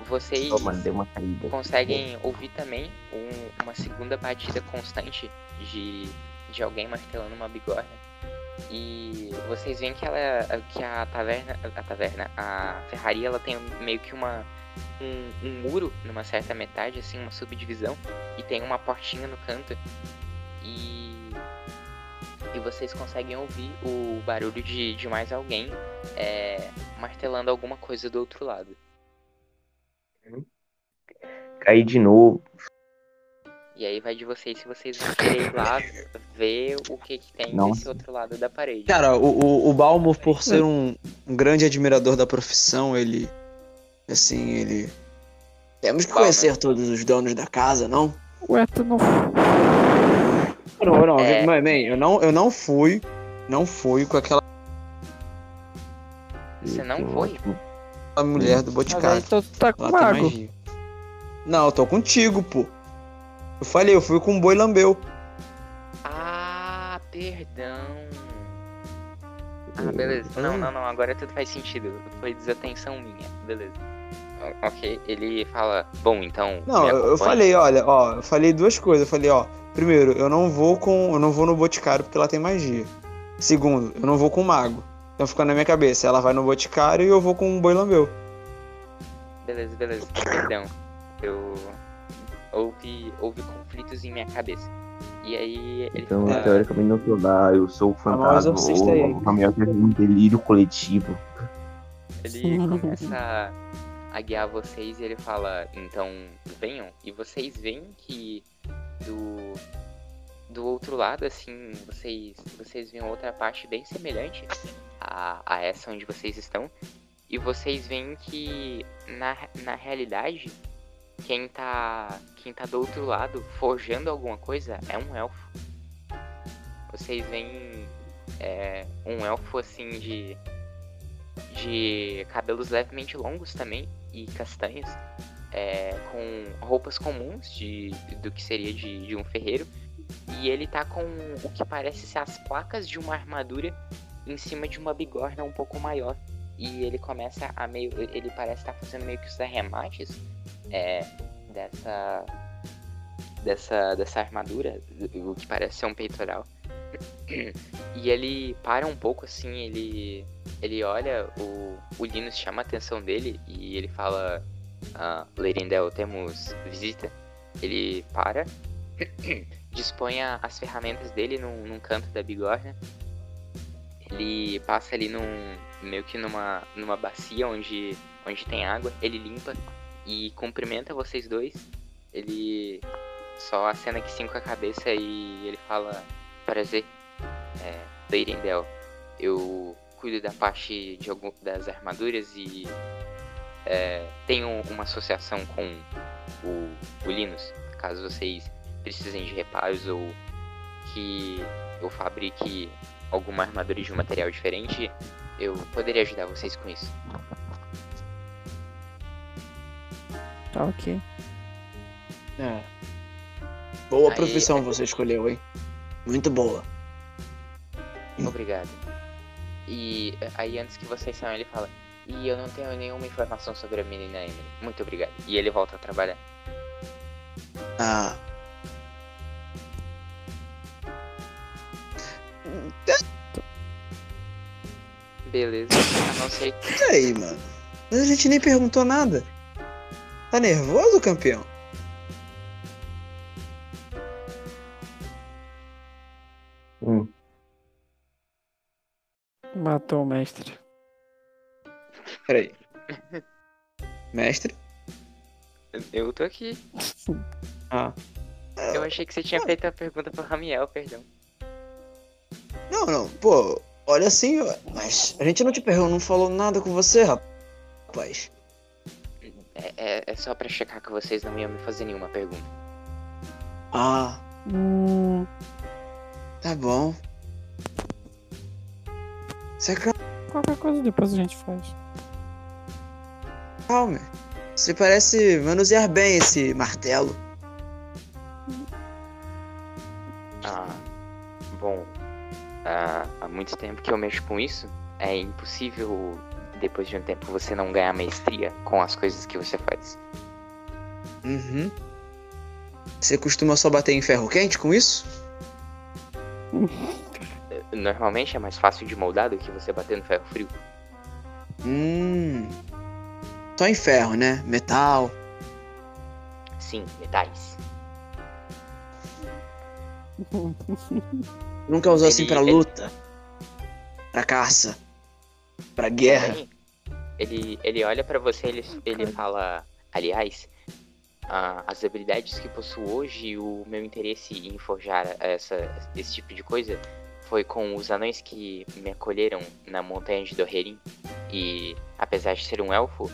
vocês oh, conseguem ouvir também um, uma segunda batida constante de, de alguém martelando uma bigorna. E vocês veem que ela que a taverna, a taverna, a ferraria, ela tem meio que uma um, um muro numa certa metade, assim, uma subdivisão, e tem uma portinha no canto. E e vocês conseguem ouvir o barulho de, de mais alguém é, martelando alguma coisa do outro lado. Cair de novo. E aí vai de vocês se vocês vão querer ir lá ver o que, que tem Nossa. desse outro lado da parede. Cara, o, o, o Balmo, por ser um, um grande admirador da profissão, ele. Assim, ele. Temos que conhecer todos os donos da casa, não? Ué, tu não. Não, não, é... man, man, eu não, eu não fui, não fui com aquela. Você não foi? A mulher do Boticário. Então tu tá com mago. Não, eu tô contigo, pô. Eu falei, eu fui com o boi lambeu. Ah, perdão. Ah, beleza. Não, não, não, agora tudo faz sentido. Foi desatenção minha. Beleza. Ok, ele fala, bom, então. Não, eu falei, olha, ó, eu falei duas coisas. Eu falei, ó, primeiro, eu não vou com. Eu não vou no Boticário porque ela tem magia. Segundo, eu não vou com o mago. Então fica na minha cabeça, ela vai no Boticário e eu vou com o Boi Lambeu. Beleza, beleza. Perdão. Eu. Houve, houve conflitos em minha cabeça. E aí ele Então, fala... teoricamente não sou lá, eu sou o fantasma. Ou o caminhão teve um delírio coletivo. Ele começa a guiar vocês e ele fala, então venham. E vocês veem que do, do outro lado, assim, vocês, vocês veem outra parte bem semelhante a, a essa onde vocês estão. E vocês veem que na, na realidade quem tá, quem tá do outro lado forjando alguma coisa é um elfo. Vocês veem é, um elfo assim de de cabelos levemente longos também e castanhos, é, com roupas comuns de, do que seria de, de um ferreiro. E ele tá com o que parece ser as placas de uma armadura em cima de uma bigorna um pouco maior. E ele começa a meio. Ele parece estar tá fazendo meio que os arremates é, dessa. Dessa, dessa armadura, o que parece ser um peitoral. E ele para um pouco assim, ele ele olha, o, o Linus chama a atenção dele e ele fala: ah, Lerindel, temos visita. Ele para, dispõe as ferramentas dele num, num canto da bigorna Ele passa ali num. Meio que numa. numa bacia onde. onde tem água, ele limpa e cumprimenta vocês dois. Ele só acena que sim com a cabeça e ele fala. Prazer, é, Leirendel. Eu cuido da parte de algum, das armaduras e é, tenho uma associação com o, o Linus, caso vocês precisem de reparos ou que eu fabrique alguma armadura de um material diferente, eu poderia ajudar vocês com isso. Tá ok. É. Boa Aí- profissão você escolheu, hein? Muito boa. Obrigado. E eh, aí antes que vocês saiam, ele fala, e eu não tenho nenhuma informação sobre a menina Emily. Muito obrigado. E ele volta a trabalhar. Ah. Beleza. A não ser que Peraí, mano. Mas a gente nem perguntou nada. Tá nervoso, campeão? Hum. Matou o mestre. Peraí. Mestre? eu tô aqui. Ah. Eu achei que você tinha feito a pergunta pro Ramiel, perdão. Não, não. Pô, olha assim, mas a gente não te perguntou, não falou nada com você, rapaz. É, é, é só pra checar que vocês não iam me fazer nenhuma pergunta. Ah, Hum, tá bom. Você qualquer coisa depois a gente faz. calma. Você parece manusear bem esse martelo. Muito tempo que eu mexo com isso. É impossível, depois de um tempo, você não ganhar maestria com as coisas que você faz. Uhum. Você costuma só bater em ferro quente com isso? Normalmente é mais fácil de moldar do que você bater no ferro frio. Hum. Só em ferro, né? Metal. Sim, metais. Nunca usou assim Ele- pra ele- luta. Pra caça. Pra guerra. Ele, ele olha pra você e ele, ele fala, aliás, ah, as habilidades que possuo hoje e o meu interesse em forjar essa, esse tipo de coisa foi com os anões que me acolheram na montanha de Dorrerim. E apesar de ser um elfo,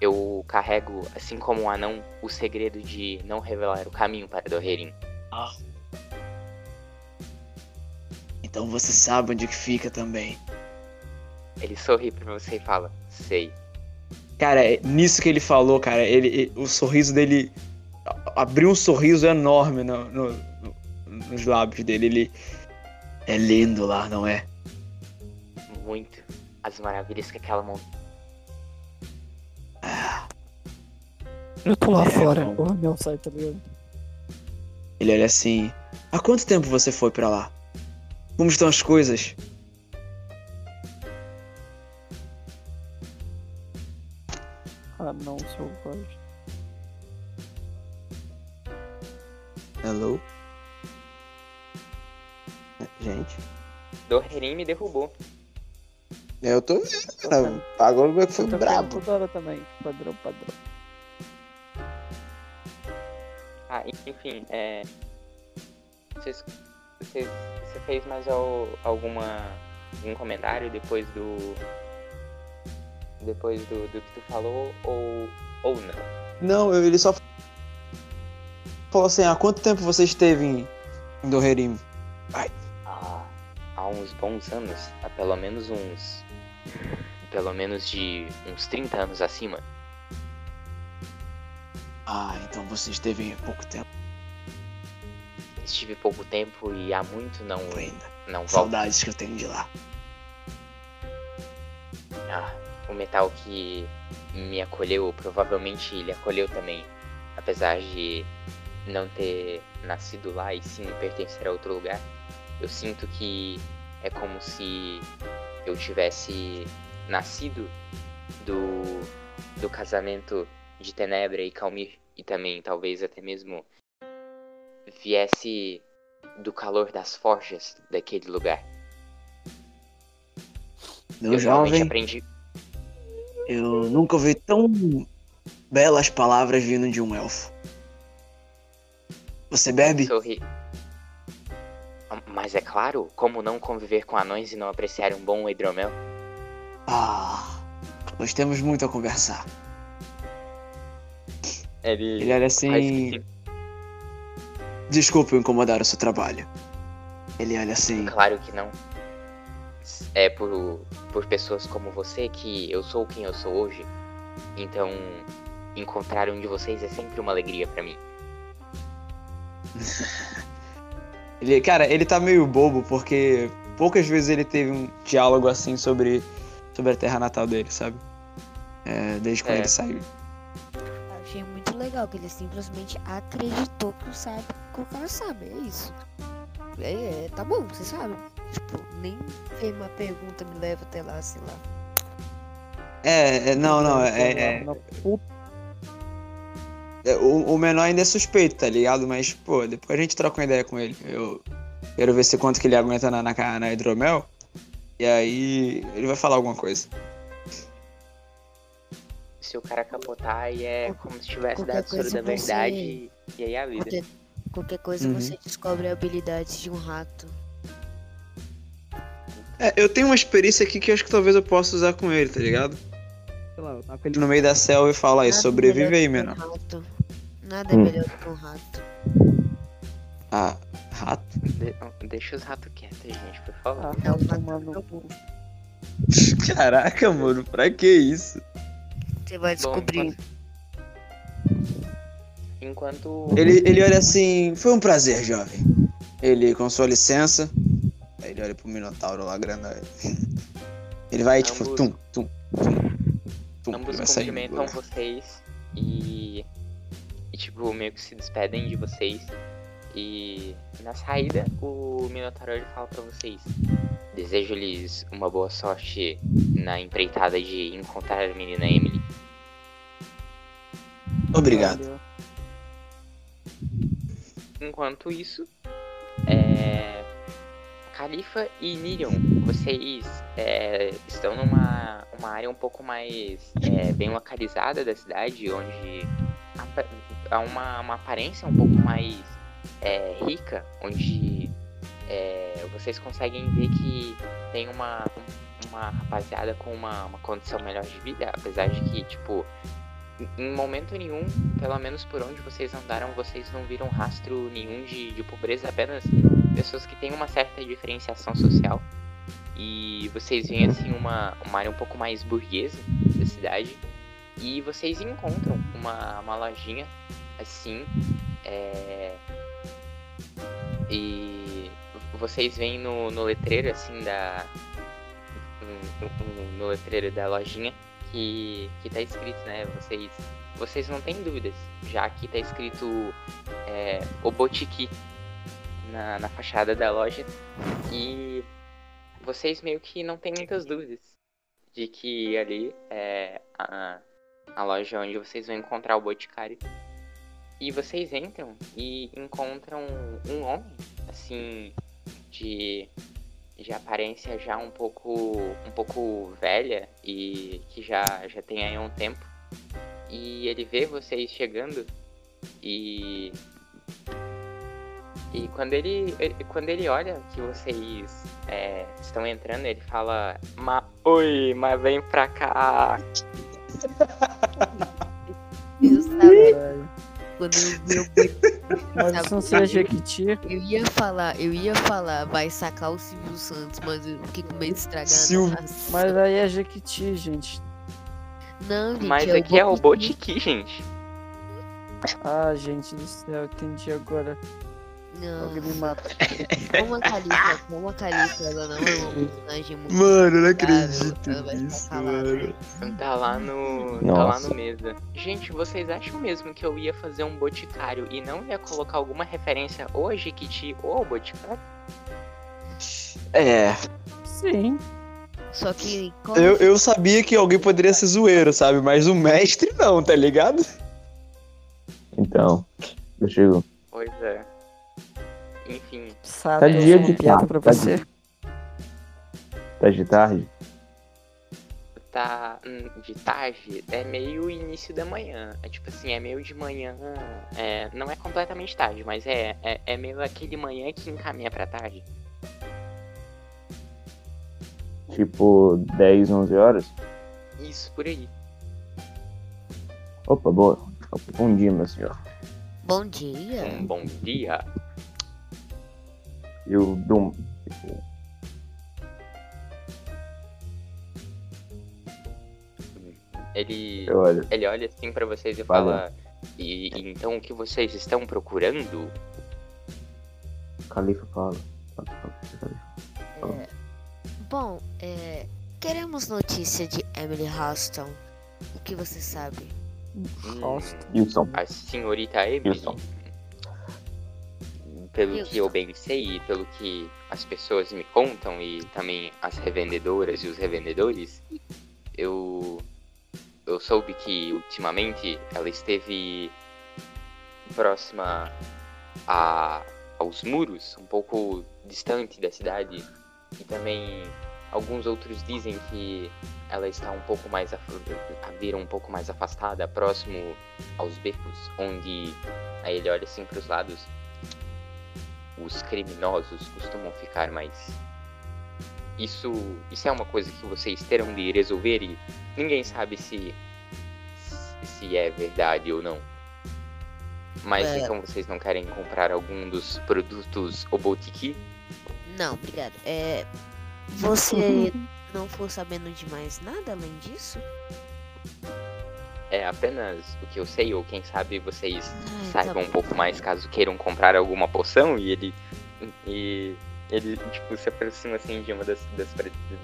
eu carrego, assim como um anão, o segredo de não revelar o caminho para Dorrerim. Então você sabe onde que fica também. Ele sorri pra você e fala, sei. Cara, é nisso que ele falou, cara, ele, ele- o sorriso dele abriu um sorriso enorme no- no- no- nos lábios dele. Ele é lindo lá, não é? Muito as maravilhas que aquela montanha. Eu tô lá É, fora. bom. O meu sai, tá ligado? Ele olha assim. Há quanto tempo você foi pra lá? Como estão as coisas? Ah, não, seu voz. Hello? Gente. Dorrerim me derrubou. Eu tô vendo, cara. Agora foi Eu tô brabo. toda hora também. Padrão, padrão. Ah, enfim, é. Vocês, vocês, você fez mais al- alguma. algum comentário depois do. Depois do, do que tu falou ou. ou não? Não, ele só falou assim: há quanto tempo você esteve em, em Dorrerim? Ah, há uns bons anos, há pelo menos uns. pelo menos de uns 30 anos acima. Ah, então você esteve pouco tempo Estive pouco tempo e há muito não, ainda. não volto. Saudades que eu tenho de lá. Ah, o metal que me acolheu, provavelmente ele acolheu também. Apesar de não ter nascido lá e sim pertencer a outro lugar, eu sinto que é como se eu tivesse nascido do, do casamento de Tenebra e Calmir e também talvez até mesmo viesse do calor das forjas daquele lugar. Meu eu realmente jovem, aprendi. eu nunca ouvi tão belas palavras vindo de um elfo. Você bebe? Sorri. Mas é claro, como não conviver com anões e não apreciar um bom hidromel? Ah, nós temos muito a conversar. Ele, Ele olha assim. Desculpe incomodar o seu trabalho. Ele olha assim. Claro que não. É por, por pessoas como você que eu sou quem eu sou hoje. Então, encontrar um de vocês é sempre uma alegria pra mim. Ele, cara, ele tá meio bobo porque poucas vezes ele teve um diálogo assim sobre, sobre a terra natal dele, sabe? É, desde quando É. ele saiu. Legal que ele simplesmente acreditou que o, sabe, que o cara sabe, é isso. É, é, tá bom, você sabe. Tipo, nem uma pergunta me leva até lá, sei lá. É, é, não, não, é, é- é, o, o menor ainda é suspeito, tá ligado? Mas, pô, depois a gente troca uma ideia com ele. Eu quero ver se quanto que ele aguenta na, na, na hidromel. E aí ele vai falar alguma coisa. Se o cara capotar, aí é como se tivesse Qualquer dado da você- verdade e aí é a vida. Qualquer, qualquer coisa Uhum. você descobre habilidades de um rato. É, eu tenho uma experiência aqui que eu acho que talvez eu possa usar com ele, tá ligado? Sei lá, eu no meio da selva e falo aí, Nada sobrevive aí, um menor. rato. Nada é Hum. melhor do que um rato. Ah, rato? De- deixa os ratos quietos, gente, por favor. Ah, Não, tá não. Caraca, mano, pra que isso? Você vai Bom, descobrir. Enquanto. Ele, ele olha assim, foi um prazer, jovem. Ele, com sua licença, aí ele olha pro Minotauro lá, grandão. Ele vai, tipo, Ambos- tum, tum, tum, tum. Ambos cumprimentam vocês e, e, tipo, meio que se despedem de vocês. E na saída, o Minotauro ele fala pra vocês: Desejo-lhes uma boa sorte na empreitada de encontrar a menina Emily. Obrigado. Enquanto isso, é... Califa e Nirion, vocês é, estão numa uma área um pouco mais é, bem localizada da cidade, onde há uma, uma aparência um pouco mais é, rica, onde é, vocês conseguem ver que tem uma, uma rapaziada com uma, uma condição melhor de vida, apesar de que, tipo, em- momento nenhum, pelo menos por onde vocês andaram, vocês não viram rastro nenhum de, de pobreza, apenas pessoas que têm uma certa diferenciação social. E vocês veem assim uma, uma área um pouco mais burguesa da cidade. E vocês encontram uma, uma lojinha assim. é, E vocês veem no, no letreiro assim da. no- letreiro da lojinha que, que tá escrito, né? Vocês, vocês não têm dúvidas, já que tá escrito é, o Botiqui na, na fachada da loja. E vocês meio que não têm muitas dúvidas de que ali é a, a loja onde vocês vão encontrar o Boticário. E vocês entram e encontram um homem, assim, de de aparência já um pouco um pouco velha e que já já tem aí um tempo e ele vê vocês chegando e e quando ele, ele- quando ele olha que vocês é, estão entrando ele fala Ma, oi mas vem pra cá Eu sabe, Caralho. Quando eu Mas isso não seja Jequiti. Eu ia falar, eu ia falar, vai sacar o Silvio Santos, mas eu fiquei com medo de estragar Silvio-. Mas aí é Jequiti, gente. Não, gente, mas é aqui é o. Botiqui gente Ah, gente do céu, entendi agora. Não, Alguém me mata. como a Califa, como a Califa, ela não é uma personagem muito Mano, eu não acredito ela vai nisso, ficar calada. mano. tá lá no tá lá Nossa. no mesa gente vocês acham mesmo que eu ia fazer um boticário e não ia colocar alguma referência ou a Jequiti ou ao boticário É, Sim. Só que eu, eu sabia que alguém poderia ser zoeiro, sabe? Mas o mestre não, tá ligado? Então, eu chego. pois é Tá eu dia de tarde, pra tá você. Tá de tarde? tá hum, de tarde, é meio início da manhã. É tipo assim, é meio de manhã. É, não é completamente tarde, mas é, é, é meio aquele manhã que encaminha pra tarde. Tipo, 10, 11 horas? Isso, por aí. Opa, boa. Bom dia, meu senhor. Bom dia. Um bom dia. Eu dou. Ele, ele olha assim pra vocês e Fala. E, e então o que vocês estão procurando? Califa fala. É, bom, é, queremos notícia de Emily Houston. O que você sabe? Wilson. A senhorita Emily. Wilson. Pelo que eu bem sei, e pelo que as pessoas me contam e também as revendedoras e os revendedores, eu eu soube que ultimamente ela esteve próxima a aos muros, um pouco distante da cidade, e também alguns outros dizem que ela está um pouco mais af- a vir um pouco mais afastada, próximo aos becos, onde aí ele olha assim para os lados os criminosos costumam ficar mais. Isso, isso é uma coisa que vocês terão de resolver e ninguém sabe se se é verdade ou não. Mas É. então vocês não querem comprar algum dos produtos Obotiki? Não, obrigado. É, você não for sabendo de mais nada além disso? É apenas o que eu sei, ou quem sabe vocês Ai, saibam tá um pouco mais caso queiram comprar alguma poção e ele. E ele, tipo, se aproxima assim de uma das, das,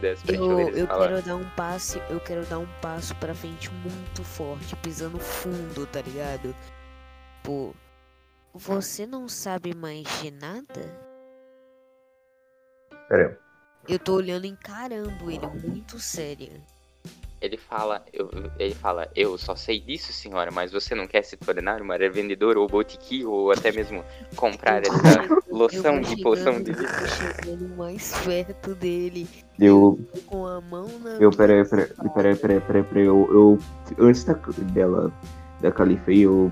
das Eu, prateleiras e eu fala. quero dar um passe, eu quero dar um passo pra frente muito forte, pisando fundo, tá ligado? Pô, você não sabe mais de nada? Pera aí. Eu tô olhando encarando ele muito sério. Ele fala, eu, ele fala, eu só sei disso, senhora, mas você não quer se tornar uma revendedora ou botiki ou até mesmo comprar essa loção de poção de eu vou chegando mais perto dele, Eu. com a mão na Eu, peraí, peraí, peraí, peraí, peraí, peraí. Eu, eu, antes da, dela, da Califa aí, eu,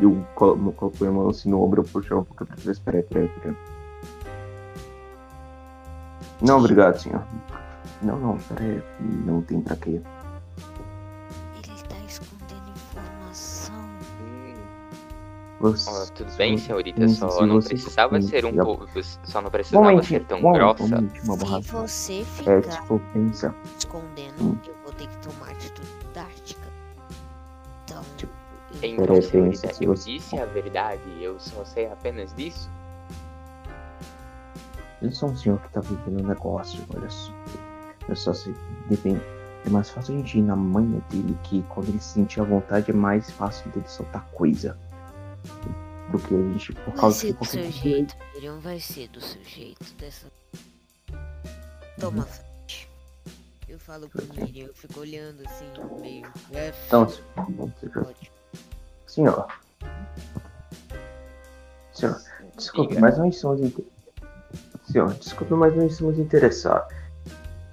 eu colo- coloco a mão assim no ombro, eu puxo um pouco pra trás. Peraí, peraí, peraí. Não, obrigado, senhor. Não, não, peraí. Não tem pra quê. Você, ó, tudo bem, senhorita, só se não você- precisava ser um pouco. Só não precisava ser tão grossa. uma Se você É, ficar tipo, pensa. escondendo, Hum. eu vou ter que tomar atitude drástica. Então, Tipo, eu Então, senhorita, eu você- disse a verdade, eu só sei apenas disso. Eu sou um senhor que tá vivendo um negócio, olha só. Eu só sei. Depende. É mais fácil a gente ir na manha dele que quando ele se sentir à vontade é mais fácil dele soltar coisa. Do que a gente por vai causa ser do seu jeito, Miriam, vai ser do seu jeito. Dessa... Toma Uhum. frente. Eu falo pro Miriam, eu fico olhando assim, meio. É, Então, pode. senhor. Senhor, desculpe, Diga. mas nós somos. inte- Senhor, desculpe, mas nós somos interessados.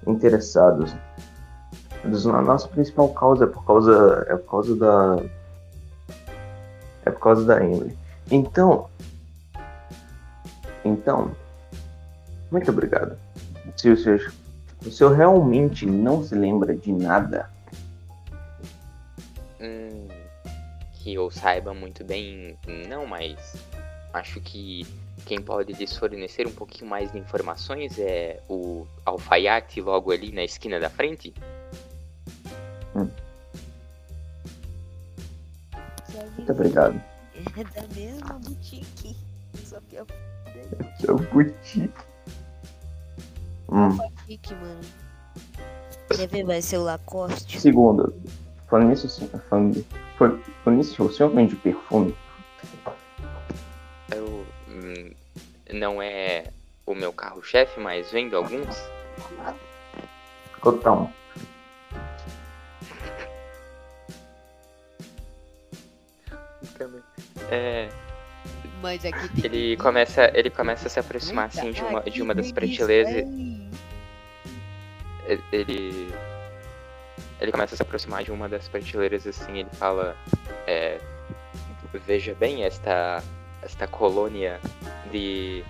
Interessados. A nossa principal causa é por causa. É por causa da. É por causa da Emily. Então. Então. Muito obrigado. Se o senhor, o realmente não se lembra de nada, Hum, que eu saiba muito bem, não, mas acho que quem pode lhes fornecer um pouquinho mais de informações é o alfaiate logo ali na esquina da frente. Muito obrigado. É da mesma boutique. Só que é a Seu boutique. Hum. boutique, mano. Quer ver? Vai ser o Lacoste. Segundo, falando nisso, sim, falando, falando falando nisso, o senhor vende perfume? Eu, hum, não é o meu carro-chefe, mas vendo alguns. É, Mas aqui tem ele começa, ele começa a se aproximar assim de uma, de uma das prateleiras. Ele. ele começa a se aproximar de uma das prateleiras assim, ele fala. É, Veja bem esta, esta colônia de,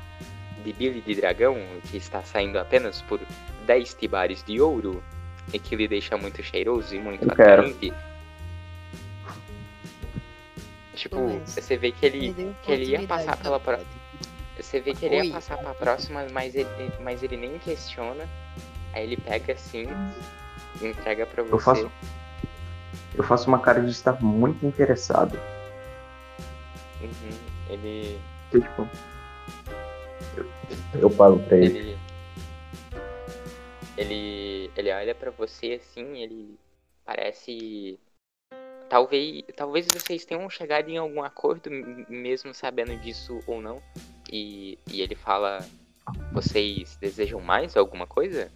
de Billy de Dragão que está saindo apenas por 10 tibares de ouro e que lhe deixa muito cheiroso e muito atraente. Tipo, Mas você vê que ele, Perdeu que ele ia passar pela vida. Você vê que ele ia passar pra próxima, mas ele, mas ele nem questiona. Aí ele pega assim e entrega pra você. Eu faço. Eu faço uma cara de estar muito interessado. Uhum, Ele. Eu, tipo. Eu, eu falo pra ele. Ele. Ele. Ele olha pra você assim, ele parece. Talvez, talvez vocês tenham chegado em algum acordo, mesmo sabendo disso ou não. E, e ele fala: Vocês desejam mais alguma coisa?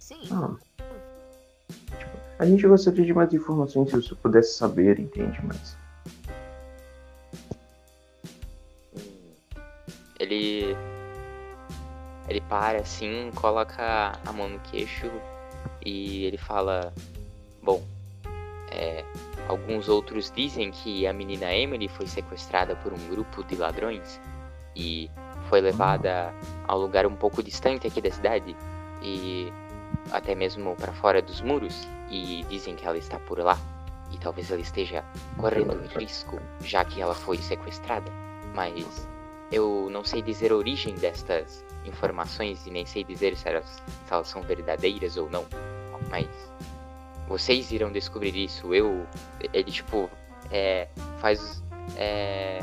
Sim. Ah. A gente gostaria de mais informações se você pudesse saber, entende? Mas. Ele. Ele para assim, coloca a mão no queixo e ele fala: Bom, é, alguns outros dizem que a menina Emily foi sequestrada por um grupo de ladrões e foi levada a um lugar um pouco distante aqui da cidade e até mesmo para fora dos muros e dizem que ela está por lá e talvez ela esteja correndo um risco já que ela foi sequestrada mas eu não sei dizer a origem destas informações e nem sei dizer se elas, se elas são verdadeiras ou não. Mas vocês irão descobrir isso. Eu, ele tipo, é, faz, é,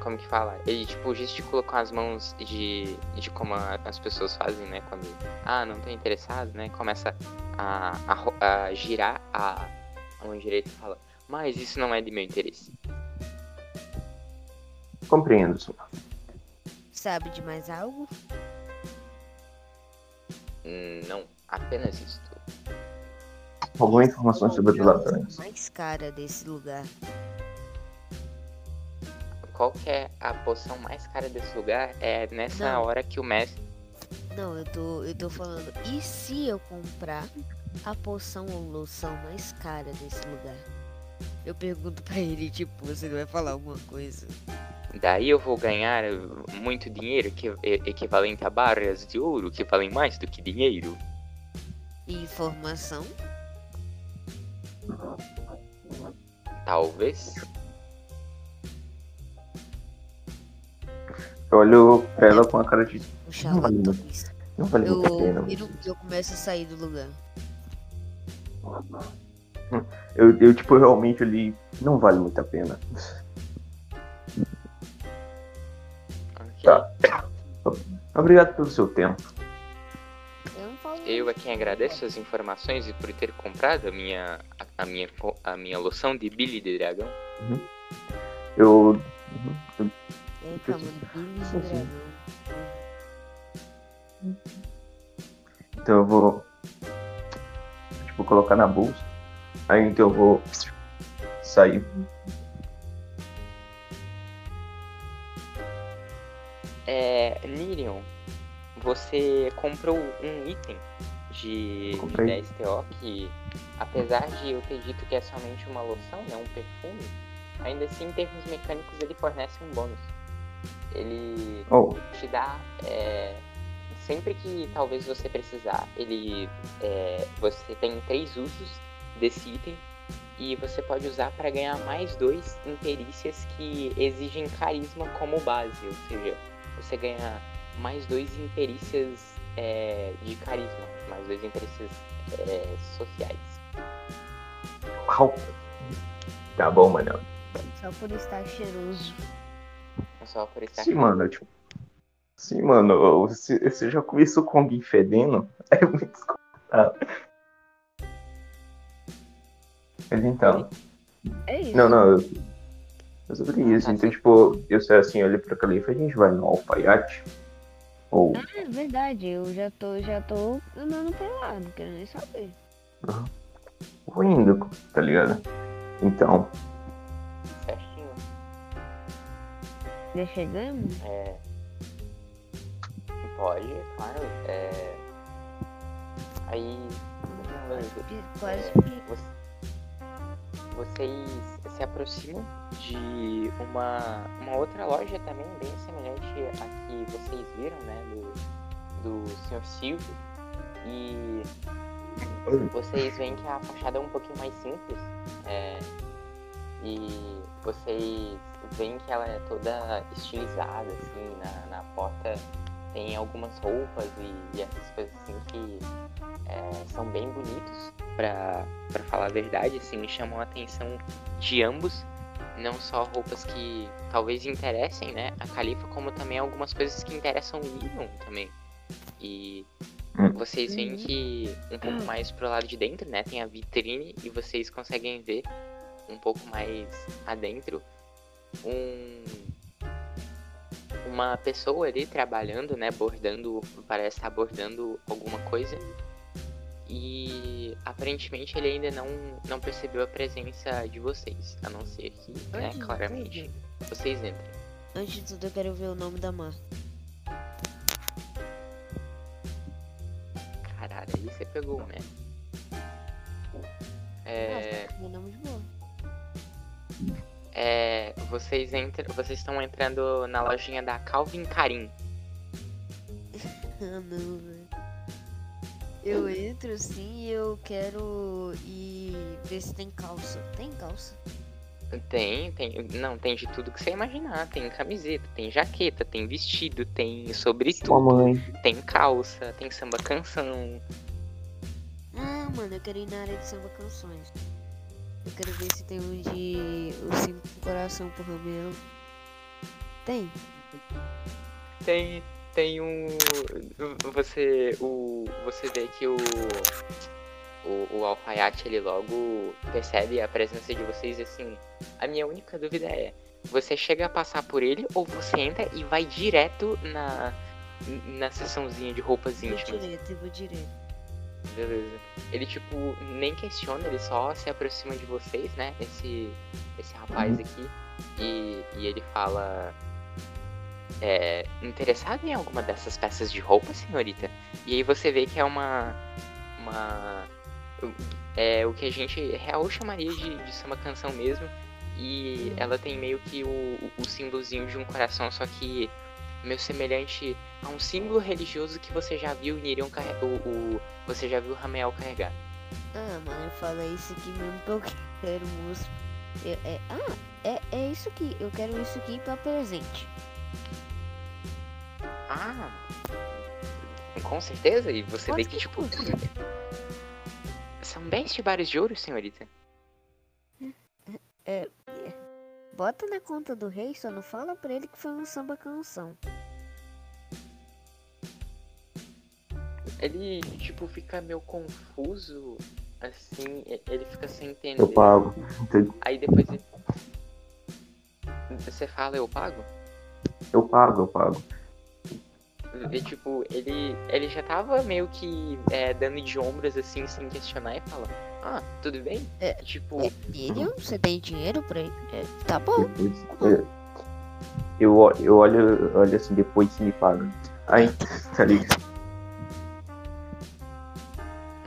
como que fala? Ele tipo gesticula com as mãos de, de como a- as pessoas fazem, né? Quando, ah, não tô interessado, né? Começa a, a, a girar a, a mão direita e fala, mas isso não é de meu interesse. Compreendo, senhor. Sabe de mais algo? Hum, não, apenas isto. Alguma informação Qual sobre os a poção ladrões? mais cara desse lugar? Qual que é a poção mais cara desse lugar? É nessa Não. hora que o mestre. Não, eu tô, eu tô falando. E se eu comprar a poção ou loção mais cara desse lugar? Eu pergunto pra ele, tipo, você não vai falar alguma coisa? Daí eu vou ganhar muito dinheiro, que, e- equivalente a barras de ouro, que valem mais do que dinheiro. Informação? Talvez. Eu olho pra ela com a cara de. Um charlatões. Não vale muito a pena. Eu eu começo a sair do lugar. Eu, eu, tipo, realmente ali. Não vale muito a pena. Ok. Tá. Obrigado pelo seu tempo. Eu. Eu é quem agradeço as informações e por ter comprado a minha, a, a minha, a minha loção de Billy de Dragão. Eu. uhum, É, calma, Billy. Dragão. Então eu vou. Tipo, colocar na bolsa. Aí então eu vou sair. É, Nirion, você comprou um item de, Comprei. 10 TO que, apesar de eu ter dito que é somente uma loção, né, um perfume, ainda assim, em termos mecânicos, ele fornece um bônus. Ele Oh, te dá, é, sempre que talvez você precisar, ele, é, você tem três usos desse item e você pode usar para ganhar mais dois em perícias que exigem carisma como base, ou seja, você ganha mais dois em perícias é, de carisma, mais dois em perícias é, sociais. uau. Tá bom, mano. Só por estar cheiroso. Só por estar Sim, mano. Tipo, sim, mano. Você, você já começou com alguém fedendo? É muito desconfortável. Mas então. É isso. Não, não. Eu, é sobre isso. Então, tipo, eu sei assim, olhei pra Califa a gente vai no alfaiate? Ou. É verdade, eu já tô, já tô andando pelado, não quero nem saber. Vou indo, tá ligado? Então, certinho. Já chegamos? É... Pode, claro. É... Aí Quase É, que. Você- Vocês se aproximam de uma, uma outra loja também bem semelhante à que vocês viram, né? Do, do Sr. Silvio. E vocês veem que a fachada é um pouquinho mais simples. é, e vocês veem que ela é toda estilizada, assim, na, na porta tem algumas roupas e, e essas coisas assim que é, são bem bonitos pra, pra falar a verdade, assim, me chamam a atenção de ambos. Não só roupas que talvez interessem, né, a Califa, como também algumas coisas que interessam o Leon também. E Hum. vocês veem que um pouco mais pro lado de dentro, né, tem a vitrine e vocês conseguem ver um pouco mais adentro um uma pessoa ali trabalhando, né, bordando, parece estar bordando alguma coisa. E aparentemente ele ainda não, não percebeu a presença de vocês, a não ser que, né, claramente, tudo, vocês entrem. Antes de tudo, eu quero ver o nome da marca. Caralho, aí você pegou, né? É, meu nome de boa. É, vocês entram, vocês estão entrando na lojinha da Calvin Karim. Ah, não, velho. Eu entro assim e eu quero ir ver se tem calça. Tem calça? Tem, tem, não, tem de tudo que você imaginar. Tem camiseta, tem jaqueta, tem vestido, tem sobretudo, mãe. tem calça, tem samba canção. Ah, mano, eu quero ir na área de samba canções. Eu quero ver se tem um de o cinco do coração pro Romeu. Tem? Tem, tem um, você, o, você vê que o, o, o alfaiate ele logo percebe a presença de vocês e assim. A minha única dúvida é, você chega a passar por ele ou você entra e vai direto na na seçãozinha de roupas Vou íntimas? direto, eu vou direto. Beleza. Ele, tipo, nem questiona, ele só se aproxima de vocês, né? Esse, esse rapaz aqui. E, e ele fala. É. Interessado em alguma dessas peças de roupa, senhorita? E aí você vê que é uma. Uma. É o que a gente real chamaria de, de ser uma canção mesmo. E ela tem meio que o, o, o símbolozinho de um coração, só que meio semelhante a um símbolo religioso que você já viu Nirion carregar. O, o- você já viu o Ramiel carregar. Ah, mano, fala isso aqui mesmo que eu quero, moço. Eu- é, ah, é, é isso aqui. Eu quero isso aqui pra presente. Ah! Com certeza, e você Quanto vê que, que tipo. São 10 tibares de ouro, senhorita. Bota na conta do rei, só não fala pra ele que foi um samba canção. Ele, tipo, fica meio confuso, assim, ele fica sem entender. Eu pago. Aí depois ele. Você fala, eu pago? Eu pago, eu pago. E, tipo, ele, ele já tava meio que é, dando de ombros, assim, sem questionar, e fala: Ah, tudo bem? É, E, tipo, É, Miriam, você tem dinheiro pra ele? É, tá bom. Depois, é, eu, eu olho, olho assim, depois você me paga. Aí, tá ligado?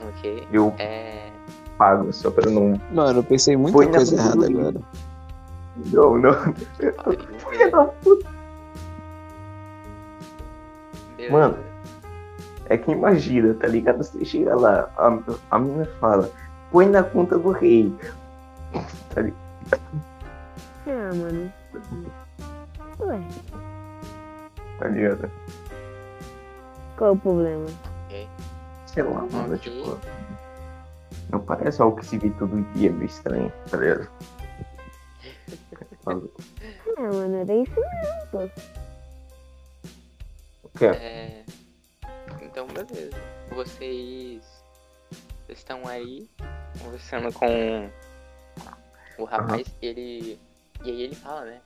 ok. Eu É. pago, só pra não. Mano, eu pensei muita coisa errada agora. Não, não. Filha da puta. Mano. É que imagina, tá ligado? Você chega lá, a, a menina fala, põe na conta do rei. Tá ligado? Ah, mano. Ué, Tá ligado? qual o problema? Sei lá, mano, tipo. Não parece algo que se vê todo dia, é meio estranho, tá ligado? Ah, mano, era isso mesmo, pô. O quê? É... Então, beleza. Vocês estão aí conversando com o rapaz. Ele. E aí ele fala, né?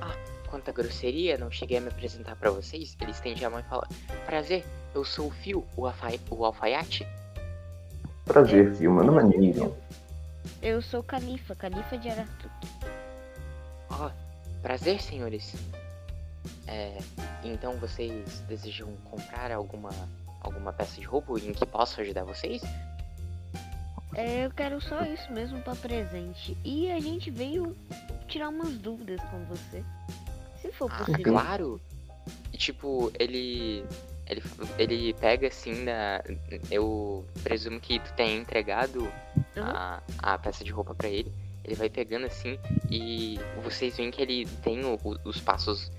Ah, quanta grosseria, não cheguei a me apresentar pra vocês. Ele estende a mão e fala: Prazer, eu sou o Fio, o, alfa... o alfaiate. Prazer, filho, meu nome é. Eu sou Califa, Califa de Aratu. Ó, prazer, senhores. É, então vocês desejam comprar alguma alguma peça de roupa em que posso ajudar vocês? É, eu quero só isso mesmo pra presente. E a gente veio tirar umas dúvidas com você. Se for Ah, possível. claro. Tipo, ele. Ele, ele pega assim da. Eu presumo que tu tenha entregado a, a peça de roupa pra ele. Ele vai pegando assim e vocês veem que ele tem o- o- os passos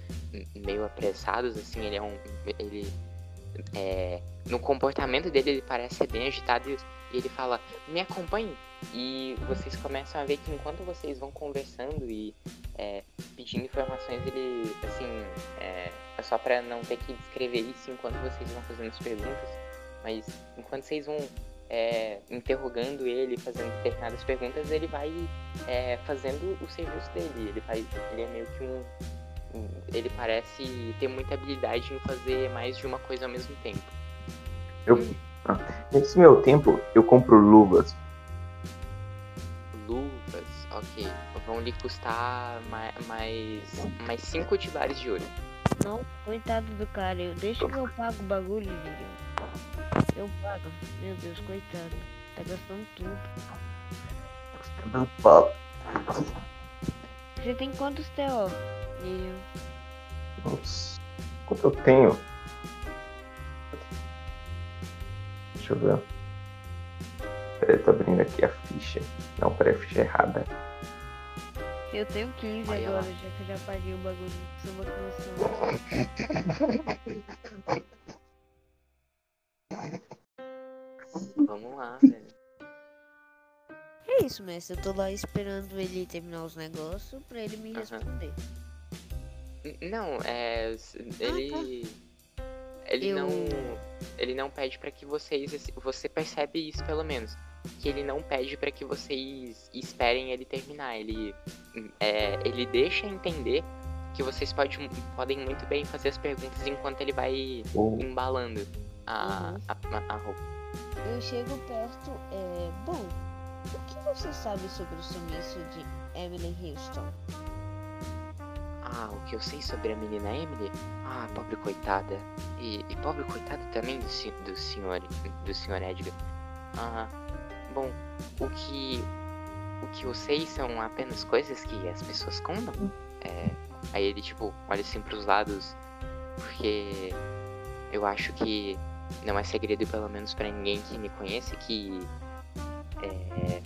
meio apressados, assim, ele é um. Ele. É, no comportamento dele ele parece ser bem agitado e, e ele fala, me acompanhe. E vocês começam a ver que enquanto vocês vão conversando e é, pedindo informações, ele, assim, é, é só pra não ter que descrever isso enquanto vocês vão fazendo as perguntas, mas enquanto vocês vão é, interrogando ele, fazendo determinadas perguntas, ele vai é, fazendo o serviço dele. Ele, faz, ele é meio que um- Ele parece ter muita habilidade em fazer mais de uma coisa ao mesmo tempo. Nesse meu tempo, eu compro luvas. Luvas, ok. Vão lhe custar mais, mais, mais cinco tibares de ouro. Não, coitado do cara. Eu, deixa que eu pago o bagulho, Lilian. Eu pago. Meu Deus, coitado. Tá gastando tudo. Não falo. Você tem quantos TO, Nossa, Quanto eu tenho? Deixa eu ver. Peraí, tô abrindo aqui a ficha. Não, peraí, a ficha é errada. Eu tenho 15 Olha agora, lá. já que eu já paguei o bagulho de samba canção. Vamos lá, velho. É isso, mestre. Eu tô lá esperando ele terminar os negócios pra ele me responder. Não, é. s- Ele. Ele Eu- não. Ele não pede pra que vocês. Você percebe isso pelo menos. Que ele não pede pra que vocês esperem ele terminar. Ele. É, ele deixa entender que vocês pode, podem muito bem fazer as perguntas enquanto ele vai Ou embalando a, Uhum. a, a- a roupa. Eu chego perto, é. Bom, o que você sabe sobre o sumiço de Emily Houston? Ah, o que eu sei sobre a menina Emily? Ah, pobre coitada. E, e pobre coitada também do, do senhor do senhor Edgar. Ah, bom, o que o que eu sei são apenas coisas que as pessoas contam. É, aí ele tipo olha assim pros lados, porque eu acho que não é segredo pelo menos pra ninguém que me conhece que é,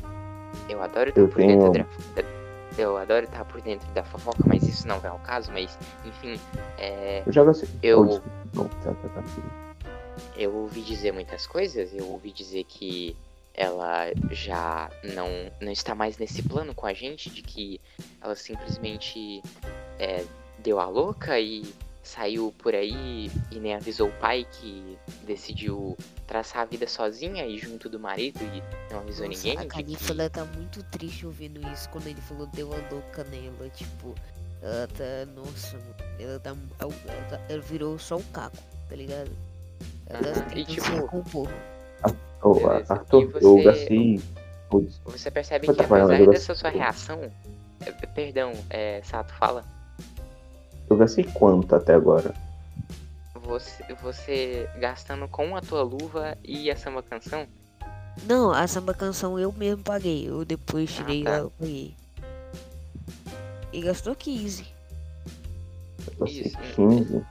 eu adoro estar Eu por tenho- dentro da- eu adoro estar por dentro da fofoca, mas isso não é o caso, mas enfim, é, eu jogo assim. Eu- Oh. Não, tá, tá, tá. eu ouvi dizer muitas coisas, eu ouvi dizer que ela já não, não está mais nesse plano com a gente, de que ela simplesmente é, deu a louca e saiu por aí e nem avisou o pai que decidiu traçar a vida sozinha e junto do marido e não avisou Nossa, ninguém. a Califa que- ela tá muito triste ouvindo isso quando ele falou deu a louca nela, tipo, ela tá, nossa, mano, ela tá, ela, tá- ela virou só um caco, tá ligado? Ela tá e se tipo- recompor. Beleza. Arthur, eu você- gastei. Putz, Você percebe que apesar dessa sua reação. é, Perdão, é, Sato, fala. Eu gastei quanto até agora? Você, você gastando com a tua luva e a samba canção? Não, a samba canção eu mesmo paguei, eu depois tirei tá. lá, eu paguei. E gastou 15. Eu gastei Isso. 15.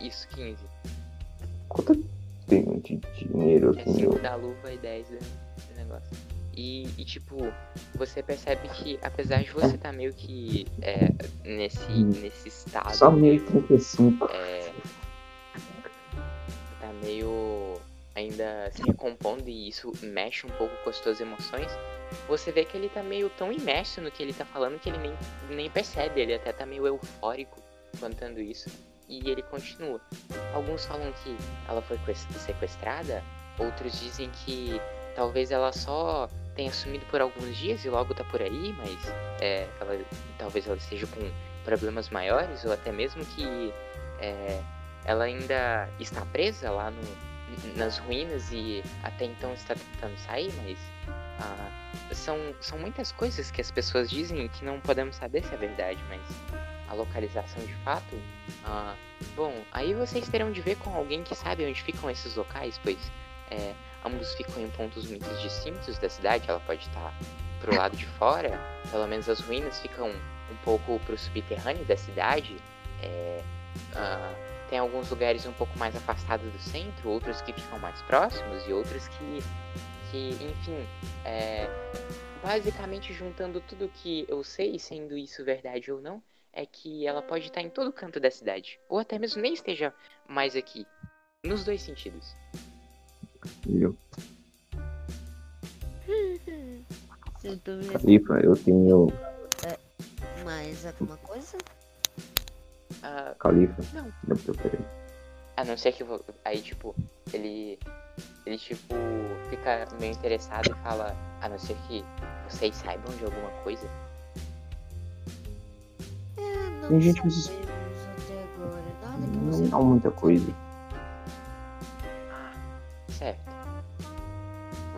Isso, 15. Quanto eu tenho de dinheiro? Eu É tenho. 5 da luva e 10 do, do negócio. E, e, tipo, você percebe que apesar de você estar meio que é, nesse, Hum. nesse estado. Só meio 35. é, tá meio ainda se recompondo e isso mexe um pouco com as tuas emoções. Você vê que ele tá meio tão imerso no que ele tá falando que ele nem, nem percebe, ele até tá meio eufórico contando isso. E ele continua. Alguns falam que ela foi ques- sequestrada, outros dizem que talvez ela só tenha sumido por alguns dias e logo tá por aí, mas é, ela, talvez ela esteja com problemas maiores, ou até mesmo que é, ela ainda está presa lá no, nas ruínas e até então está tentando sair, mas ah, são, são muitas coisas que as pessoas dizem que não podemos saber se é verdade, mas a localização de fato. ah, bom, aí vocês terão de ver com alguém que sabe onde ficam esses locais, pois é, ambos ficam em pontos muito distintos da cidade. Ela pode estar pro lado de fora, pelo menos as ruínas ficam um pouco pro subterrâneo da cidade. É, ah, tem alguns lugares um pouco mais afastados do centro, outros que ficam mais próximos e outros que, que enfim, é, basicamente juntando tudo que eu sei, sendo isso verdade ou não, é que ela pode estar em todo canto da cidade, ou até mesmo nem esteja mais aqui, nos dois sentidos. Eu, Eu tô Califa, eu tenho. mais alguma coisa? Ah, Califa. Não. Não, peraí. A não ser que vo- aí, tipo, ele. Ele, tipo, fica meio interessado e fala: A não ser que vocês saibam de alguma coisa. É, não Tem gente que- até agora. Nada que você Não há muita coisa. Certo.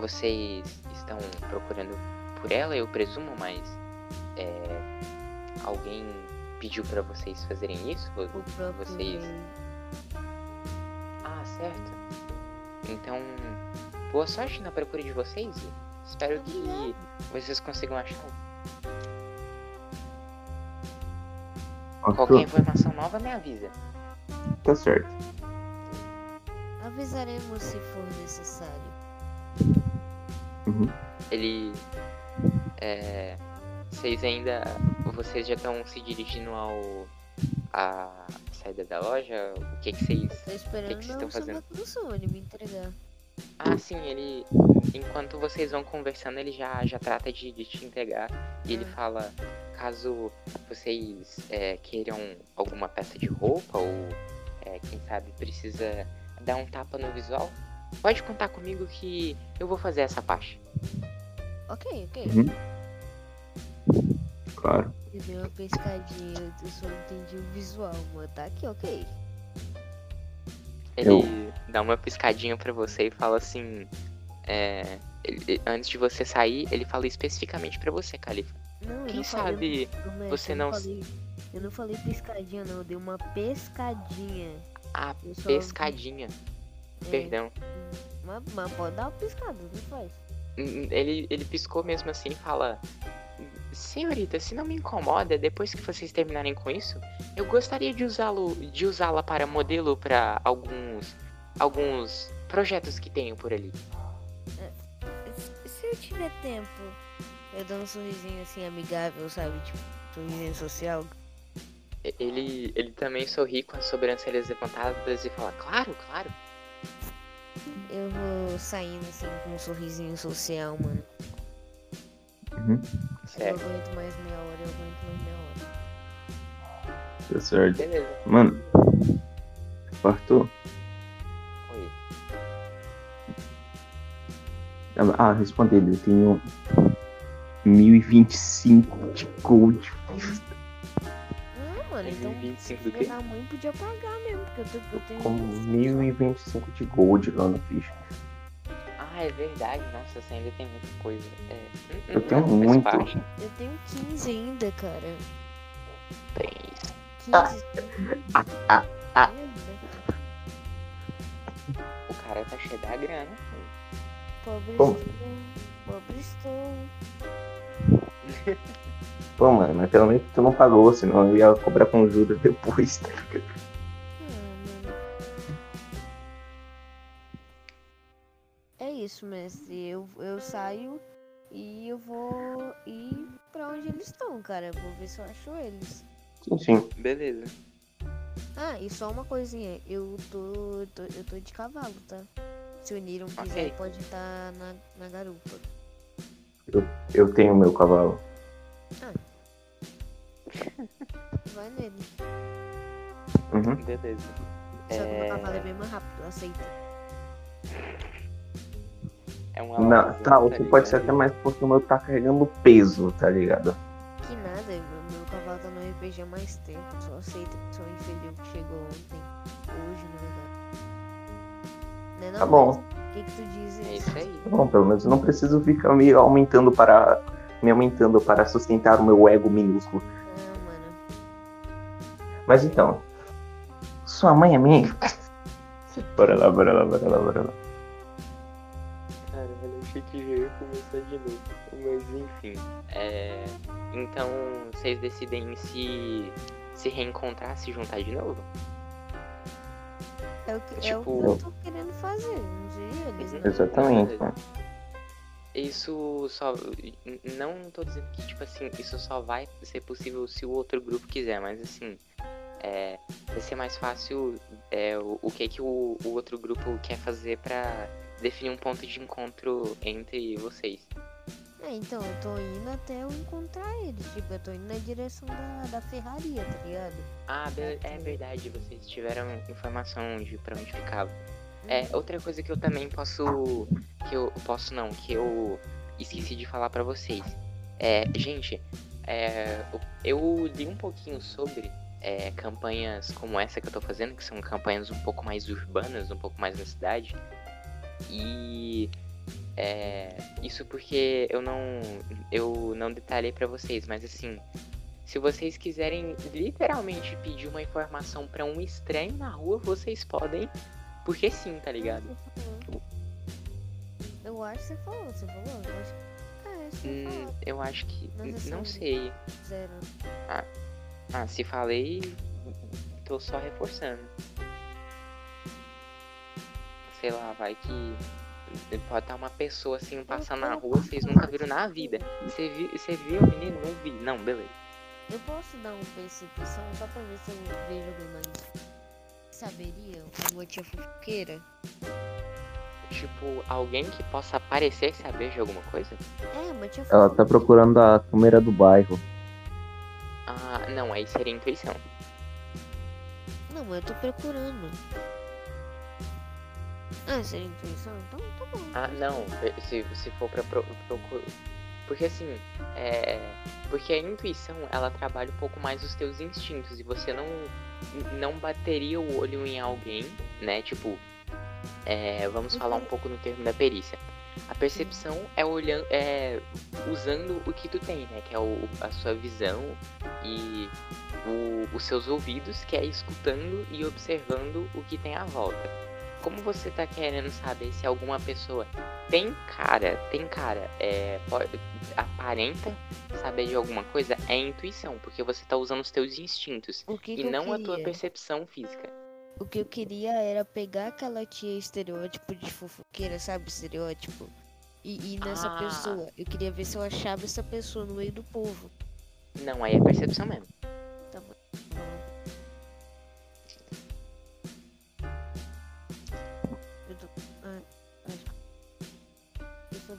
Vocês estão procurando por ela, eu presumo, mas. É, alguém pediu pra vocês fazerem isso? Vocês. Ah, certo. Então, boa sorte na procura de vocês. e Espero que vocês consigam achar. Qualquer informação nova me avisa. tá certo. Avisaremos se for necessário. Uhum. Ele. É. Vocês ainda. Vocês já estão se dirigindo ao. a saída da loja? O que que vocês. Tô esperando vocês estão o fazendo? Do Som, ele me entregar. Ah, sim, ele. Enquanto vocês vão conversando, ele já, já trata de, de te entregar. E ele Ah. fala: caso vocês é, queiram alguma peça de roupa ou, é, quem sabe, precisa dar um tapa no visual, pode contar comigo que eu vou fazer essa parte. Ok, ok. Uhum. Claro. Eu dei uma pescadinha, eu só entendi o visual, mano. Tá aqui, ok. Ele dá uma piscadinha pra você e fala assim: é, ele- antes de você sair, ele fala especificamente pra você, Califa. Não, eu Quem não falei- sabe mestre, você eu não- Falei, eu não falei pescadinha, não. Eu dei uma pescadinha. A Eu só- pescadinha. É, Perdão. Mas, mas pode dar uma piscada, não faz. Hum, Ele, ele piscou mesmo assim e fala: Senhorita, se não me incomoda, depois que vocês terminarem com isso, eu gostaria de usá-lo, de usá-la para modelo para alguns, alguns projetos que tenho por ali. Se- Se eu tiver tempo, eu dou um sorrisinho assim amigável, sabe? Tipo, sorrisinho social. Ele, ele também sorri com as sobrancelhas levantadas e fala: Claro, claro. Eu vou saindo assim com um sorrisinho social, mano. Eu Certo, aguento mais meia hora, eu aguento mais meia hora. Tá certo. beleza. Mano. Arthur. Oi. Ah, respondi ele. Eu tenho 1025 de gold. Mano, então 1025 do quê? da mãe podia pagar mesmo, porque eu, tô, eu tenho. Com 1025 de gold lá no ficha. Ah, é verdade. Nossa, você ainda tem muita coisa. É, Eu tenho não, muito. parte. Eu tenho 15 ainda, cara. Três. 15. Ah, ah, ah. Merda. O cara tá cheio da grana. Pobre estou. Pobre estou. Pô, mano, mas pelo menos tu não pagou, senão eu ia cobrar com juros depois. Ah, mano. É isso, mestre. Eu, eu saio e eu vou ir pra onde eles estão, cara. Eu vou ver se eu acho eles. Sim, sim. Beleza. Ah, e só uma coisinha. Eu tô, eu tô, eu tô de cavalo, tá? Se o Niron quiser, Ok. pode estar na, na garupa. Eu tenho meu cavalo. Vai nele. Uhum. Beleza. Só que o meu É- cavalo é bem mais rápido, aceita. É uma Não, lavoura, tá, você pode ser até mais porque o meu tá carregando peso, tá ligado? Que nada, meu, meu cavalo tá no RPG há mais tempo. Só aceita que sou infeliz que chegou ontem. Hoje, na verdade. Né, não, Tá bom. O que, que tu diz É aí? isso aí. Tá bom, pelo menos eu não preciso ficar me aumentando para. Me aumentando para sustentar o meu ego minúsculo. Ah, mano. Mas então. Sua mãe é minha. Bora lá, bora lá, bora lá, bora lá. que já ia começar de novo. Mas enfim. É... Então vocês decidem se se reencontrar, se juntar de novo? É o que, é o que Tipo- eu tô querendo fazer, não sei eles, né? Exatamente. né? Isso só. Não tô dizendo que, tipo assim, isso só vai ser possível se o outro grupo quiser, mas assim. É, vai ser mais fácil é, o, o que, que o, o outro grupo quer fazer pra definir um ponto de encontro entre vocês. É, então, eu tô indo até eu encontrar eles. Tipo, eu tô indo na direção da, da ferraria, tá ligado? Ah, é verdade, vocês tiveram informação de pra onde ficava. É, outra coisa que eu também posso. Que eu posso não, que eu esqueci de falar pra vocês. É, gente, é, eu li um pouquinho sobre é, campanhas como essa que eu tô fazendo, que são campanhas um pouco mais urbanas, um pouco mais na cidade. E é, isso porque eu não eu não detalhei pra vocês, mas assim, se vocês quiserem literalmente pedir uma informação pra um estranho na rua, vocês podem, porque sim, tá ligado? Falou. Eu acho que você falou, você falou? Eu acho que. É, você Hum, eu acho que não sei. Zero. Ah, se falei, tô só reforçando. Sei lá, vai que pode estar uma pessoa assim passando na rua, vocês nunca viram na vida. Você viu, você viu o menino? Não vi. Não, beleza. Eu posso dar uma percepção só pra ver se eu vejo alguém mais. Saberia? Uma tia fofoqueira? Tipo, alguém que possa parecer saber de alguma coisa? É, uma tia Ela fofoqueira. tá procurando a câmera do bairro. Ah, não, aí seria intuição. Não, mas eu tô procurando. Ah, seria intuição? Então tá bom. Ah, não, se, se for pra pro, procurar. Porque assim, é. Porque a intuição, ela trabalha um pouco mais os teus instintos e você não não bateria o olho em alguém, né? Tipo, é, vamos falar um pouco no termo da perícia. A percepção é olhando, é usando o que tu tem, né? Que é o, a sua visão e o- os seus ouvidos, que é escutando e observando o que tem à volta. Como você tá querendo saber se alguma pessoa tem cara, tem cara, é, pode, aparenta saber de alguma coisa, é intuição, porque você tá usando os teus instintos que, e que não a tua percepção física. O que eu queria era pegar aquela tia estereótipo de fofoqueira, sabe? Estereótipo. E ir nessa Ah. pessoa. Eu queria ver se eu achava essa pessoa no meio do povo. Não, aí é percepção mesmo. Tá bom.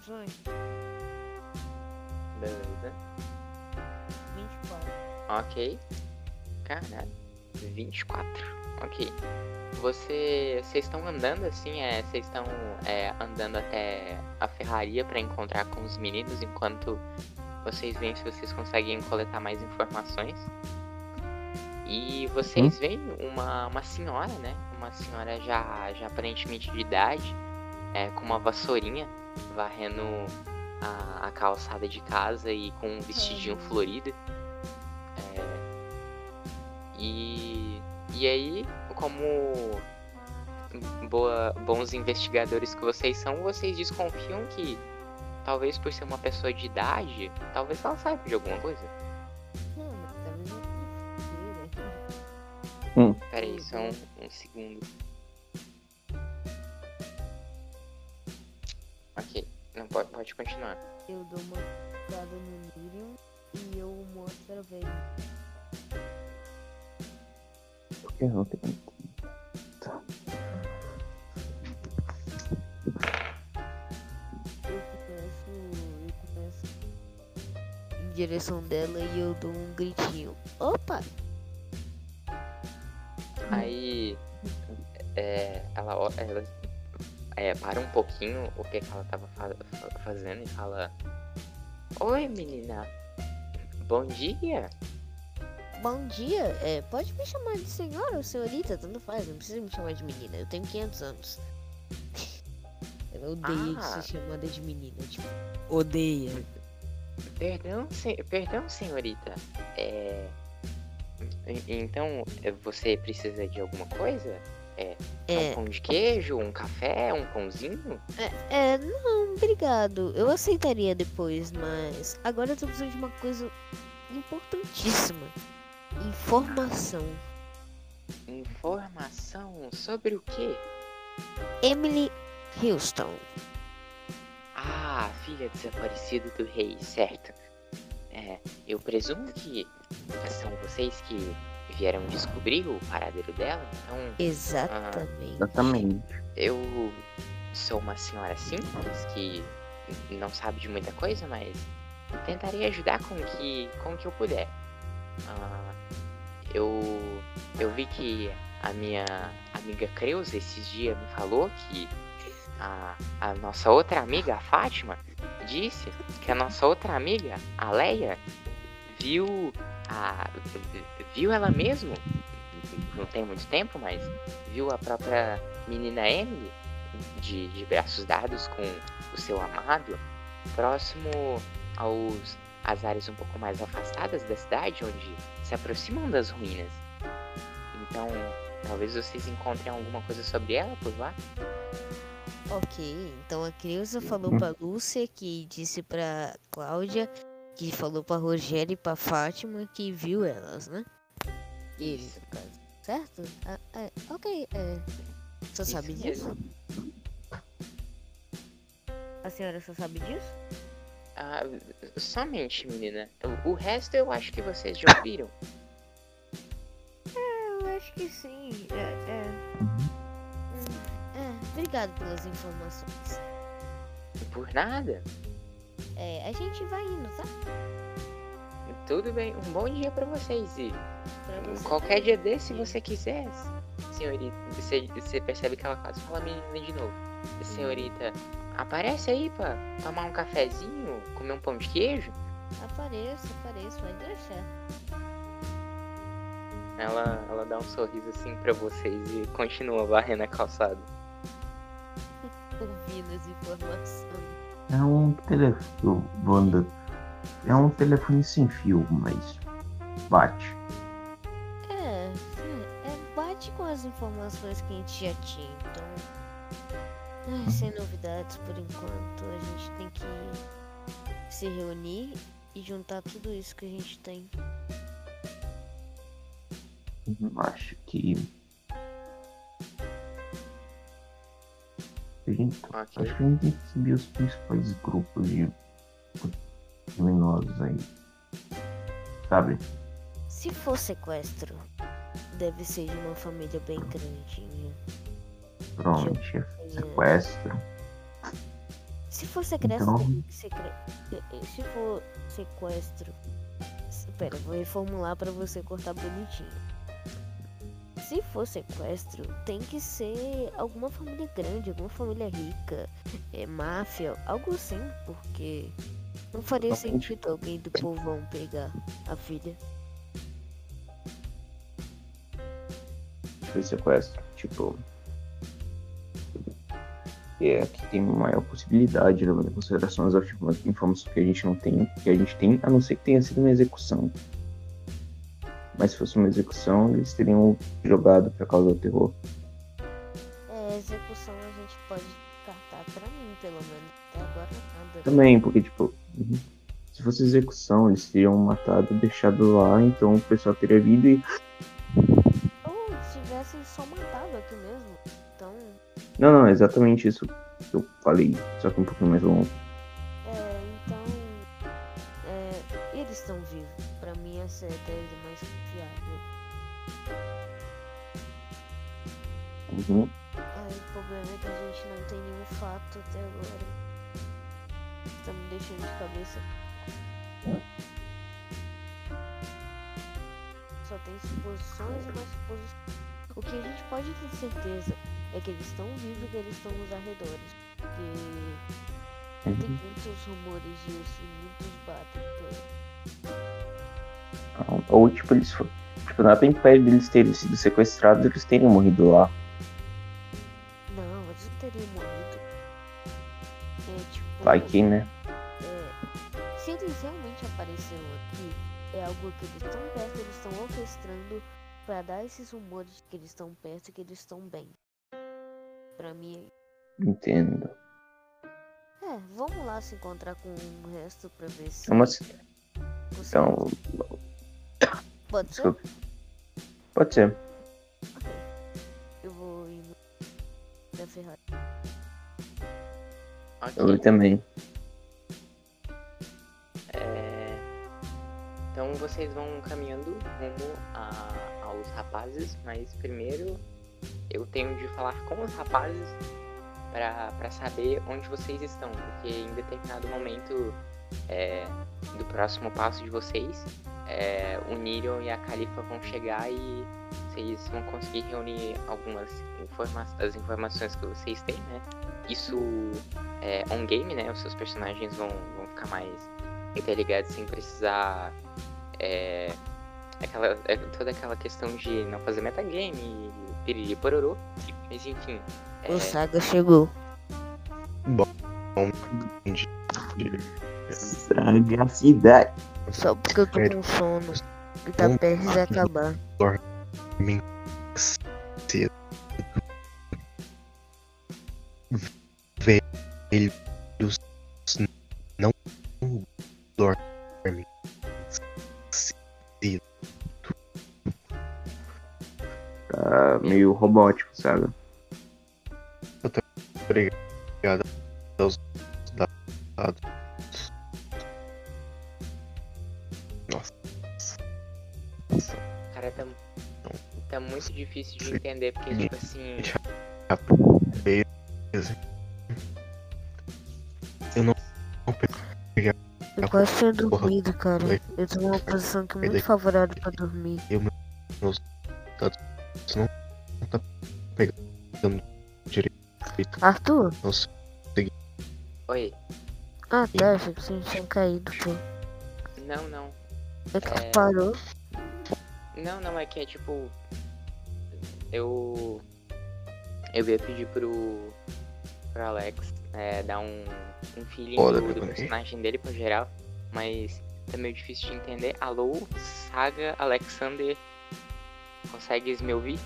Percepções? Beleza. 24. Ok. Caralho. 24. Ok. Você. Vocês estão andando assim, é. Vocês estão é, andando até a ferraria pra encontrar com os meninos enquanto vocês veem se vocês conseguem coletar mais informações. E vocês veem uma, uma senhora, né? Uma senhora já, já aparentemente de idade, é, com uma vassourinha, varrendo a, a calçada de casa e com um vestidinho Uhum. florido. É, e, e aí, como boa, bons investigadores que vocês são, vocês desconfiam que talvez por ser uma pessoa de idade, talvez ela saiba de alguma coisa. Não, mas talvez eu fofoqueira. Pera aí, só um, um segundo. Não pode, pode continuar. Eu dou uma cuidada no Miriam e eu mostro a. Por que não tem? Eu começo. Eu começo em direção dela e eu dou um gritinho. Opa! Aí é, ela, ela é, para um pouquinho o que, que ela tava fa- fa- fazendo e fala: Oi menina, bom dia. Bom dia, é, pode me chamar de senhora ou senhorita, tanto faz, não precisa me chamar de menina, eu tenho 500 anos. Ela odeia de Ah. ser chamada de menina, tipo, odeia. Perdão, se- perdão senhorita. É. Então, você precisa de alguma coisa? É É, um pão de queijo, um café, um pãozinho? é, é, não, obrigado. Eu aceitaria depois, mas agora eu tô precisando de uma coisa importantíssima. Informação. Informação sobre o quê? Emily Houston. Ah, filha desaparecida do rei, certo. É, eu presumo que são vocês que vieram descobrir o paradeiro dela, então Exatamente. Exatamente. eu sou uma senhora simples que não sabe de muita coisa, mas tentarei ajudar com o que, com que eu puder. Ah, eu, eu vi que a minha amiga Creuza esses dias me falou que a, a nossa outra amiga, a Fátima, disse que a nossa outra amiga, a Leia, viu a. viu ela mesmo, não tem muito tempo, mas viu a própria menina Emily de, de braços dados com o seu amado, próximo aos às áreas um pouco mais afastadas da cidade, onde se aproximam das ruínas. Então, talvez vocês encontrem alguma coisa sobre ela por lá. Ok, então a Creuza falou pra Lúcia, que disse pra Cláudia, que falou pra Rogério e pra Fátima, que viu elas, né? Isso. caso. Certo? Ah, é, ok, é. Você Isso sabe disso? A senhora só sabe disso? Ah, somente, menina. O, o resto eu acho que vocês já ouviram. Eu acho que sim. É, é. É, obrigado pelas informações. Por nada. É, a gente vai indo, tá? Tudo bem. Um bom dia pra vocês. E Pra você qualquer dia desse, se você quiser, senhorita. Você, você percebe que ela quase fala menina de novo. Senhorita, aparece aí pra tomar um cafezinho, comer um pão de queijo. Apareço, apareço, vai deixar. Ela, ela dá um sorriso assim pra vocês e continua varrendo a calçada. Ouvindo as informações. É um telefone. Wanda. É um telefone sem fio, mas bate. É, é, é, bate com as informações que a gente já tinha, então. Ai, sem novidades por enquanto. A gente tem que se reunir e juntar tudo isso que a gente tem. Acho que. A gente, Ok. acho que a gente tem que subir os principais grupos de criminosos aí. Sabe? Se for sequestro, deve ser de uma família bem grandinha. É Pois é. sequestro. Se for sequestro, Então- secre... se for sequestro. se- Pera, vou reformular pra você cortar bonitinho. Se for sequestro, tem que ser alguma família grande, alguma família rica, é, máfia, algo assim, porque não faria sentido alguém do povão pegar a filha. Foi sequestro. Tipo. É que tem maior possibilidade, levando em consideração as informações que a gente não tem, que a gente tem, a não ser que tenha sido uma execução. Mas se fosse uma execução, eles teriam jogado pra causar o terror. É, execução a gente pode descartar pra mim, pelo menos. Até agora nada. Também, porque, tipo, uhum. se fosse execução, eles teriam matado, deixado lá, então o pessoal teria vindo e. Ou se tivessem só matado aqui mesmo. Então, Não, não, é exatamente isso que eu falei, só que um pouquinho mais longo. é, então. É, eles estão vivos. Pra mim essa é a tese mais confiável. Uhum. Deixando de cabeça. Só tem suposições e mais suposições. O que a gente pode ter certeza é que eles estão vivos e que eles estão nos arredores. Porque tem Uhum. muitos rumores disso e muitos batem. Ou, tipo, eles foram. Tipo, não é bem perto deles terem sido sequestrados, eles teriam morrido lá. Não, eles não teriam morrido. É tipo. Vai que, né? É, eles realmente apareceram aqui, é algo que eles estão perto, eles estão orquestrando pra dar esses rumores de que eles estão perto e que eles estão bem. Pra mim, Entendo. é, vamos lá se encontrar com o resto pra ver se. É uma ci- conseguimos. Então, Pode ser? Pode ser. Ok. Eu vou ir no... da Ferrari. Eu Ok. também. Então vocês vão caminhando rumo a- aos rapazes, mas primeiro eu tenho de falar com os rapazes pra saber onde vocês estão, porque em determinado momento é, do próximo passo de vocês, é, o Nirion e a Califa vão chegar e vocês vão conseguir reunir algumas informa das informações que vocês têm, né? Isso é on-game, né? Os seus personagens vão, vão ficar mais interligados sem precisar. É, aquela, é, toda aquela questão de não fazer metagame e piriri pororô. Mas enfim. é, O Saga chegou. Sagacidade. Só porque eu tô com sono. E tá Vamos perto de acabar. Dormem cedo. Velhos não dormem Tá meio robótico, sabe? Obrigado aos dados. Nossa. Cara, tá, tá muito difícil de entender, porque, tipo assim. Beleza. Eu não não peguei Eu quase tinha dormido, cara. Eu tô numa posição aqui muito daí? favorável pra dormir. dados. Você não tá pegando direito. Arthur? Nossa. Oi. Ah, tá. Achei que você tinha caído, pô. Não, não. É que É. parou. Não, não, é que é tipo. Eu. Eu ia pedir pro. pro Alex é, dar um, um feeling Olha, do, do personagem dele pro geral, mas tá meio difícil de entender. Alô, Saga, Alexander. Consegues me ouvir?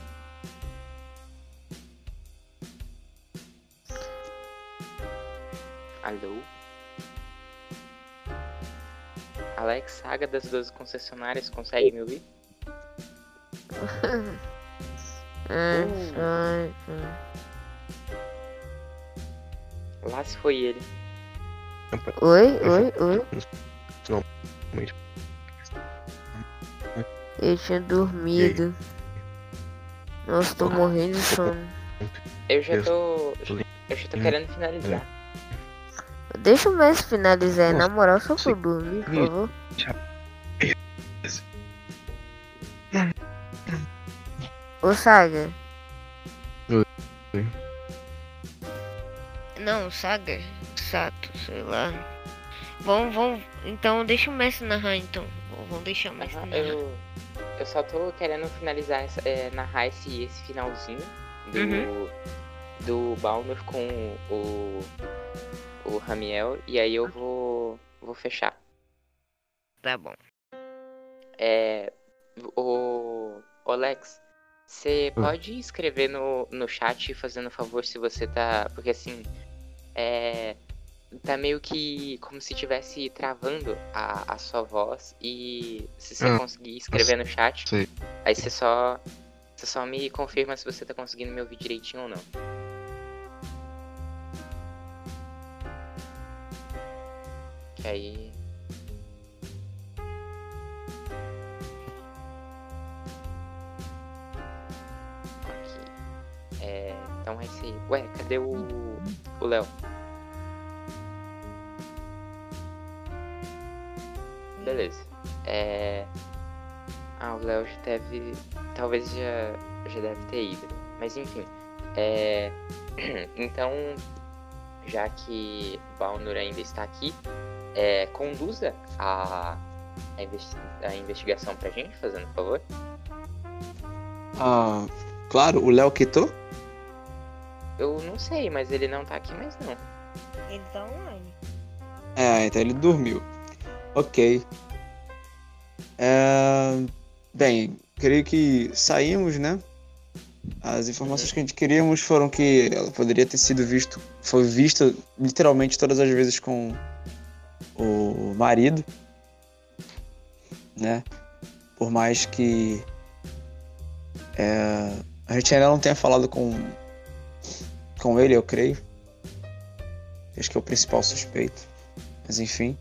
Alô? Alex, Saga das 12 concessionárias, consegue me ouvir? Uh. ai. Lá se foi ele. Oi, oi, oi. Não, muito. Eu tinha dormido. Nossa, tô morrendo de sono. Eu já tô. Eu já tô querendo finalizar. Deixa o Messi finalizar, na moral, só pra dormir, por favor. Ô, Saga. Não, Saga. Sato, sei lá. Vamos, vamos. Então, deixa o Messi narrar, então. Vamos deixar o Messi narrar. eu, eu só tô querendo finalizar, essa, é, narrar esse, esse finalzinho do, Uhum. do Balmer com o, o Ramiel e aí eu vou, vou fechar. Tá bom. É, o, o Alex, você Hum. pode escrever no, no chat fazendo favor se você tá. Porque assim. É. Tá meio que como se estivesse travando a, a sua voz e se você Ah, conseguir escrever no chat, sei. aí você só. Você só me confirma se você tá conseguindo me ouvir direitinho ou não. Que aí. É, então vai ser. Ué, cadê o. O Léo? Beleza. É. Ah, o Léo já deve. Talvez já, já deve ter ido. Mas enfim. É. Então. Já que Balnur ainda está aqui, é, conduza a, a, investi- a investigação pra gente, fazendo um favor. Ah, claro, o Léo quitou? Eu não sei, mas ele não tá aqui mais não. Ele tá online. É, então ele dormiu. Ok. É, Bem, creio que saímos, né? As informações que a gente queríamos foram que ela poderia ter sido visto, foi vista literalmente todas as vezes com o marido, né? Por mais que é, a gente ainda não tenha falado com com ele, eu creio. Acho que é o principal suspeito. Mas enfim.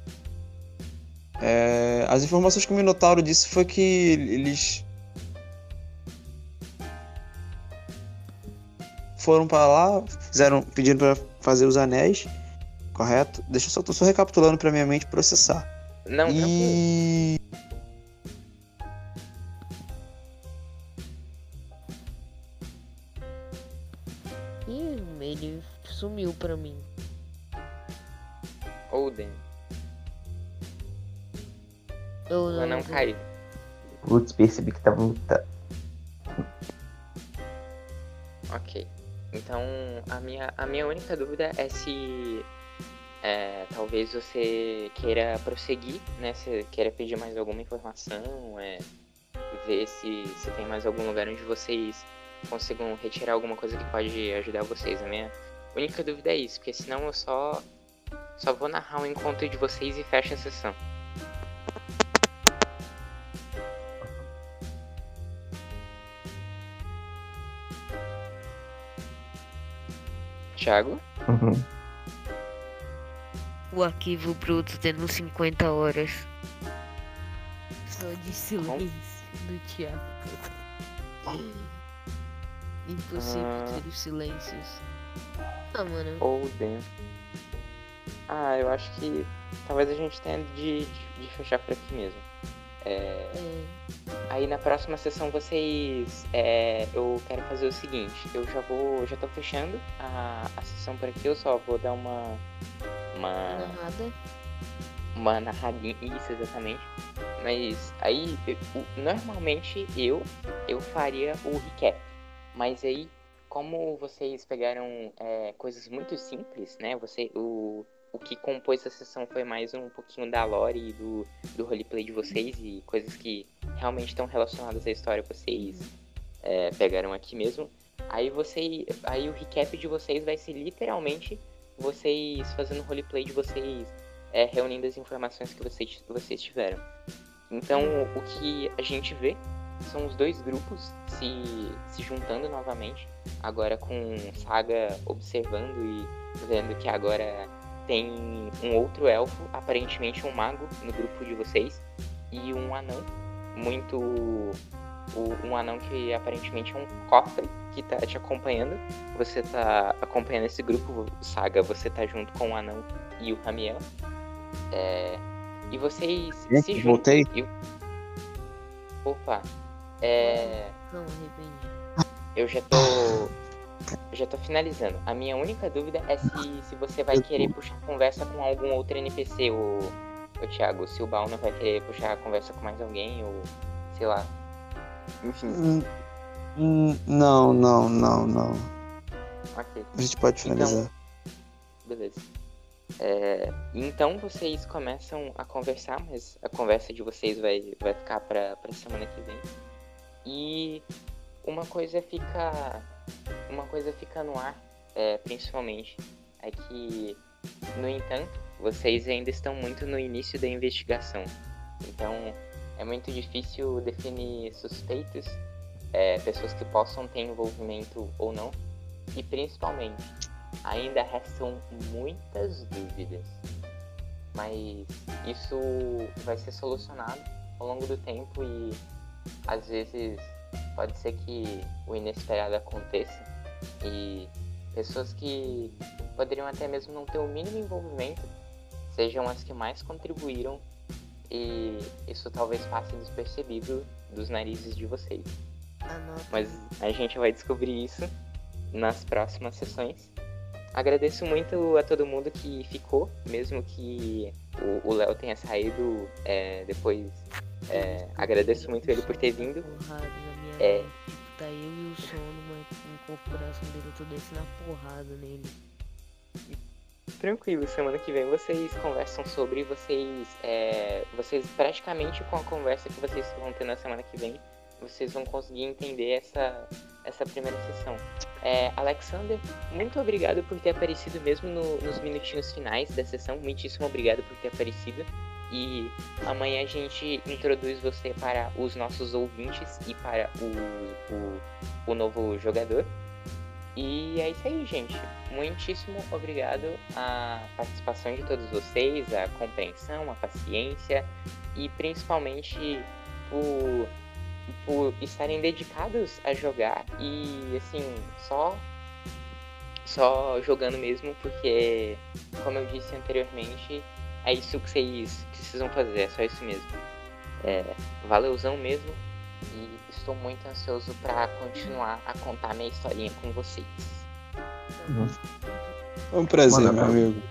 É, as informações que o Minotauro disse foi que eles foram para lá, fizeram, pedindo para fazer os anéis, correto? Deixa eu só, tô só recapitulando para minha mente processar. Não, e talvez você queira prosseguir, né? Se queira pedir mais alguma informação, é, ver se, se tem mais algum lugar onde vocês consigam retirar alguma coisa que pode ajudar vocês. A minha única dúvida é isso, porque senão eu só, só vou narrar o encontro de vocês e fecho a sessão. Thiago? Uhum. O arquivo bruto tendo 50 horas. Só de silêncio do Thiago. Impossível Ah. ter os silêncios. Ah, mano. Oden. Ah, eu acho que talvez a gente tenha de, de, de fechar por aqui mesmo. É, É, aí na próxima sessão vocês. é, eu quero fazer o seguinte, eu já vou. já tô fechando a, a sessão por aqui, eu só vou dar uma. Uma. narrada. uma narradinha, isso exatamente. Mas aí, normalmente eu, eu faria o recap. Mas aí, como vocês pegaram é, coisas muito simples, né? Você, o, o que compôs a sessão foi mais um pouquinho da lore e do, do roleplay de vocês e coisas que realmente estão relacionadas à história que vocês é, pegaram aqui mesmo. Aí você, aí o recap de vocês vai ser literalmente vocês fazendo roleplay de vocês é, reunindo as informações que vocês, vocês tiveram. Então, o que a gente vê são os dois grupos se, se juntando novamente, agora com Saga observando e vendo que agora tem um outro elfo, aparentemente um mago, no grupo de vocês, e um anão, muito. O- um anão que aparentemente é um cofre que tá te acompanhando. Você tá acompanhando esse grupo, Saga, você tá junto com o anão e o Ramiel. É, e vocês se juntam. voltei. e Opa. É, Não, arrependi. eu já tô. eu já tô finalizando. A minha única dúvida é se, se você vai querer puxar conversa com algum outro NPC, o, o Thiago. Se o Balna vai querer puxar conversa com mais alguém, ou sei lá. Enfim, Hum, hum, Não, não, não, não. ok. A gente pode finalizar. Beleza. É, então vocês começam a conversar, mas a conversa de vocês vai, vai ficar pra, pra semana que vem. E uma coisa fica. Uma coisa fica no ar, é, principalmente, é que, no entanto, vocês ainda estão muito no início da investigação. Então é muito difícil definir suspeitos, é, pessoas que possam ter envolvimento ou não. E principalmente, ainda restam muitas dúvidas. Mas isso vai ser solucionado ao longo do tempo e às vezes pode ser que o inesperado aconteça e pessoas que poderiam até mesmo não ter o mínimo envolvimento sejam as que mais contribuíram e isso talvez passe despercebido dos narizes de vocês. Anota. Mas a gente vai descobrir isso nas próximas sessões. Agradeço muito a todo mundo que ficou, mesmo que o- Léo tenha saído é, depois. é, agradeço muito ele por ter vindo. É. tá eu e o sono, mas com o coração dele eu tô descendo a porrada nele. Tranquilo. Semana que vem vocês conversam sobre vocês. é, vocês praticamente com a conversa que vocês vão ter na semana que vem, vocês vão conseguir entender essa, essa primeira sessão. É, Alexander, muito obrigado por ter aparecido mesmo no- nos minutinhos finais da sessão. Muitíssimo obrigado por ter aparecido. E amanhã a gente introduz você para os nossos ouvintes e para o, o, o novo jogador. E é isso aí, gente. Muitíssimo obrigado à participação de todos vocês, a compreensão, a paciência e principalmente por, por estarem dedicados a jogar e assim, só só jogando mesmo, porque como eu disse anteriormente, é isso que vocês precisam fazer, é só isso mesmo. É, valeuzão mesmo e estou muito ansioso para continuar a contar minha historinha com vocês. Um prazer, Manda meu pra- amigo.